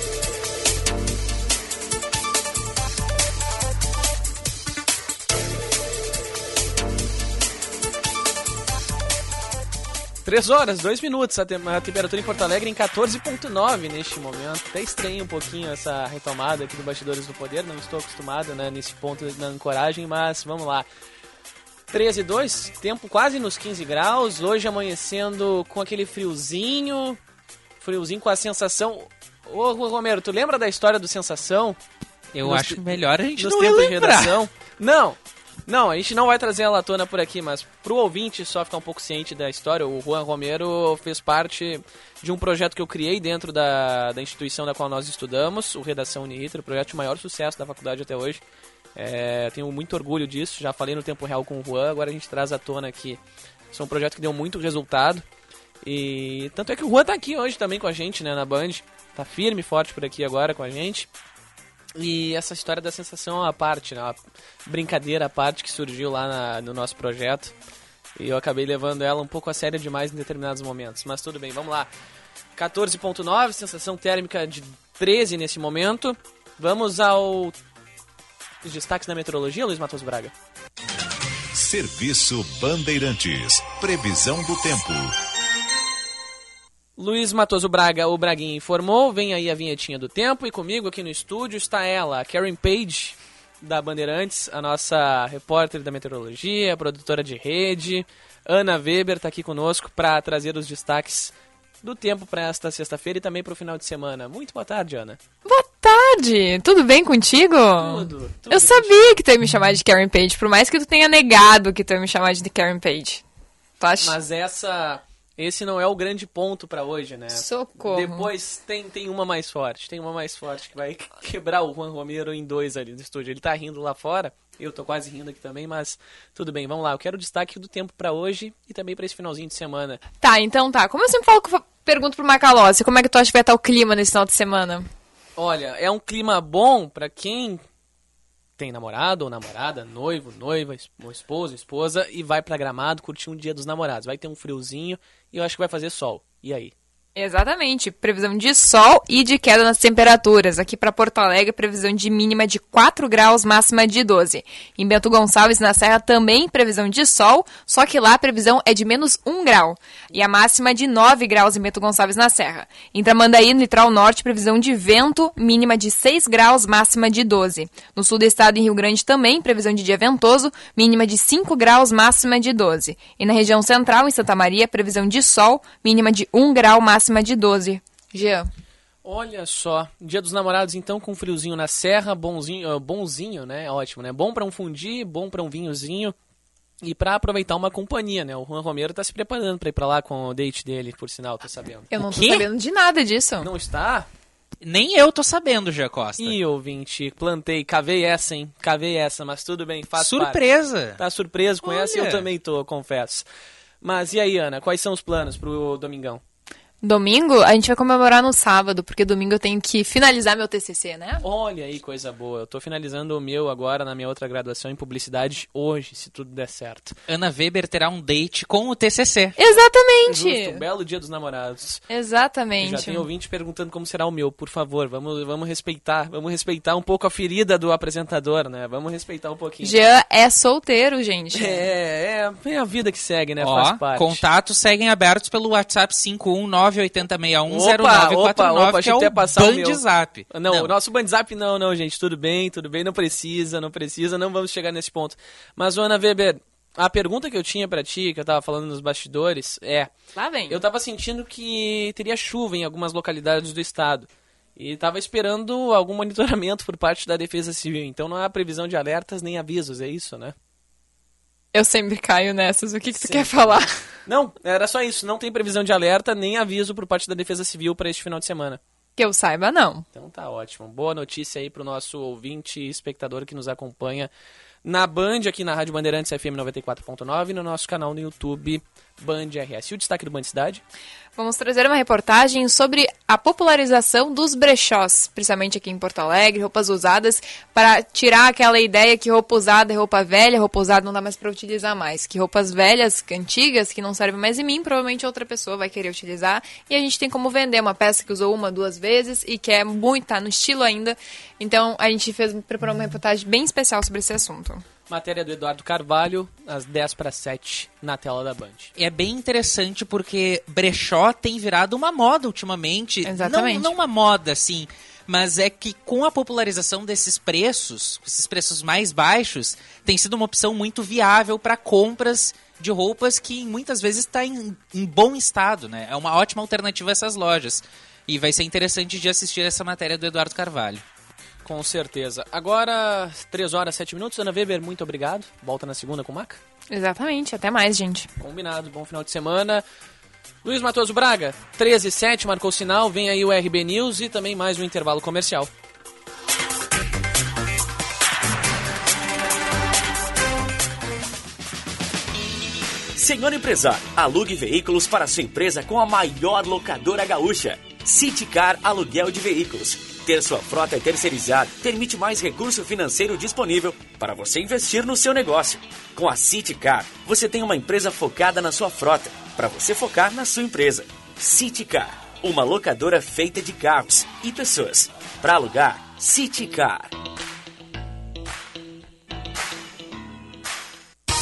Três horas, dois minutos, a, tem- a temperatura em Porto Alegre em 14.9 neste momento. Até estranho um pouquinho essa retomada aqui do Bastidores do Poder, não estou acostumado né, nesse ponto na ancoragem, mas vamos lá. 13 e 2, tempo quase nos 15 graus, hoje amanhecendo com aquele friozinho, friozinho com a sensação... Ô, Romero, tu lembra da história do Sensação? Eu Nos acho melhor a gente não redação. Não, não, a gente não vai trazer ela à tona por aqui, mas pro ouvinte só ficar um pouco ciente da história, o Juan Romero fez parte de um projeto que eu criei dentro da, da instituição da qual nós estudamos, o Redação Uniriter, o projeto de maior sucesso da faculdade até hoje. É, tenho muito orgulho disso, já falei no tempo real com o Juan, agora a gente traz à tona aqui. Isso é um projeto que deu muito resultado. E tanto é que o Juan tá aqui hoje também com a gente, né, na Band. Tá firme e forte por aqui agora com a gente. E essa história da sensação à parte, né? Uma brincadeira à parte que surgiu lá na- no nosso projeto. E eu acabei levando ela um pouco a sério demais em determinados momentos. Mas tudo bem, vamos lá. 14.9, sensação térmica de 13 nesse momento. Vamos ao... Os destaques da meteorologia, Luiz Matos Braga. Serviço Bandeirantes. Previsão do tempo. Luiz Matoso Braga, o Braguinha informou, vem aí a vinhetinha do tempo e comigo aqui no estúdio está ela, a Karen Page da Bandeirantes, a nossa repórter da meteorologia, produtora de rede. Ana Weber está aqui conosco para trazer os destaques do tempo para esta sexta-feira e também para o final de semana. Muito boa tarde, Ana. Boa tarde! Tudo bem contigo? Tudo. Eu sabia que tu ia me chamar de Karen Page, por mais que tu tenha negado que tu ia me chamar de Karen Page. Tu acha? Mas essa esse não é o grande ponto para hoje, né? Socorro. Depois tem, tem uma mais forte, tem uma mais forte que vai quebrar o Juan Romero em dois ali no estúdio. Ele tá rindo lá fora, eu tô quase rindo aqui também, mas tudo bem, vamos lá. Eu quero o destaque do tempo para hoje e também para esse finalzinho de semana. Tá, então tá. Como eu sempre falo, que eu pergunto pro Macalossi, como é que tu acha que vai estar o clima nesse final de semana? Olha, é um clima bom para quem tem namorado ou namorada, noivo, noiva, esposo, esposa e vai pra Gramado curtir um dia dos namorados. Vai ter um friozinho e eu acho que vai fazer sol. E aí? Exatamente, previsão de sol e de queda nas temperaturas. Aqui para Porto Alegre, previsão de mínima de 4 graus, máxima de 12. Em Bento Gonçalves, na Serra, também previsão de sol, só que lá a previsão é de menos 1 grau. E a máxima de 9 graus em Bento Gonçalves, na Serra. Em Tramandaí, no litoral norte, previsão de vento, mínima de 6 graus, máxima de 12. No sul do estado, em Rio Grande, também previsão de dia ventoso, mínima de 5 graus, máxima de 12. E na região central, em Santa Maria, previsão de sol, mínima de 1 grau, máxima de 12. Jean. Olha só, Dia dos Namorados então com friozinho na serra, bonzinho, ah, bonzinho, né? Ótimo, né? Bom pra um fundi, bom pra um vinhozinho e pra aproveitar uma companhia, né? O Juan Romero tá se preparando pra ir pra lá com o date dele, por sinal, tô sabendo. Eu não tô sabendo de nada disso. Não está? Nem eu tô sabendo, Gia Costa. Ih, ouvinte, plantei, cavei essa, hein? Cavei essa, mas tudo bem, faz Surpresa. parte. Tá surpreso com essa e eu Olha. também tô, confesso. Mas e aí, Ana, quais são os planos pro domingão? Domingo? A gente vai comemorar no sábado, porque domingo eu tenho que finalizar meu TCC, né? Olha aí, coisa boa. Eu tô finalizando o meu agora na minha outra graduação em publicidade hoje, se tudo der certo. Ana Weber terá um date com o TCC. Exatamente! Justo, um belo dia dos namorados. Exatamente. Já tem ouvinte perguntando como será o meu. Por favor, vamos, vamos respeitar. Vamos respeitar um pouco a ferida do apresentador, né? Vamos respeitar um pouquinho. Jean é solteiro, gente. É, é, é a vida que segue, né? Ó, Faz parte. Contatos seguem abertos pelo WhatsApp 519 980610949, que é o Bandzap. Não, não, o nosso Bandzap não, não, gente, tudo bem, tudo bem, não precisa, não precisa, não vamos chegar nesse ponto. Mas, Ana Weber, a pergunta que eu tinha para ti, que eu tava falando nos bastidores, é... Lá vem. Eu tava sentindo que teria chuva em algumas localidades do estado. E tava esperando algum monitoramento por parte da Defesa Civil. Então não há previsão de alertas nem avisos, é isso, né? Eu sempre caio nessas. O que, que tu quer falar? Não, era só isso. Não tem previsão de alerta nem aviso por parte da Defesa Civil para este final de semana. Que eu saiba, não. Então tá ótimo. Boa notícia aí pro nosso ouvinte e espectador que nos acompanha na Band, aqui na Rádio Bandeirantes FM 94.9 e no nosso canal no YouTube Band RS. E o destaque do Band Cidade? Vamos trazer uma reportagem sobre a popularização dos brechós, principalmente aqui em Porto Alegre, roupas usadas, para tirar aquela ideia que roupa usada é roupa velha, roupa usada não dá mais para utilizar mais, que roupas velhas, antigas, que não servem mais em mim, provavelmente outra pessoa vai querer utilizar, e a gente tem como vender uma peça que usou uma, duas vezes e que é muito, tá no estilo ainda. Então a gente fez preparou uma reportagem bem especial sobre esse assunto. Matéria do Eduardo Carvalho, às 10 para 7, na tela da Band. E é bem interessante porque brechó tem virado uma moda ultimamente. Exatamente. Não, não uma moda, assim, mas é que com a popularização desses preços, esses preços mais baixos, tem sido uma opção muito viável para compras de roupas que muitas vezes está em, em bom estado, né? É uma ótima alternativa a essas lojas. E vai ser interessante de assistir essa matéria do Eduardo Carvalho. Com certeza. Agora, 3 horas 7 minutos. Ana Weber, muito obrigado. Volta na segunda com o Maca. Exatamente. Até mais, gente. Combinado. Bom final de semana. Luiz Matoso Braga, 13 e 7, marcou o sinal. Vem aí o RB News e também mais um intervalo comercial. Senhor empresário, alugue veículos para sua empresa com a maior locadora gaúcha. Citicar Aluguel de Veículos. Ter sua frota terceirizada permite mais recurso financeiro disponível para você investir no seu negócio. Com a Citicar, você tem uma empresa focada na sua frota, para você focar na sua empresa. Citicar, uma locadora feita de carros e pessoas. Para alugar, Citicar.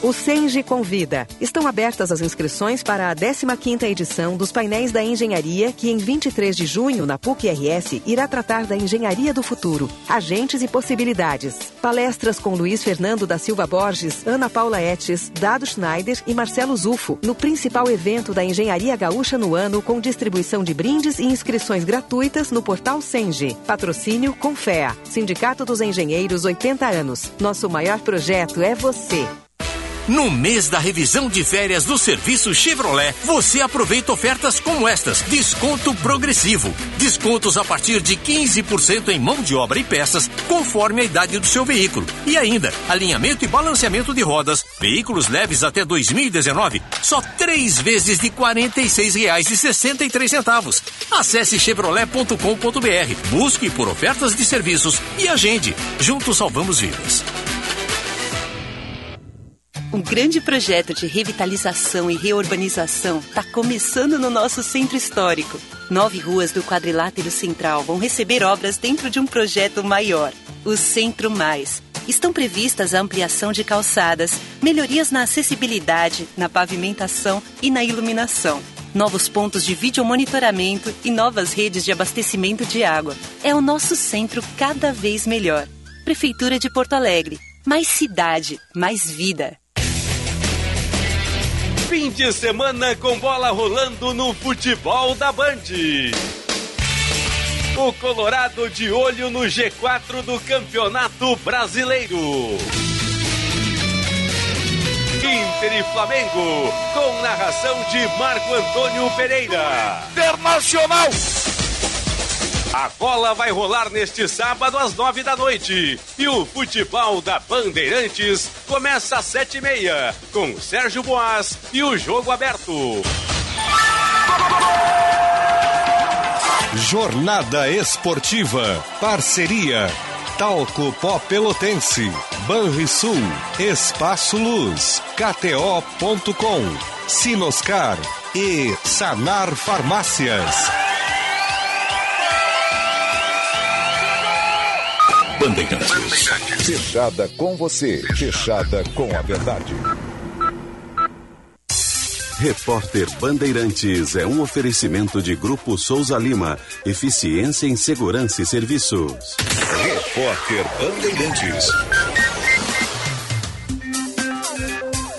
O Senge convida. Estão abertas as inscrições para a 15ª edição dos painéis da engenharia, que em 23 de junho, na PUC-RS, irá tratar da engenharia do futuro, agentes e possibilidades. Palestras com Luiz Fernando da Silva Borges, Ana Paula Etes, Dado Schneider e Marcelo Zufo, no principal evento da engenharia gaúcha no ano, com distribuição de brindes e inscrições gratuitas no portal Senge. Patrocínio Confea, Sindicato dos Engenheiros 80 anos. Nosso maior projeto é você. No mês da revisão de férias do serviço Chevrolet, você aproveita ofertas como estas: desconto progressivo, descontos a partir de 15% em mão de obra e peças, conforme a idade do seu veículo. E ainda, alinhamento e balanceamento de rodas, veículos leves até 2019, só três vezes de R$ 46,63. Acesse chevrolet.com.br, busque por ofertas de serviços e agende. Juntos salvamos vidas. Um grande projeto de revitalização e reurbanização está começando no nosso centro histórico. Nove ruas do quadrilátero central vão receber obras dentro de um projeto maior, o Centro Mais. Estão previstas a ampliação de calçadas, melhorias na acessibilidade, na pavimentação e na iluminação. Novos pontos de videomonitoramento e novas redes de abastecimento de água. É o nosso centro cada vez melhor. Prefeitura de Porto Alegre. Mais cidade, mais vida. Fim de semana com bola rolando no futebol da Band. O Colorado de olho no G4 do Campeonato Brasileiro. Inter e Flamengo, com narração de Marco Antônio Pereira. Internacional! A bola vai rolar neste sábado às nove da noite. E o futebol da Bandeirantes começa às sete e meia, com Sérgio Boas e o jogo aberto. Jornada Esportiva. Parceria. Talco Pó Pelotense. Banrisul. Espaço Luz. KTO.com. Sinoscar. E Sanar Farmácias. Bandeirantes. Fechada com você. Fechada com a verdade. Repórter Bandeirantes é um oferecimento de Grupo Souza Lima. Eficiência em Segurança e Serviços. Repórter Bandeirantes.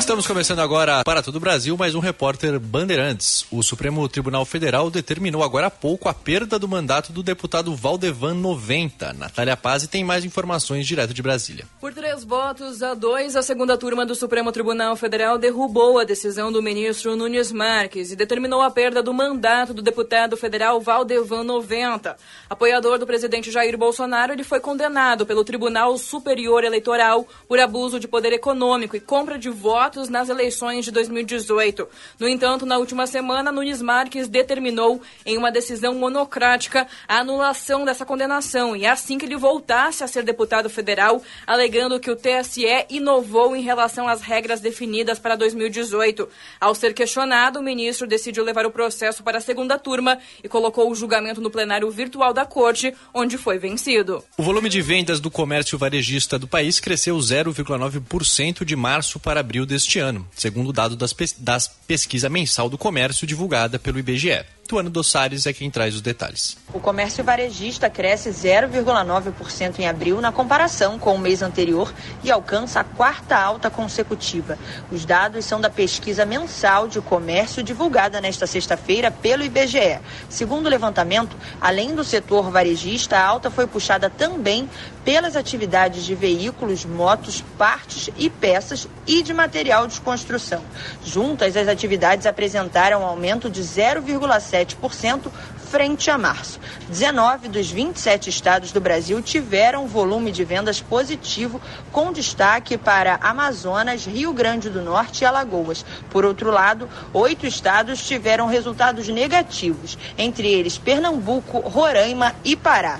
Estamos começando agora para todo o Brasil mais um repórter Bandeirantes. O Supremo Tribunal Federal determinou agora há pouco a perda do mandato do deputado Valdevan 90. Natália Paz tem mais informações direto de Brasília. Por três votos a dois, a segunda turma do Supremo Tribunal Federal derrubou a decisão do ministro Nunes Marques e determinou a perda do mandato do deputado federal Valdevan 90. Apoiador do presidente Jair Bolsonaro, ele foi condenado pelo Tribunal Superior Eleitoral por abuso de poder econômico e compra de votos nas eleições de 2018. No entanto, na última semana, Nunes Marques determinou, em uma decisão monocrática, a anulação dessa condenação e assim que ele voltasse a ser deputado federal, alegando que o TSE inovou em relação às regras definidas para 2018. Ao ser questionado, o ministro decidiu levar o processo para a segunda turma e colocou o julgamento no plenário virtual da corte, onde foi vencido. O volume de vendas do comércio varejista do país cresceu 0,9% de março para abril deste ano, segundo o dado das, pes das pesquisa mensal do comércio divulgada pelo IBGE. Tuano Dossares é quem traz os detalhes. O comércio varejista cresce 0,9% em abril na comparação com o mês anterior e alcança a quarta alta consecutiva. Os dados são da pesquisa mensal de comércio divulgada nesta sexta-feira pelo IBGE. Segundo o levantamento, além do setor varejista, a alta foi puxada também pelas atividades de veículos, motos, partes e peças e de material de construção. Juntas, as atividades apresentaram um aumento de 0,7% frente a março. 19 dos 27 estados do Brasil tiveram volume de vendas positivo, com destaque para Amazonas, Rio Grande do Norte e Alagoas. Por outro lado, oito estados tiveram resultados negativos, entre eles Pernambuco, Roraima e Pará.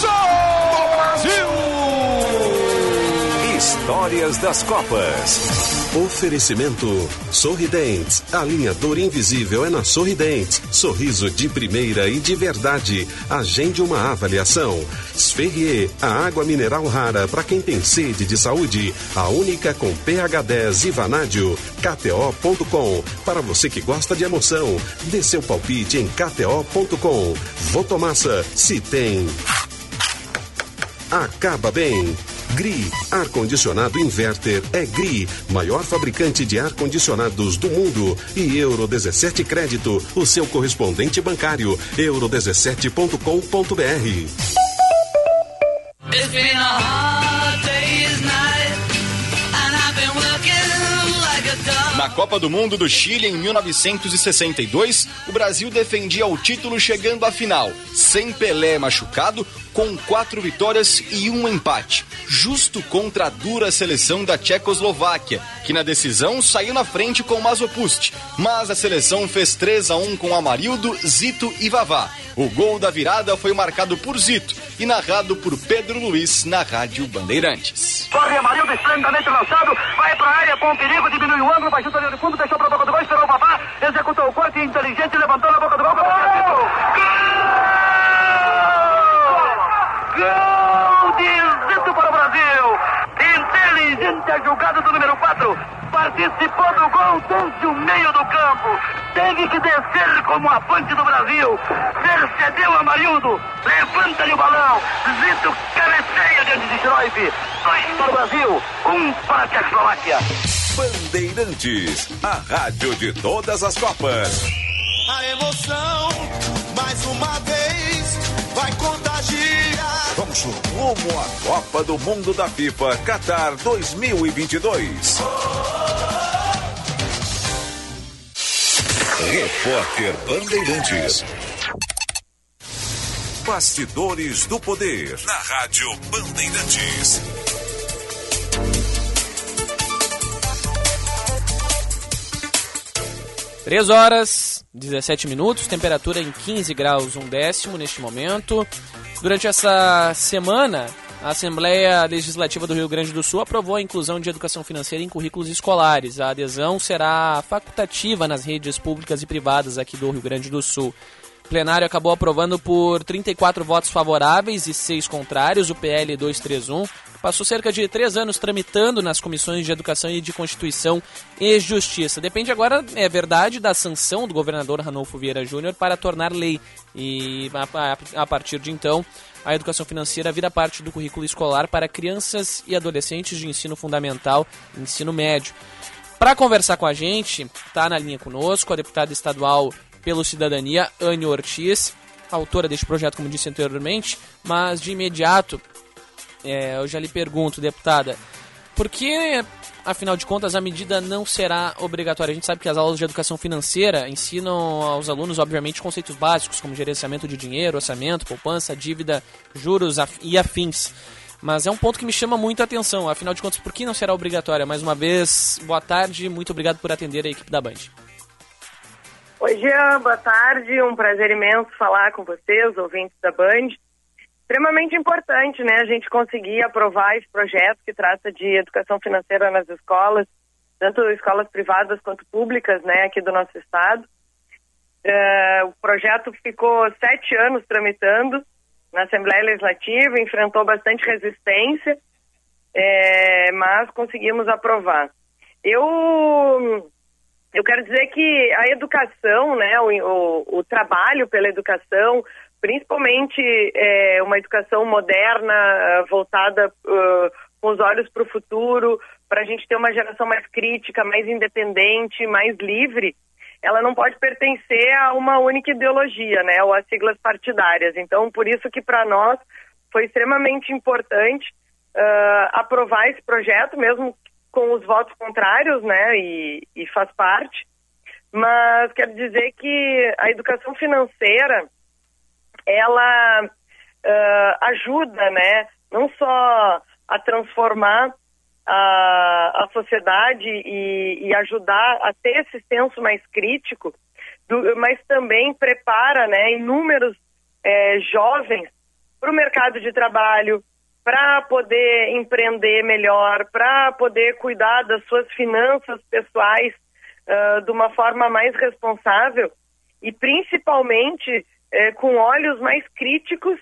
Histórias das Copas. Oferecimento Sorridentes. Alinhador invisível é na Sorridentes. Sorriso de primeira e de verdade. Agende uma avaliação. Sferrier, a água mineral rara para quem tem sede de saúde. A única com pH 10 e vanádio. KTO.com. Para você que gosta de emoção. Dê seu palpite em KTO.com. Votomassa, se tem. Acaba bem. GRI, ar-condicionado inverter é GRI, maior fabricante de ar-condicionados do mundo. E Euro 17 Crédito, o seu correspondente bancário. euro17.com.br. Copa do Mundo do Chile em 1962, o Brasil defendia o título chegando à final, sem Pelé machucado, com quatro vitórias e um empate, justo contra a dura seleção da Tchecoslováquia, que na decisão saiu na frente com Mazopust, mas a seleção fez 3 a 1 com Amarildo, Zito e Vavá. O gol da virada foi marcado por Zito e narrado por Pedro Luiz na Rádio Bandeirantes. Corre Amarildo, esplendidamente lançado. Vai pra área com perigo, diminui o ângulo, vai chutar ali no fundo, deixou pra boca do gol, esperou o papá. Executou o corte inteligente, levantou na boca do gol. Gol! Gol de Zito para o Brasil. A jogada do número 4. Participou do gol desde o meio do campo. Teve que descer como avante do Brasil. Percebeu Amarildo. Levanta-lhe o balão. Zito cabeceia diante de Schroif. Dois para o Brasil. Um para a Tchecoslováquia. Bandeirantes, a rádio de todas as Copas. A emoção, mais uma vez, vai contagiar. Rumo à Copa do Mundo da FIFA Qatar 2022. Repórter Bandeirantes. Bastidores do Poder na Rádio Bandeirantes. Três horas, 17 minutos, temperatura em 15 graus, um décimo neste momento. Durante essa semana, a Assembleia Legislativa do Rio Grande do Sul aprovou a inclusão de educação financeira em currículos escolares. A adesão será facultativa nas redes públicas e privadas aqui do Rio Grande do Sul. O plenário acabou aprovando por 34 votos favoráveis e 6 contrários o PL 231, passou cerca de três anos tramitando nas comissões de Educação e de Constituição e Justiça. Depende agora, é verdade, da sanção do governador Ranolfo Vieira Júnior para tornar lei. E a, partir de então, a educação financeira vira parte do currículo escolar para crianças e adolescentes de ensino fundamental e ensino médio. Para conversar com a gente, está na linha conosco a deputada estadual pelo Cidadania, Anne Ortiz, autora deste projeto, como disse anteriormente, mas de imediato é, eu já lhe pergunto, deputada, por que, afinal de contas, a medida não será obrigatória? A gente sabe que as aulas de educação financeira ensinam aos alunos, obviamente, conceitos básicos, como gerenciamento de dinheiro, orçamento, poupança, dívida, juros e afins. Mas é um ponto que me chama muito a atenção. Afinal de contas, por que não será obrigatória? Mais uma vez, boa tarde, muito obrigado por atender a equipe da Band. Oi, Jean, boa tarde. Um prazer imenso falar com vocês, ouvintes da Band extremamente importante, né, a gente conseguir aprovar esse projeto que trata de educação financeira nas escolas, tanto escolas privadas quanto públicas, né, aqui do nosso estado. Uh, o projeto ficou sete anos tramitando na Assembleia Legislativa, enfrentou bastante resistência, é, mas conseguimos aprovar. Eu eu quero dizer que a educação, né, o, o, o trabalho pela educação, principalmente é, uma educação moderna, eh, voltada uh, com os olhos para o futuro, para a gente ter uma geração mais crítica, mais independente, mais livre, ela não pode pertencer a uma única ideologia, né, ou a siglas partidárias. Então, por isso que para nós foi extremamente importante uh, aprovar esse projeto, mesmo com os votos contrários, né, e, e faz parte. Mas quero dizer que a educação financeira ela uh, ajuda, né, não só a transformar a, a sociedade e, e, ajudar a ter esse senso mais crítico, do, mas também prepara, né, inúmeros é, jovens para o mercado de trabalho, para poder empreender melhor, para poder cuidar das suas finanças pessoais uh, de uma forma mais responsável e principalmente é, com olhos mais críticos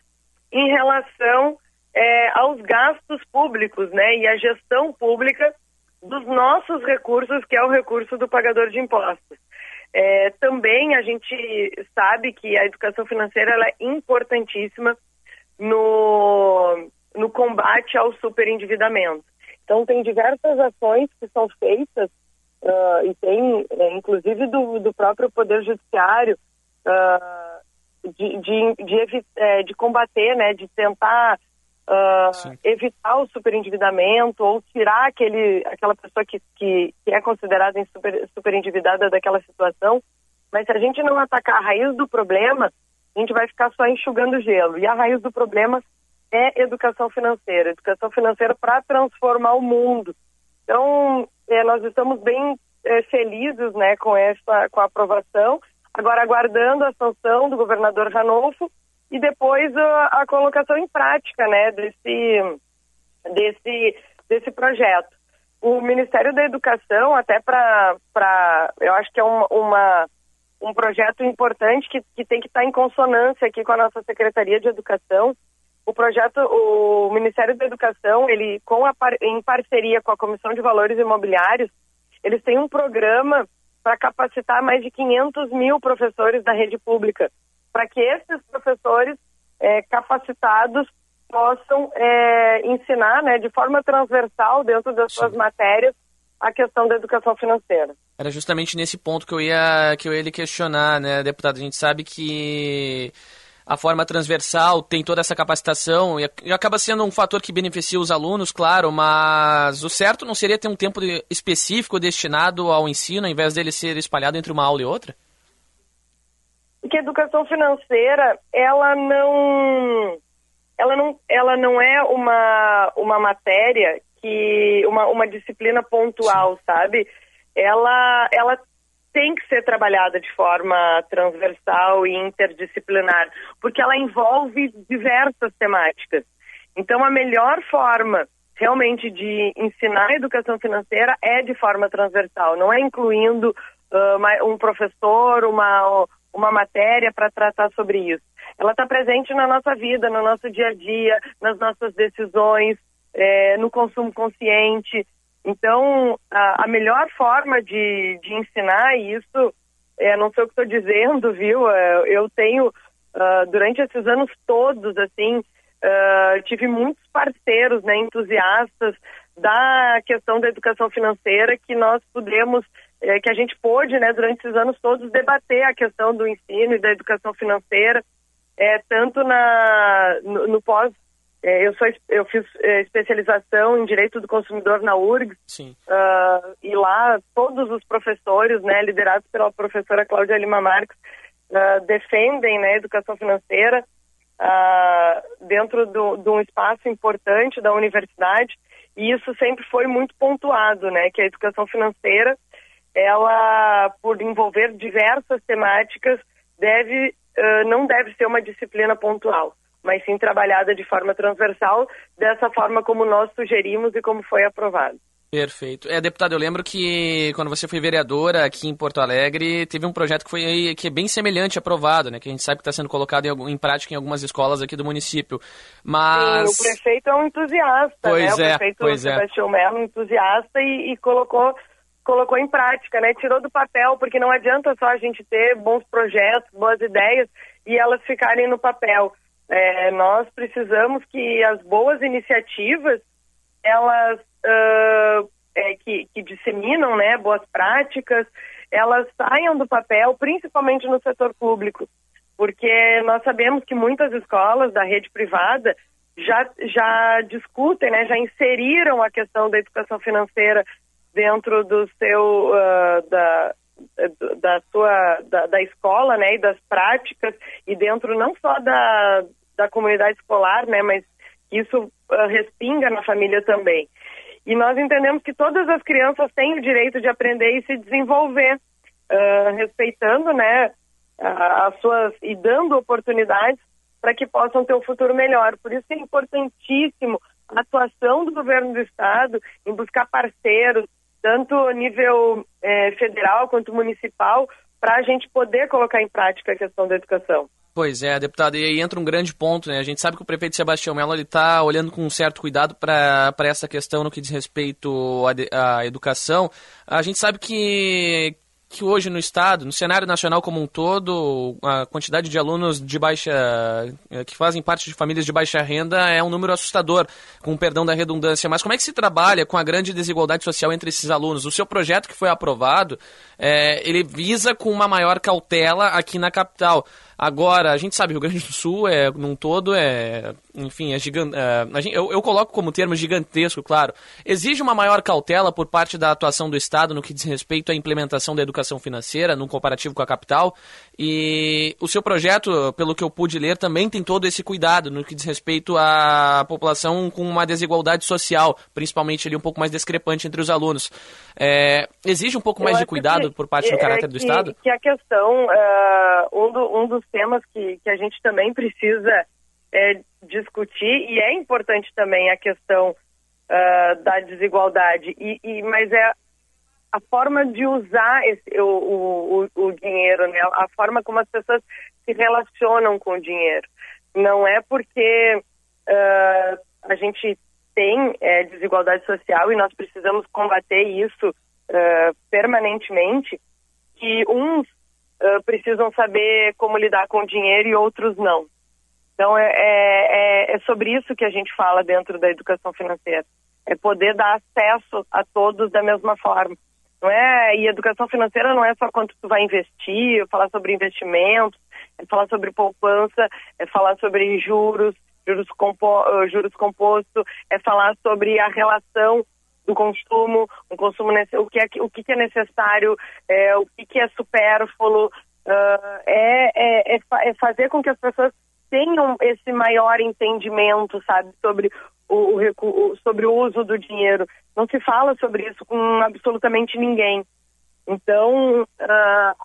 em relação é, aos gastos públicos, né, e a gestão pública dos nossos recursos, que é o recurso do pagador de impostos. É, também a gente sabe que a educação financeira é importantíssima no, no combate ao superendividamento. Então, tem diversas ações que são feitas, uh, e tem, é, inclusive, do, do próprio Poder Judiciário, uh, de, de, de, é, de combater, né, de tentar uh, evitar o superendividamento ou tirar aquele, aquela pessoa que, que, que é considerada super, superendividada daquela situação. Mas se a gente não atacar a raiz do problema, a gente vai ficar só enxugando gelo. E a raiz do problema é educação financeira, educação financeira para transformar o mundo. Então, é, nós estamos bem é, felizes, né, com essa, com a aprovação agora aguardando a sanção do governador Ranolfo e depois a, a colocação em prática, né, desse, desse desse projeto. O Ministério da Educação, até para, eu acho que é uma, uma um projeto importante que, que tem que estar em consonância aqui com a nossa Secretaria de Educação. O projeto, o Ministério da Educação, ele com a, em parceria com a Comissão de Valores Imobiliários, eles têm um programa para capacitar mais de 500 mil professores da rede pública, para que esses professores é, capacitados possam é, ensinar né, de forma transversal dentro das Sim. suas matérias a questão da educação financeira. Era justamente nesse ponto que eu ia que eu ia lhe questionar, né, deputado? A gente sabe que a forma transversal tem toda essa capacitação e, e acaba sendo um fator que beneficia os alunos, claro, mas o certo não seria ter um tempo específico destinado ao ensino, ao invés dele ser espalhado entre uma aula e outra? Porque a educação financeira, ela não ela não, ela não é uma, uma matéria que uma, uma disciplina pontual, Sim. sabe? Ela, ela tem que ser trabalhada de forma transversal e interdisciplinar, porque ela envolve diversas temáticas. Então, a melhor forma realmente de ensinar a educação financeira é de forma transversal, não é incluindo uh, um professor, uma, uma matéria para tratar sobre isso. Ela está presente na nossa vida, no nosso dia a dia, nas nossas decisões, é, no consumo consciente. Então, a, a melhor forma de, de ensinar isso, é, não sei o que estou dizendo, viu? É, eu tenho, uh, durante esses anos todos, assim, uh, tive muitos parceiros, né, entusiastas da questão da educação financeira que nós pudemos é, que a gente pôde, né, durante esses anos todos, debater a questão do ensino e da educação financeira, é, tanto na, no, no pós. É, eu, sou, eu fiz é, especialização em Direito do Consumidor na URGS, uh, e lá todos os professores, né, liderados pela professora Cláudia Lima Marques, uh, defendem né, a educação financeira uh, dentro do, de um espaço importante da universidade, e isso sempre foi muito pontuado, né, que a educação financeira ela, por envolver diversas temáticas, deve, não deve ser uma disciplina pontual, mas sim trabalhada de forma transversal, dessa forma como nós sugerimos e como foi aprovado. Perfeito. É, deputado, eu lembro que quando você foi vereadora aqui em Porto Alegre, teve um projeto que foi que é bem semelhante aprovado, né? Que a gente sabe que está sendo colocado em, em, prática em algumas escolas aqui do município. Mas. Sim, o prefeito é um entusiasta, pois né? É, o prefeito pois é. Sebastião é. Melo, um entusiasta e, e colocou colocou em prática, né? Tirou do papel, porque não adianta só a gente ter bons projetos, boas ideias e elas ficarem no papel. É, nós precisamos que as boas iniciativas, elas uh, é, que, que disseminam, né, boas práticas, elas saiam do papel, principalmente no setor público, porque nós sabemos que muitas escolas da rede privada já, já discutem, né, já inseriram a questão da educação financeira dentro do seu uh, da, da sua da, da, escola né e das práticas e dentro não só da, da comunidade escolar né mas isso uh, respinga na família também. E nós entendemos que todas as crianças têm o direito de aprender e se desenvolver uh, respeitando né as suas e dando oportunidades para que possam ter um futuro melhor. Por isso é importantíssimo a atuação do governo do estado em buscar parceiros tanto nível é, federal quanto municipal, para a gente poder colocar em prática a questão da educação. Pois é, deputado, e aí entra um grande ponto, né? A gente sabe que o prefeito Sebastião Mello está olhando com um certo cuidado para essa questão no que diz respeito à, à educação. A gente sabe que, que hoje no estado, no cenário nacional como um todo, a quantidade de alunos de baixa eh, que fazem parte de famílias de baixa renda é um número assustador, com perdão da redundância. Mas como é que se trabalha com a grande desigualdade social entre esses alunos? O seu projeto que foi aprovado, é, ele visa com uma maior cautela aqui na capital. Agora, a gente sabe, Rio Grande do Sul, é, num todo, é, enfim, é gigante. É, eu, eu coloco como termo gigantesco, claro. Exige uma maior cautela por parte da atuação do Estado no que diz respeito à implementação da educação financeira, num comparativo com a capital. E o seu projeto, pelo que eu pude ler, também tem todo esse cuidado no que diz respeito à população com uma desigualdade social, principalmente ali um pouco mais discrepante entre os alunos. É, exige um pouco mais de cuidado por parte do é caráter do que, Estado? Que a questão, uh, um, do, um dos temas que, que a gente também precisa é, discutir, e é importante também a questão ah, da desigualdade. E, e- mas é a forma de usar esse- o, o, o- dinheiro, né? A forma como as pessoas se relacionam com o dinheiro. Não é porque ah, a gente tem eh, desigualdade social e nós precisamos combater isso ah, permanentemente que uns ah, precisam saber como lidar com o dinheiro e outros não. Então é, é, é- é sobre isso que a gente fala dentro da educação financeira. É poder dar acesso a todos da mesma forma. Não é, e educação financeira não é só quanto tu vai investir, falar sobre investimentos, é falar sobre poupança, é falar sobre juros, juros, compo, eh, juros composto, é falar sobre a relação do consumo, um consumo o que é o que, é necessário, é, o que, é supérfluo, ah, é, é, é, é fazer com que as pessoas tenham esse maior entendimento, sabe, sobre o, o sobre o uso do dinheiro. Não se fala sobre isso com absolutamente ninguém. Então, ah,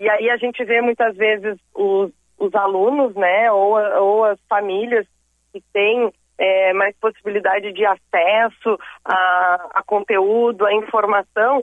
e aí a gente vê muitas vezes os, os alunos, né, ou, ou as famílias que têm eh, mais possibilidade de acesso a, a conteúdo, a informação,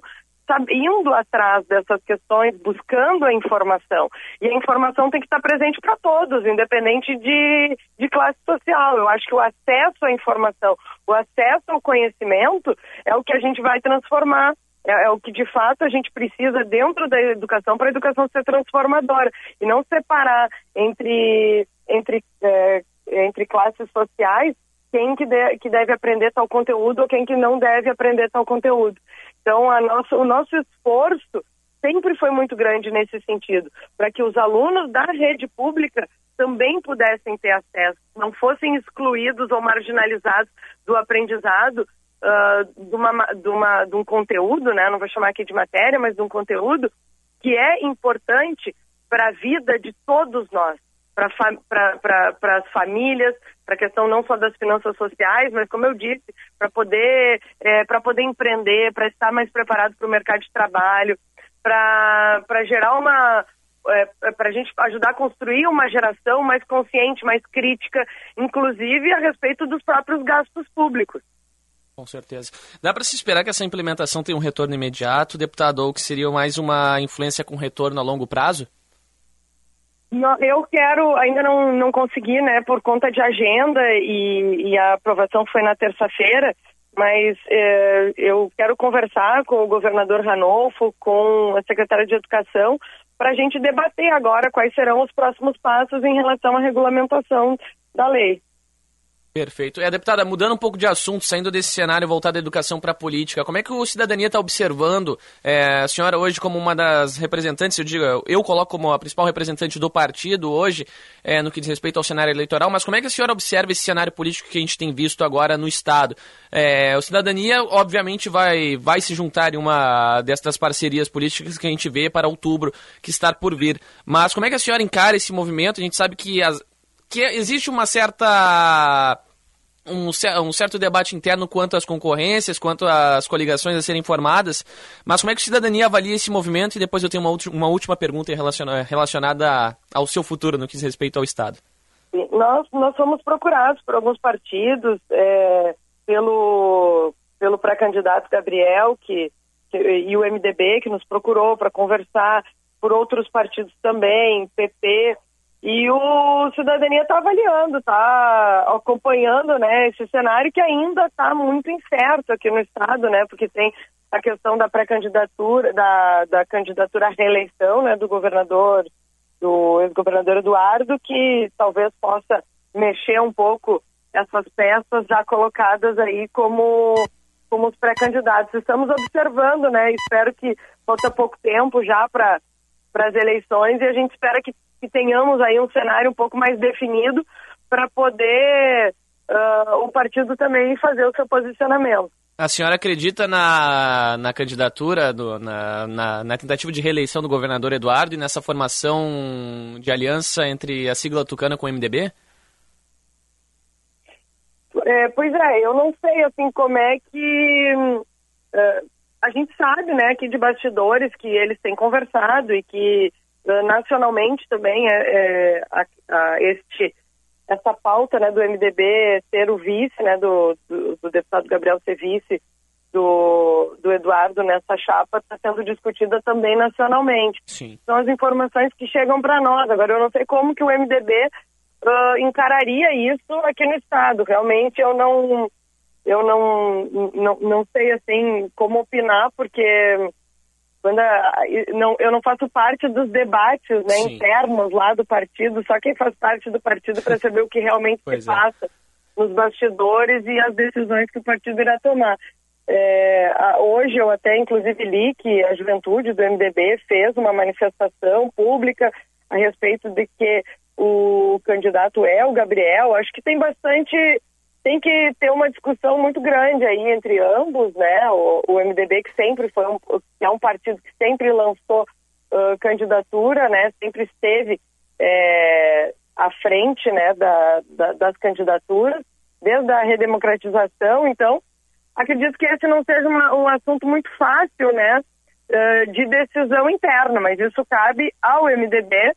indo atrás dessas questões, buscando a informação. E a informação tem que estar presente para todos, independente de, de classe social. Eu acho que o acesso à informação, o acesso ao conhecimento é o que a gente vai transformar. É, é o que de fato a gente precisa dentro da educação para a educação ser transformadora e não separar entre entre eh, entre classes sociais quem que, de- que deve aprender tal conteúdo ou quem que não deve aprender tal conteúdo. Então, a o nosso esforço sempre foi muito grande nesse sentido, para que os alunos da rede pública também pudessem ter acesso, não fossem excluídos ou marginalizados do aprendizado ah, de, uma, ma- de, uma, de um conteúdo, né? não vou chamar aqui de matéria, mas de um conteúdo que é importante para a vida de todos nós, para as famílias, para a questão não só das finanças sociais, mas como eu disse, para poder, para poder empreender, para estar mais preparado para o mercado de trabalho, para gerar uma para a gente ajudar a construir uma geração mais consciente, mais crítica, inclusive a respeito dos próprios gastos públicos. Com certeza. Dá para se esperar que essa implementação tenha um retorno imediato, deputado, ou que seria mais uma influência com retorno a longo prazo? Eu quero, ainda não, não consegui, né, por conta de agenda e, e a aprovação foi na terça-feira, mas eh, eu quero conversar com o governador Ranolfo, com a secretária de Educação, para a gente debater agora quais serão os próximos passos em relação à regulamentação da lei. Perfeito. É, deputada, mudando um pouco de assunto, saindo desse cenário voltado à educação para a política, como é que o Cidadania está observando é, a senhora hoje como uma das representantes, eu digo, eu coloco como a principal representante do partido hoje, é, no que diz respeito ao cenário eleitoral, mas como é que a senhora observa esse cenário político que a gente tem visto agora no Estado? É, o Cidadania, obviamente, vai, vai se juntar em uma dessas parcerias políticas que a gente vê para outubro, que está por vir. Mas como é que a senhora encara esse movimento? A gente sabe que, as, que existe uma certa um, um certo debate interno quanto às concorrências, quanto às coligações a serem formadas, mas como é que a cidadania avalia esse movimento? E depois eu tenho uma, uma última pergunta relaciona- relacionada ao seu futuro no que diz respeito ao Estado. Nós, nós fomos procurados por alguns partidos, é, pelo, pelo pré-candidato Gabriel que, que- e o MDB, que nos procurou para conversar, por outros partidos também, PP, e o Cidadania está avaliando, está acompanhando né, esse cenário que ainda está muito incerto aqui no Estado, né, porque tem a questão da pré-candidatura, da, da candidatura à reeleição né, do governador do ex-governador Eduardo, que talvez possa mexer um pouco essas peças já colocadas aí como, como os pré-candidatos. Estamos observando, né? Espero que falta pouco tempo já para as eleições e a gente espera que, que tenhamos aí um cenário um pouco mais definido para poder ah, o partido também fazer o seu posicionamento. A senhora acredita na, na candidatura, do, na, na, na tentativa de reeleição do governador Eduardo e nessa formação de aliança entre a sigla tucana com o MDB? É, pois é, eu não sei assim como é que é, a gente sabe, né, aqui de bastidores que eles têm conversado e que é, nacionalmente também é, é, a- a- este essa pauta né, do MDB ser o vice, né, do, do, do deputado Gabriel ser vice do, do Eduardo nessa chapa está sendo discutida também nacionalmente. Sim. São as informações que chegam para nós. Agora, eu não sei como que o MDB uh, encararia isso aqui no Estado. Realmente, eu não eu não, não, não sei assim como opinar, porque quando a, não, eu não faço parte dos debates né, internos lá do partido, só quem faz parte do partido para saber o que realmente se é. passa nos bastidores e as decisões que o partido irá tomar. É, a- hoje eu até inclusive li que a juventude do MDB fez uma manifestação pública a respeito de que o candidato é o Gabriel. Acho que tem bastante tem que ter uma discussão muito grande aí entre ambos, né? O, o MDB que sempre foi um, é um partido que sempre lançou ãh, candidatura, né? Sempre esteve é, à frente, né? Da, da- das candidaturas desde a redemocratização. Então, acredito que esse não seja uma- um assunto muito fácil, né? ãh, de decisão interna, mas isso cabe ao MDB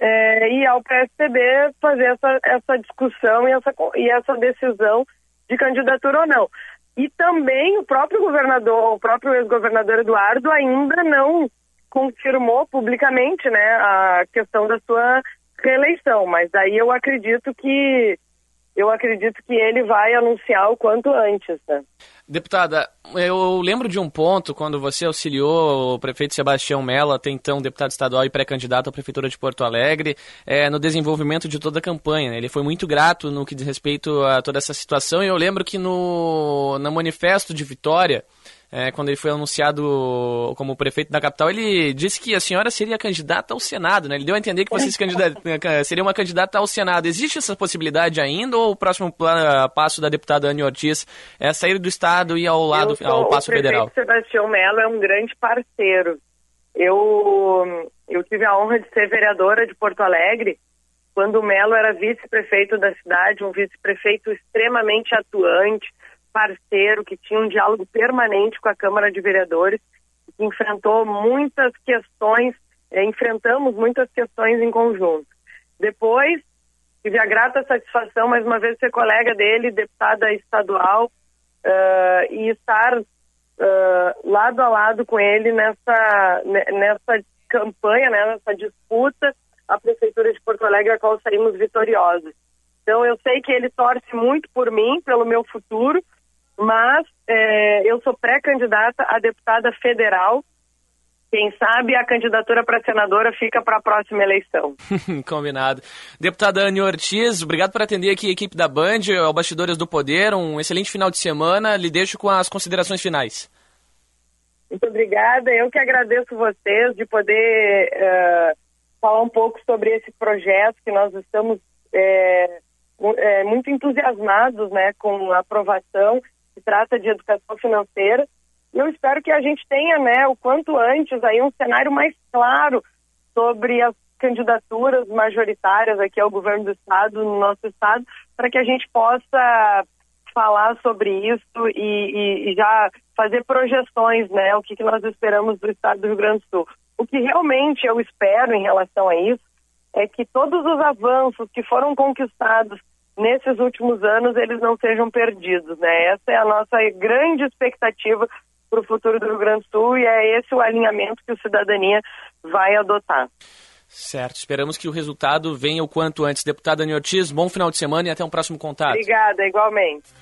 é, e ao PSDB fazer essa, essa discussão e essa, e essa decisão de candidatura ou não. E também o próprio governador, o próprio ex-governador Eduardo ainda não confirmou publicamente né, a questão da sua reeleição, mas daí eu acredito que eu acredito que ele vai anunciar o quanto antes, né? Deputada, eu lembro de um ponto quando você auxiliou o prefeito Sebastião Mello, até então deputado estadual e pré-candidato à Prefeitura de Porto Alegre, eh, no desenvolvimento de toda a campanha. né? Ele foi muito grato no que diz respeito a toda essa situação e eu lembro que no, no manifesto de Vitória, eh, quando ele foi anunciado como prefeito da capital, ele disse que a senhora seria candidata ao Senado, né? Ele deu a entender que você seria uma candidata ao Senado. Existe essa possibilidade ainda ou o próximo passo da deputada Anne Ortiz é sair do Estado e ir ao lado sou- ao passo o prefeito federal? Sebastião Mello é um grande parceiro. Eu, eu tive a honra de ser vereadora de Porto Alegre quando o Melo era vice-prefeito da cidade, um vice-prefeito extremamente atuante, parceiro, que tinha um diálogo permanente com a Câmara de Vereadores, que enfrentou muitas questões, eh, enfrentamos muitas questões em conjunto. Depois, tive a grata satisfação, mais uma vez, ser colega dele, deputada estadual, ah, e estar ah, lado a lado com ele nessa, ne- nessa campanha, né, nessa disputa à Prefeitura de Porto Alegre, a qual saímos vitoriosos. Então, eu sei que ele torce muito por mim, pelo meu futuro, mas eh, eu sou pré-candidata a deputada federal. Quem sabe a candidatura para senadora fica para a próxima eleição. Combinado. Deputada Anne Ortiz, obrigado por atender aqui a equipe da Band, ao Bastidores do Poder. Um excelente final de semana. Lhe deixo com as considerações finais. Muito obrigada. Eu que agradeço vocês de poder eh, falar um pouco sobre esse projeto que nós estamos mu- eh, muito entusiasmados né, com a aprovação que trata de educação financeira. E eu espero que a gente tenha, né, o quanto antes aí um cenário mais claro sobre as candidaturas majoritárias aqui ao governo do estado, no nosso estado, para que a gente possa falar sobre isso e- e já fazer projeções, né? O que, que nós esperamos do estado do Rio Grande do Sul. O que realmente eu espero em relação a isso é que todos os avanços que foram conquistados nesses últimos anos, eles não sejam perdidos, né? Essa é a nossa grande expectativa para o futuro do Rio Grande do Sul e é esse o alinhamento que o Cidadania vai adotar. Certo, esperamos que o resultado venha o quanto antes. Deputada Ortiz, bom final de semana e até um próximo contato. Obrigada, igualmente.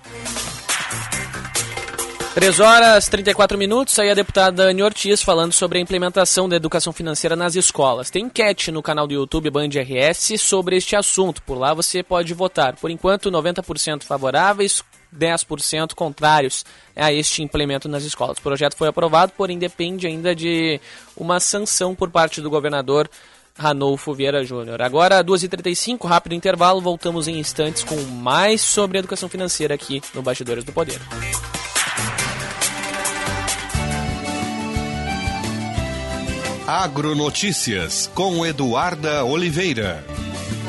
3 horas 34 minutos, aí a deputada Anne Ortiz falando sobre a implementação da educação financeira nas escolas. Tem enquete no canal do YouTube Band RS sobre este assunto. Por lá você pode votar. Por enquanto, 90% favoráveis, 10% contrários a este implemento nas escolas. O projeto foi aprovado, porém depende ainda de uma sanção por parte do governador Ranolfo Vieira Júnior. Agora, 2h35, rápido intervalo, voltamos em instantes com mais sobre educação financeira aqui no Bastidores do Poder. Agronotícias com Eduarda Oliveira.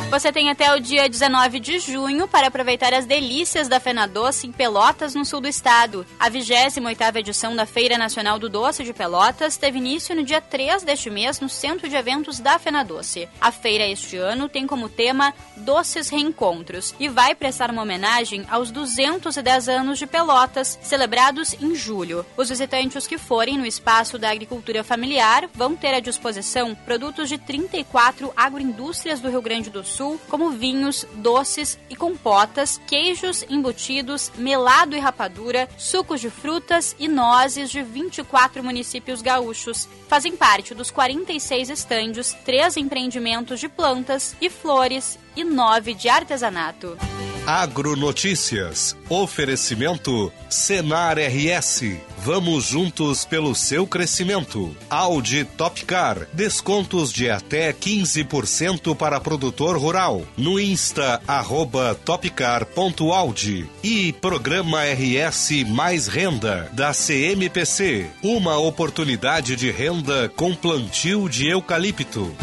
Você tem até o dia 19 de junho para aproveitar as delícias da Fena Doce em Pelotas, no sul do estado. A 28ª edição da Feira Nacional do Doce de Pelotas teve início no dia 3 deste mês no Centro de Eventos da Fena Doce. A feira este ano tem como tema Doces Reencontros e vai prestar uma homenagem aos 210 anos de Pelotas, celebrados em julho. Os visitantes que forem no espaço da agricultura familiar vão ter à disposição produtos de 34 agroindústrias do Rio Grande do Sul Sul, como vinhos, doces e compotas, queijos embutidos, melado e rapadura, sucos de frutas e nozes de 24 municípios gaúchos. Fazem parte dos 46 estandes, três empreendimentos de plantas e flores e nove de artesanato. Agronotícias. Oferecimento Senar RS. Vamos juntos pelo seu crescimento. Audi Topcar. Descontos de até 15% para produtor rural. No Insta, arroba topcar.audi. E Programa RS Mais Renda, da CMPC. Uma oportunidade de renda com plantio de eucalipto.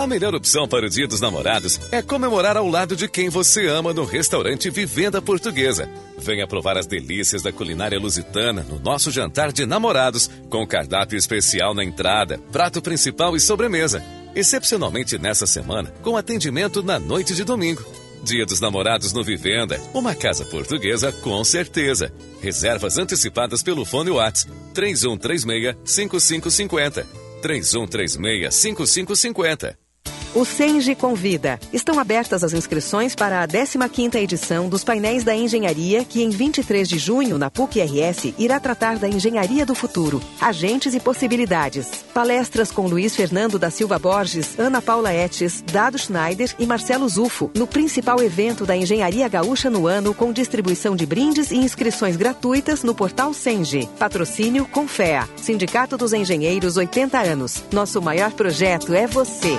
A melhor opção para o Dia dos Namorados é comemorar ao lado de quem você ama no restaurante Vivenda Portuguesa. Venha provar as delícias da culinária lusitana no nosso jantar de namorados, com cardápio especial na entrada, prato principal e sobremesa. Excepcionalmente nessa semana, com atendimento na noite de domingo. Dia dos Namorados no Vivenda, uma casa portuguesa com certeza. Reservas antecipadas pelo fone Whats 3136 5550. 3136 5550. O Senge convida. Estão abertas as inscrições para a 15ª edição dos painéis da engenharia, que em 23 de junho, na PUC-RS, irá tratar da engenharia do futuro, agentes e possibilidades. Palestras com Luiz Fernando da Silva Borges, Ana Paula Etes, Dado Schneider e Marcelo Zufo, no principal evento da engenharia gaúcha no ano, com distribuição de brindes e inscrições gratuitas no portal Senge. Patrocínio Confea, Sindicato dos Engenheiros 80 anos. Nosso maior projeto é você.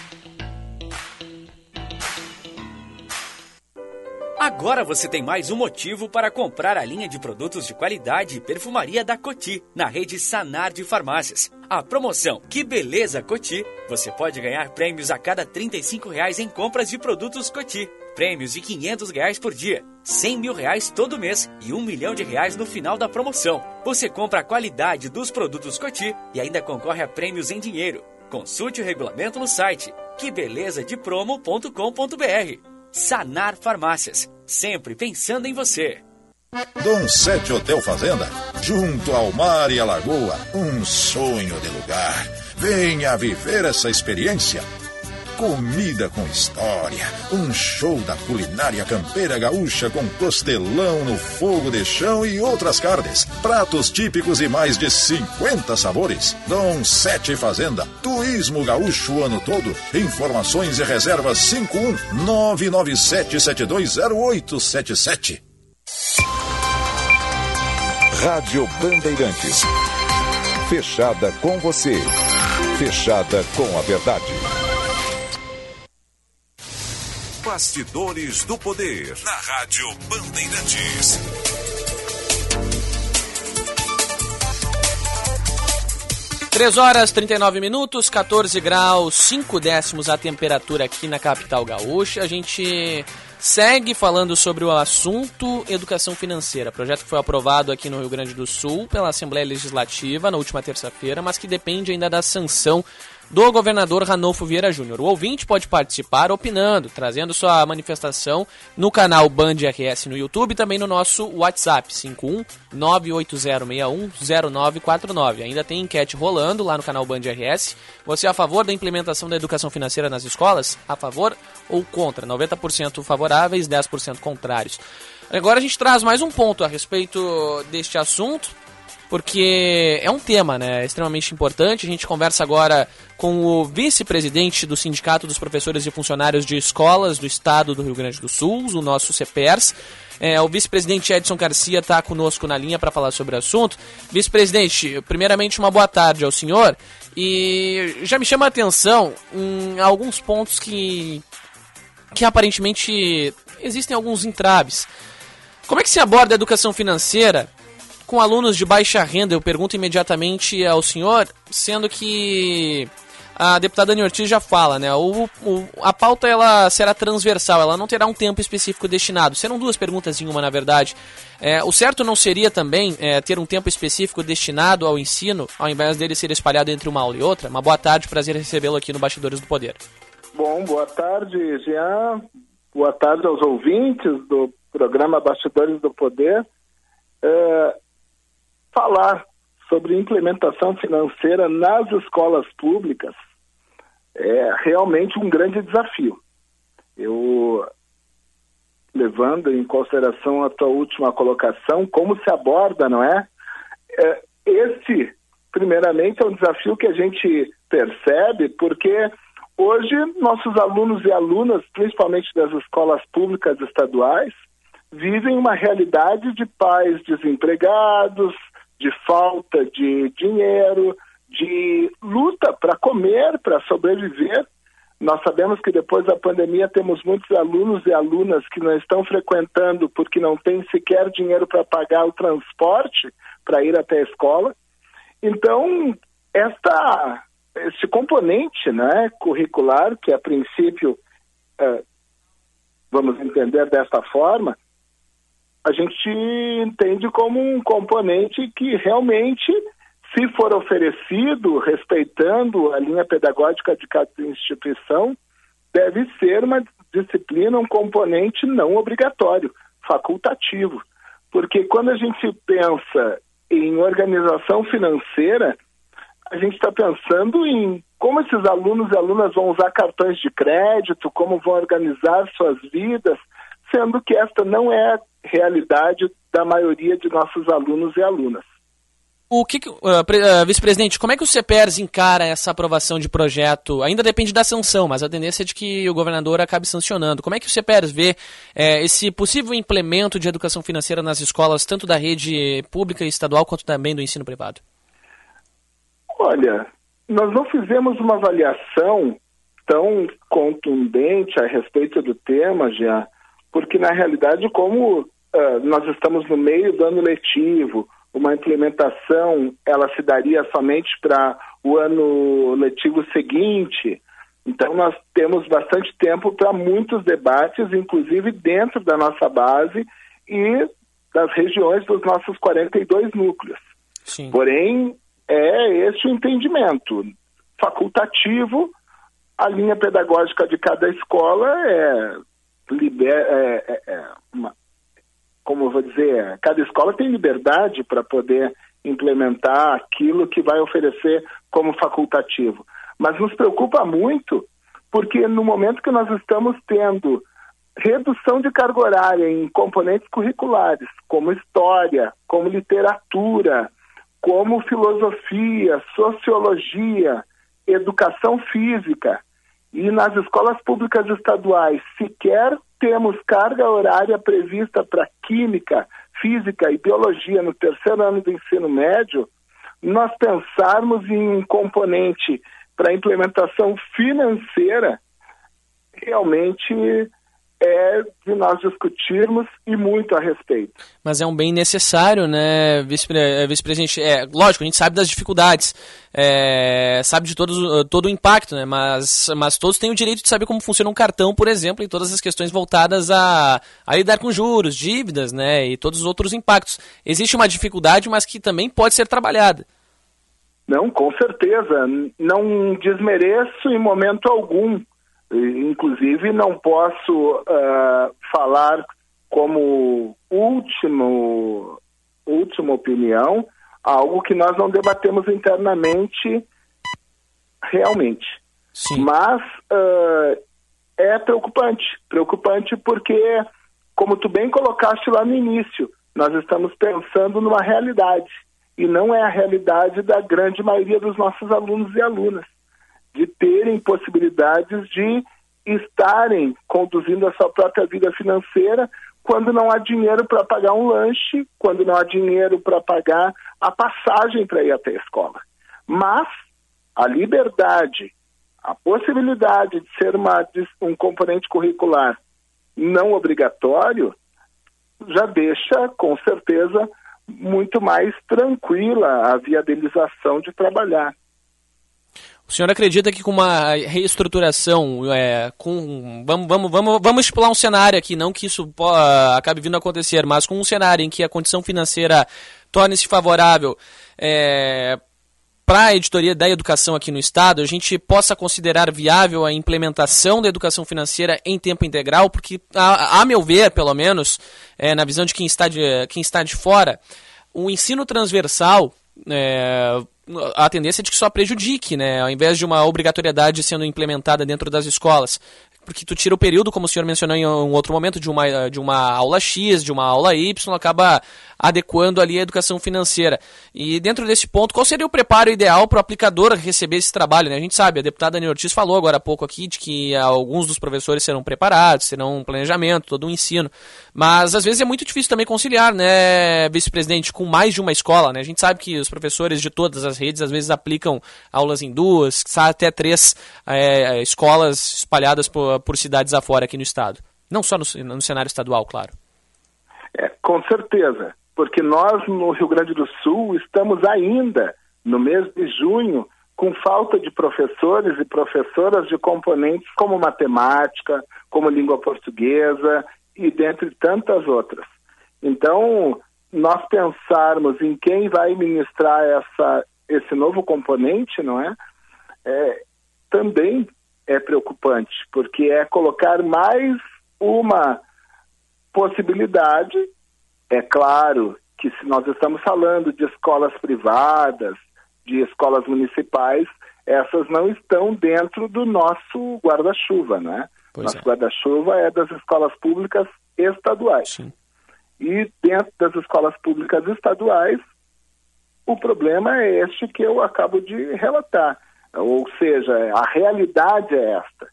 Agora você tem mais um motivo para comprar a linha de produtos de qualidade e perfumaria da Coti, na rede Sanar de Farmácias. A promoção Que Beleza Coti, você pode ganhar prêmios a cada 35 reais em compras de produtos Coti. Prêmios de 500 reais por dia, 100 mil reais todo mês e um milhão de reais no final da promoção. Você compra a qualidade dos produtos Coti e ainda concorre a prêmios em dinheiro. Consulte o regulamento no site quebelezadepromo.com.br. Sanar Farmácias, sempre pensando em você. Dom Sete Hotel Fazenda, junto ao mar e à lagoa, um sonho de lugar. Venha viver essa experiência. Comida com história, um show da culinária campeira gaúcha com costelão no fogo de chão e outras carnes, pratos típicos e mais de 50 sabores. Dom Sete Fazenda, turismo gaúcho o ano todo. Informações e reservas 51 997720877. Rádio Bandeirantes. Fechada com você. Fechada com a verdade. Bastidores do Poder. Na Rádio Bandeirantes. Três horas 39 minutos, 14 graus, 5 décimos a temperatura aqui na capital gaúcha. A gente segue falando sobre o assunto educação financeira, projeto que foi aprovado aqui no Rio Grande do Sul pela Assembleia Legislativa na última terça-feira, mas que depende ainda da sanção do governador Ranolfo Vieira Júnior. O ouvinte pode participar opinando, trazendo sua manifestação no canal Band RS no YouTube e também no nosso WhatsApp 51 980610949. Ainda tem enquete rolando lá no canal Band RS. Você é a favor da implementação da educação financeira nas escolas? A favor ou contra? 90% favoráveis, 10% contrários. Agora a gente traz mais um ponto a respeito deste assunto porque é um tema né, extremamente importante. A gente conversa agora com o vice-presidente do Sindicato dos Professores e Funcionários de Escolas do Estado do Rio Grande do Sul, o nosso CEPERS. É, o vice-presidente Edson Garcia está conosco na linha para falar sobre o assunto. Vice-presidente, primeiramente uma boa tarde ao senhor. E já me chama a atenção em alguns pontos que, que aparentemente existem alguns entraves. Como é que se aborda a educação financeira com alunos de baixa renda? Eu pergunto imediatamente ao senhor, sendo que a deputada Dani Ortiz já fala, né? O, o, a pauta ela será transversal, ela não terá um tempo específico destinado. Serão duas perguntas em uma, na verdade. É, o certo não seria também é, ter um tempo específico destinado ao ensino, ao invés dele ser espalhado entre uma aula e outra? Uma boa tarde, prazer recebê-lo aqui no Bastidores do Poder. Bom, boa tarde, Jean. Boa tarde aos ouvintes do programa Bastidores do Poder. É, falar sobre implementação financeira nas escolas públicas é realmente um grande desafio. Eu, levando em consideração a tua última colocação, como se aborda, não é? é esse, primeiramente, é um desafio que a gente percebe, porque hoje nossos alunos e alunas, principalmente das escolas públicas estaduais, vivem uma realidade de pais desempregados, de falta de dinheiro, de luta para comer, para sobreviver. Nós sabemos que depois da pandemia temos muitos alunos e alunas que não estão frequentando porque não têm sequer dinheiro para pagar o transporte para ir até a escola. Então, esta, esse componente né, curricular, que a princípio, é, vamos entender desta forma, a gente entende como um componente que realmente, se for oferecido, respeitando a linha pedagógica de cada instituição, deve ser uma disciplina, um componente não obrigatório, facultativo. Porque quando a gente pensa em organização financeira, a gente está pensando em como esses alunos e alunas vão usar cartões de crédito, como vão organizar suas vidas, sendo que esta não é realidade da maioria de nossos alunos e alunas. O que, uh, uh, vice-presidente, como é que o CEPERS encara essa aprovação de projeto? Ainda depende da sanção, mas a tendência é de que o governador acabe sancionando. Como é que o CEPERS vê eh, esse possível implemento de educação financeira nas escolas, tanto da rede pública e estadual quanto também do ensino privado? Olha, nós não fizemos uma avaliação tão contundente a respeito do tema, já porque na realidade, como uh, nós estamos no meio do ano letivo, uma implementação ela se daria somente para o ano letivo seguinte. Então nós temos bastante tempo para muitos debates, inclusive dentro da nossa base e das regiões dos nossos 42 núcleos. Sim. Porém, é esse o entendimento facultativo. A linha pedagógica de cada escola é liber, é, é, é, uma, como eu vou dizer, cada escola tem liberdade para poder implementar aquilo que vai oferecer como facultativo. Mas nos preocupa muito porque no momento que nós estamos tendo redução de carga horária em componentes curriculares, como história, como literatura, como filosofia, sociologia, educação física, e nas escolas públicas estaduais sequer temos carga horária prevista para química, física e biologia no terceiro ano do ensino médio, nós pensarmos em um componente para implementação financeira realmente é de nós discutirmos e muito a respeito. Mas é um bem necessário, né, eh, vice-presidente? é, lógico, a gente sabe das dificuldades, é, sabe de todos, eh, todo o impacto, né? Mas, mas todos têm o direito de saber como funciona um cartão, por exemplo, e todas as questões voltadas a, a lidar com juros, dívidas, né? E todos os outros impactos. Existe uma dificuldade, mas que também pode ser trabalhada. Não, com certeza. Não desmereço em momento algum Inclusive, não posso uh, falar como último, última opinião algo que nós não debatemos internamente realmente. Sim. Mas uh, é preocupante. Preocupante porque, como tu bem colocaste lá no início, nós estamos pensando numa realidade. E não é a realidade da grande maioria dos nossos alunos e alunas, de terem possibilidades de estarem conduzindo a sua própria vida financeira quando não há dinheiro para pagar um lanche, quando não há dinheiro para pagar a passagem para ir até a escola. Mas a liberdade, a possibilidade de ser uma, de um componente curricular não obrigatório, já deixa, com certeza, muito mais tranquila a viabilização de trabalhar. O senhor acredita que com uma reestruturação, é, com vamos, vamos, vamos, vamos estipular um cenário aqui, não que isso acabe vindo a acontecer, mas com um cenário em que a condição financeira torne-se favorável é, para a editoria da educação aqui no estado, a gente possa considerar viável a implementação da educação financeira em tempo integral, porque a, a meu ver, pelo menos, é, na visão de quem está de, quem está de fora, o ensino transversal é, a tendência é de que só prejudique, né? Ao invés de uma obrigatoriedade sendo implementada dentro das escolas porque tu tira o período, como o senhor mencionou em um outro momento, de uma, de uma aula X, de uma aula Y, acaba adequando ali a educação financeira. E dentro desse ponto, qual seria o preparo ideal para o aplicador receber esse trabalho? Né? A gente sabe, a deputada Dani Ortiz falou agora há pouco aqui de que alguns dos professores serão preparados, terão um planejamento, todo um ensino. Mas às vezes é muito difícil também conciliar, né, vice-presidente, com mais de uma escola. Né? A gente sabe que os professores de todas as redes às vezes aplicam aulas em duas, até três é, escolas espalhadas por por cidades afora aqui no estado. Não só no, no cenário estadual, claro. É, com certeza, porque nós no Rio Grande do Sul estamos ainda no mês de junho com falta de professores e professoras de componentes como matemática, como língua portuguesa e dentre tantas outras. Então, nós pensarmos em quem vai ministrar essa, esse novo componente, não é? é também é preocupante, porque é colocar mais uma possibilidade. É claro que se nós estamos falando de escolas privadas, de escolas municipais, essas não estão dentro do nosso guarda-chuva, né? Pois nosso é. guarda-chuva é das escolas públicas estaduais. Sim. E dentro das escolas públicas estaduais, o problema é este que eu acabo de relatar ou seja, a realidade é esta.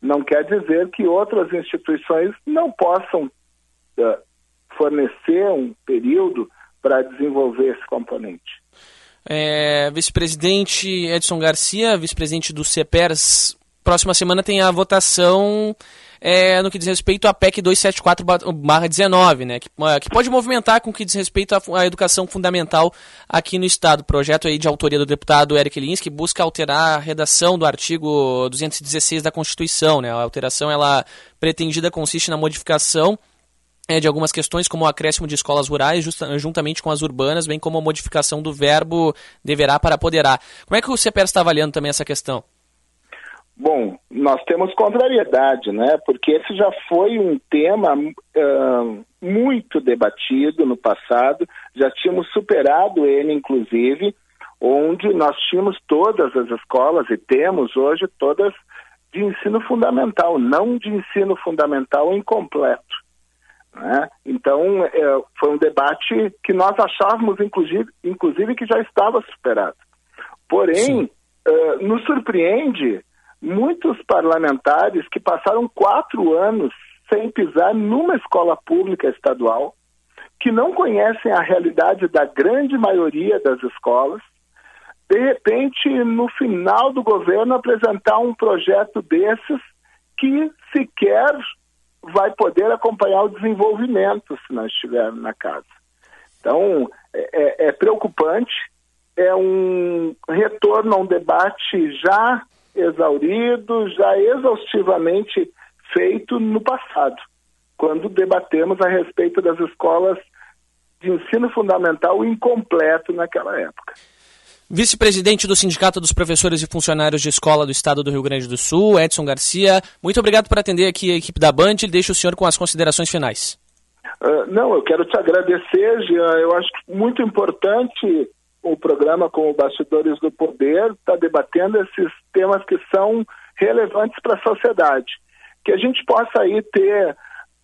Não quer dizer que outras instituições não possam uh, fornecer um período para desenvolver esse componente. É, vice-presidente Edson Garcia, vice-presidente do CEPERS, próxima semana tem a votação é, no que diz respeito à PEC 274-19, né, que, que, pode movimentar com o que diz respeito à, à, educação fundamental aqui no Estado. Projeto aí de autoria do deputado Eric Lins, que busca alterar a redação do artigo 216 da Constituição. Né, a alteração ela pretendida consiste na modificação é, de algumas questões, como o acréscimo de escolas rurais, juntamente com as urbanas, bem como a modificação do verbo deverá para poderá. Como é que o CPR está avaliando também essa questão? Bom, nós temos contrariedade, né? Porque esse já foi um tema uh, muito debatido no passado, já tínhamos superado ele, inclusive, onde nós tínhamos todas as escolas, e temos hoje todas, de ensino fundamental, não de ensino fundamental incompleto. Né? Então, é, foi um debate que nós achávamos, inclusive, inclusive que já estava superado. Porém, uh, nos surpreende muitos parlamentares que passaram quatro anos sem pisar numa escola pública estadual, que não conhecem a realidade da grande maioria das escolas, de repente, no final do governo, apresentar um projeto desses que sequer vai poder acompanhar o desenvolvimento se nós estivermos na casa. Então, é, é, é preocupante, é um retorno a um debate já exaurido, já exaustivamente feito no passado, quando debatemos a respeito das escolas de ensino fundamental incompleto naquela época. Vice-presidente do Sindicato dos Professores e Funcionários de Escola do Estado do Rio Grande do Sul, Edson Garcia, muito obrigado por atender aqui a equipe da Band e deixo o senhor com as considerações finais. Uh, não, eu quero te agradecer, Jean. Eu acho muito importante o programa como Bastidores do Poder está debatendo esses temas que são relevantes para a sociedade. Que a gente possa aí ter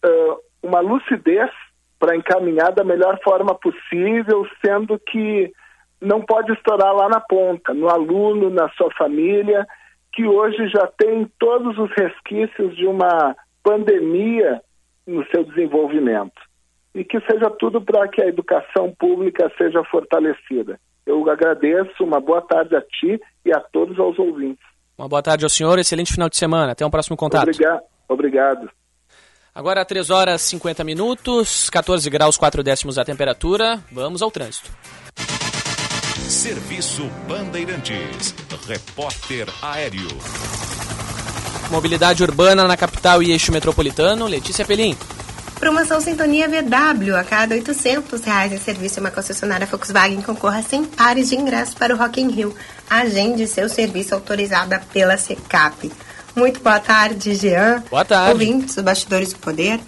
uh, uma lucidez para encaminhar da melhor forma possível, sendo que não pode estourar lá na ponta, no aluno, na sua família, que hoje já tem todos os resquícios de uma pandemia no seu desenvolvimento. E que seja tudo para que a educação pública seja fortalecida. Eu agradeço, uma boa tarde a ti e a todos os ouvintes. Uma boa tarde ao senhor, excelente final de semana. Até um próximo contato. Obriga obrigado. Agora 3 horas e 50 minutos, 14 graus 4 décimos a temperatura. Vamos ao trânsito. Serviço Bandeirantes. Repórter Aéreo. Mobilidade urbana na capital e eixo metropolitano, Letícia Pelim. Promoção Sintonia VW. A cada 800 reais em serviço uma concessionária Volkswagen concorra a 100 pares de ingressos para o Rock in Rio. Agende seu serviço autorizada pela SECAP. Muito boa tarde, Jean. Boa tarde. Ouvintes, bastidores do poder.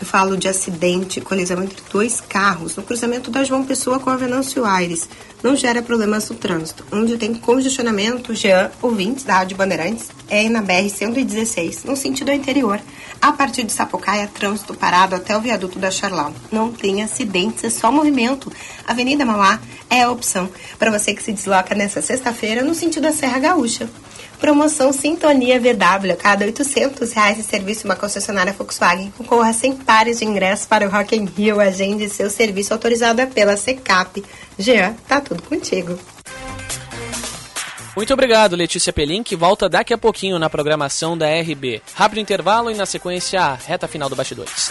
Eu falo de acidente, colisão entre dois carros no cruzamento da João Pessoa com a Venâncio Aires. Não gera problemas no trânsito. Onde tem congestionamento, Jean, ouvintes da Rádio Bandeirantes, é na BR-116, no sentido interior. A partir de Sapucaia, trânsito parado até o viaduto da Charlau. Não tem acidentes, é só movimento. Avenida Mauá é a opção para você que se desloca nessa sexta-feira no sentido da Serra Gaúcha. Promoção Sintonia VW, cada 800 reais de serviço uma concessionária Volkswagen. Concorra 100 pares de ingressos para o Rock in Rio. Agende seu serviço autorizado pela SECAP. Jean, tá tudo contigo. Muito obrigado, Letícia Pelim, que volta daqui a pouquinho na programação da RB. Rápido intervalo e na sequência a reta final do Bastidores.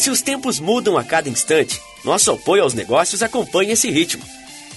Se os tempos mudam a cada instante, nosso apoio aos negócios acompanha esse ritmo.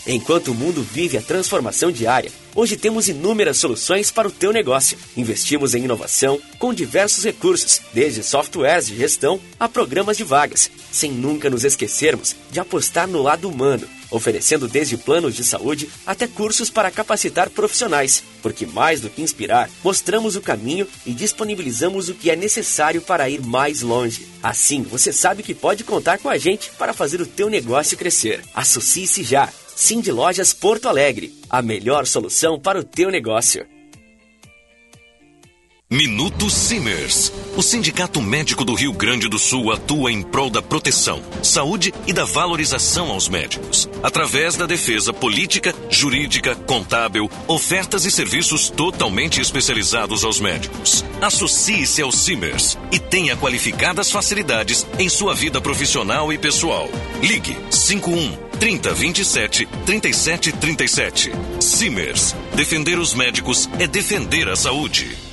Enquanto o mundo vive a transformação diária, hoje temos inúmeras soluções para o teu negócio. Investimos em inovação com diversos recursos, desde softwares de gestão a programas de vagas, sem nunca nos esquecermos de apostar no lado humano, oferecendo desde planos de saúde até cursos para capacitar profissionais, porque mais do que inspirar, mostramos o caminho e disponibilizamos o que é necessário para ir mais longe. Assim, você sabe que pode contar com a gente para fazer o teu negócio crescer. Associe-se já. De Lojas Porto Alegre, a melhor solução para o teu negócio. Minuto Simers. O Sindicato Médico do Rio Grande do Sul atua em prol da proteção, saúde e da valorização aos médicos, através da defesa política, jurídica, contábil, ofertas e serviços totalmente especializados aos médicos. Associe-se ao Simers e tenha qualificadas facilidades em sua vida profissional e pessoal. Ligue 51 30 27 37 37. Simers. Defender os médicos é defender a saúde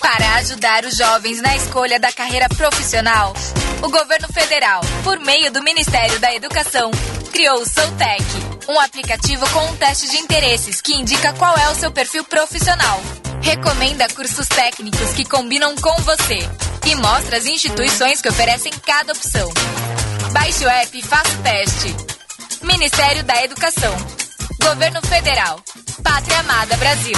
Para ajudar os jovens na escolha da carreira profissional, o governo federal, por meio do Ministério da Educação, criou o Soutec, um aplicativo com um teste de interesses que indica qual é o seu perfil profissional. Recomenda cursos técnicos que combinam com você e mostra as instituições que oferecem cada opção. Baixe o app e faça o teste. Ministério da Educação. Governo Federal. Pátria Amada Brasil.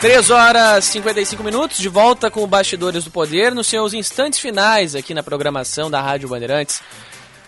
3 horas e 55 minutos, de volta com o Bastidores do Poder, nos seus instantes finais aqui na programação da Rádio Bandeirantes.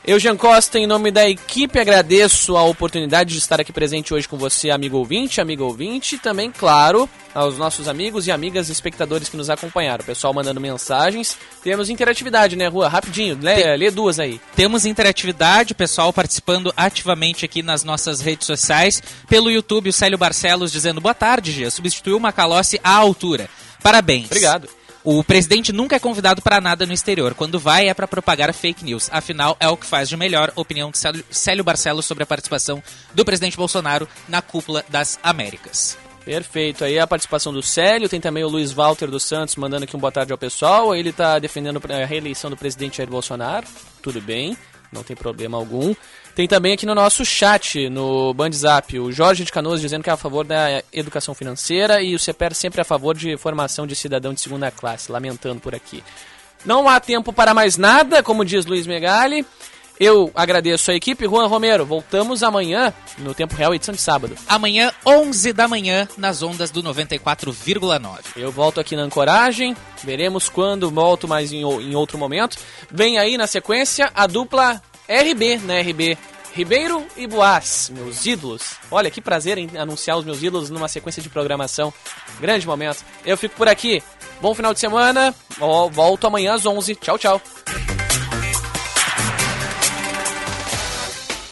Eu, Jean Costa, em nome da equipe, agradeço a oportunidade de estar aqui presente hoje com você, amigo ouvinte, amigo ouvinte, e também, claro, aos nossos amigos e amigas espectadores que nos acompanharam. O pessoal mandando mensagens. Temos interatividade, né, Rua? Rapidinho, lê, lê duas aí. Temos interatividade, pessoal participando ativamente aqui nas nossas redes sociais. Pelo YouTube, o Célio Barcelos dizendo boa tarde, Gia. Substituiu o Macalossi à altura. Parabéns. Obrigado. O presidente nunca é convidado para nada no exterior. Quando vai é para propagar fake news. Afinal, é o que faz de melhor. Opinião de Célio- Barcelos sobre a participação do presidente Bolsonaro na cúpula das Américas. Perfeito. Aí a participação do Célio, tem também o Luiz Walter dos Santos mandando aqui um boa tarde ao pessoal. Ele está defendendo a reeleição do presidente Jair Bolsonaro. Tudo bem, não tem problema algum. Tem também aqui no nosso chat, no Bandzap, o Jorge de Canoas dizendo que é a favor da educação financeira e o CEPER sempre a favor de formação de cidadão de segunda classe, lamentando por aqui. Não há tempo para mais nada, como diz Luiz Megali. Eu agradeço a equipe. Juan Romero, voltamos amanhã no Tempo Real, edição de sábado. Amanhã, 11 da manhã, nas ondas do 94,9. Eu volto aqui na Ancoragem, veremos quando volto mais em, em outro momento. Vem aí na sequência a dupla RB, na RB. Ribeiro e Boas, meus ídolos. Olha que prazer em anunciar os meus ídolos numa sequência de programação. Grande momento. Eu fico por aqui. Bom final de semana. Volto amanhã às 11. Tchau, tchau.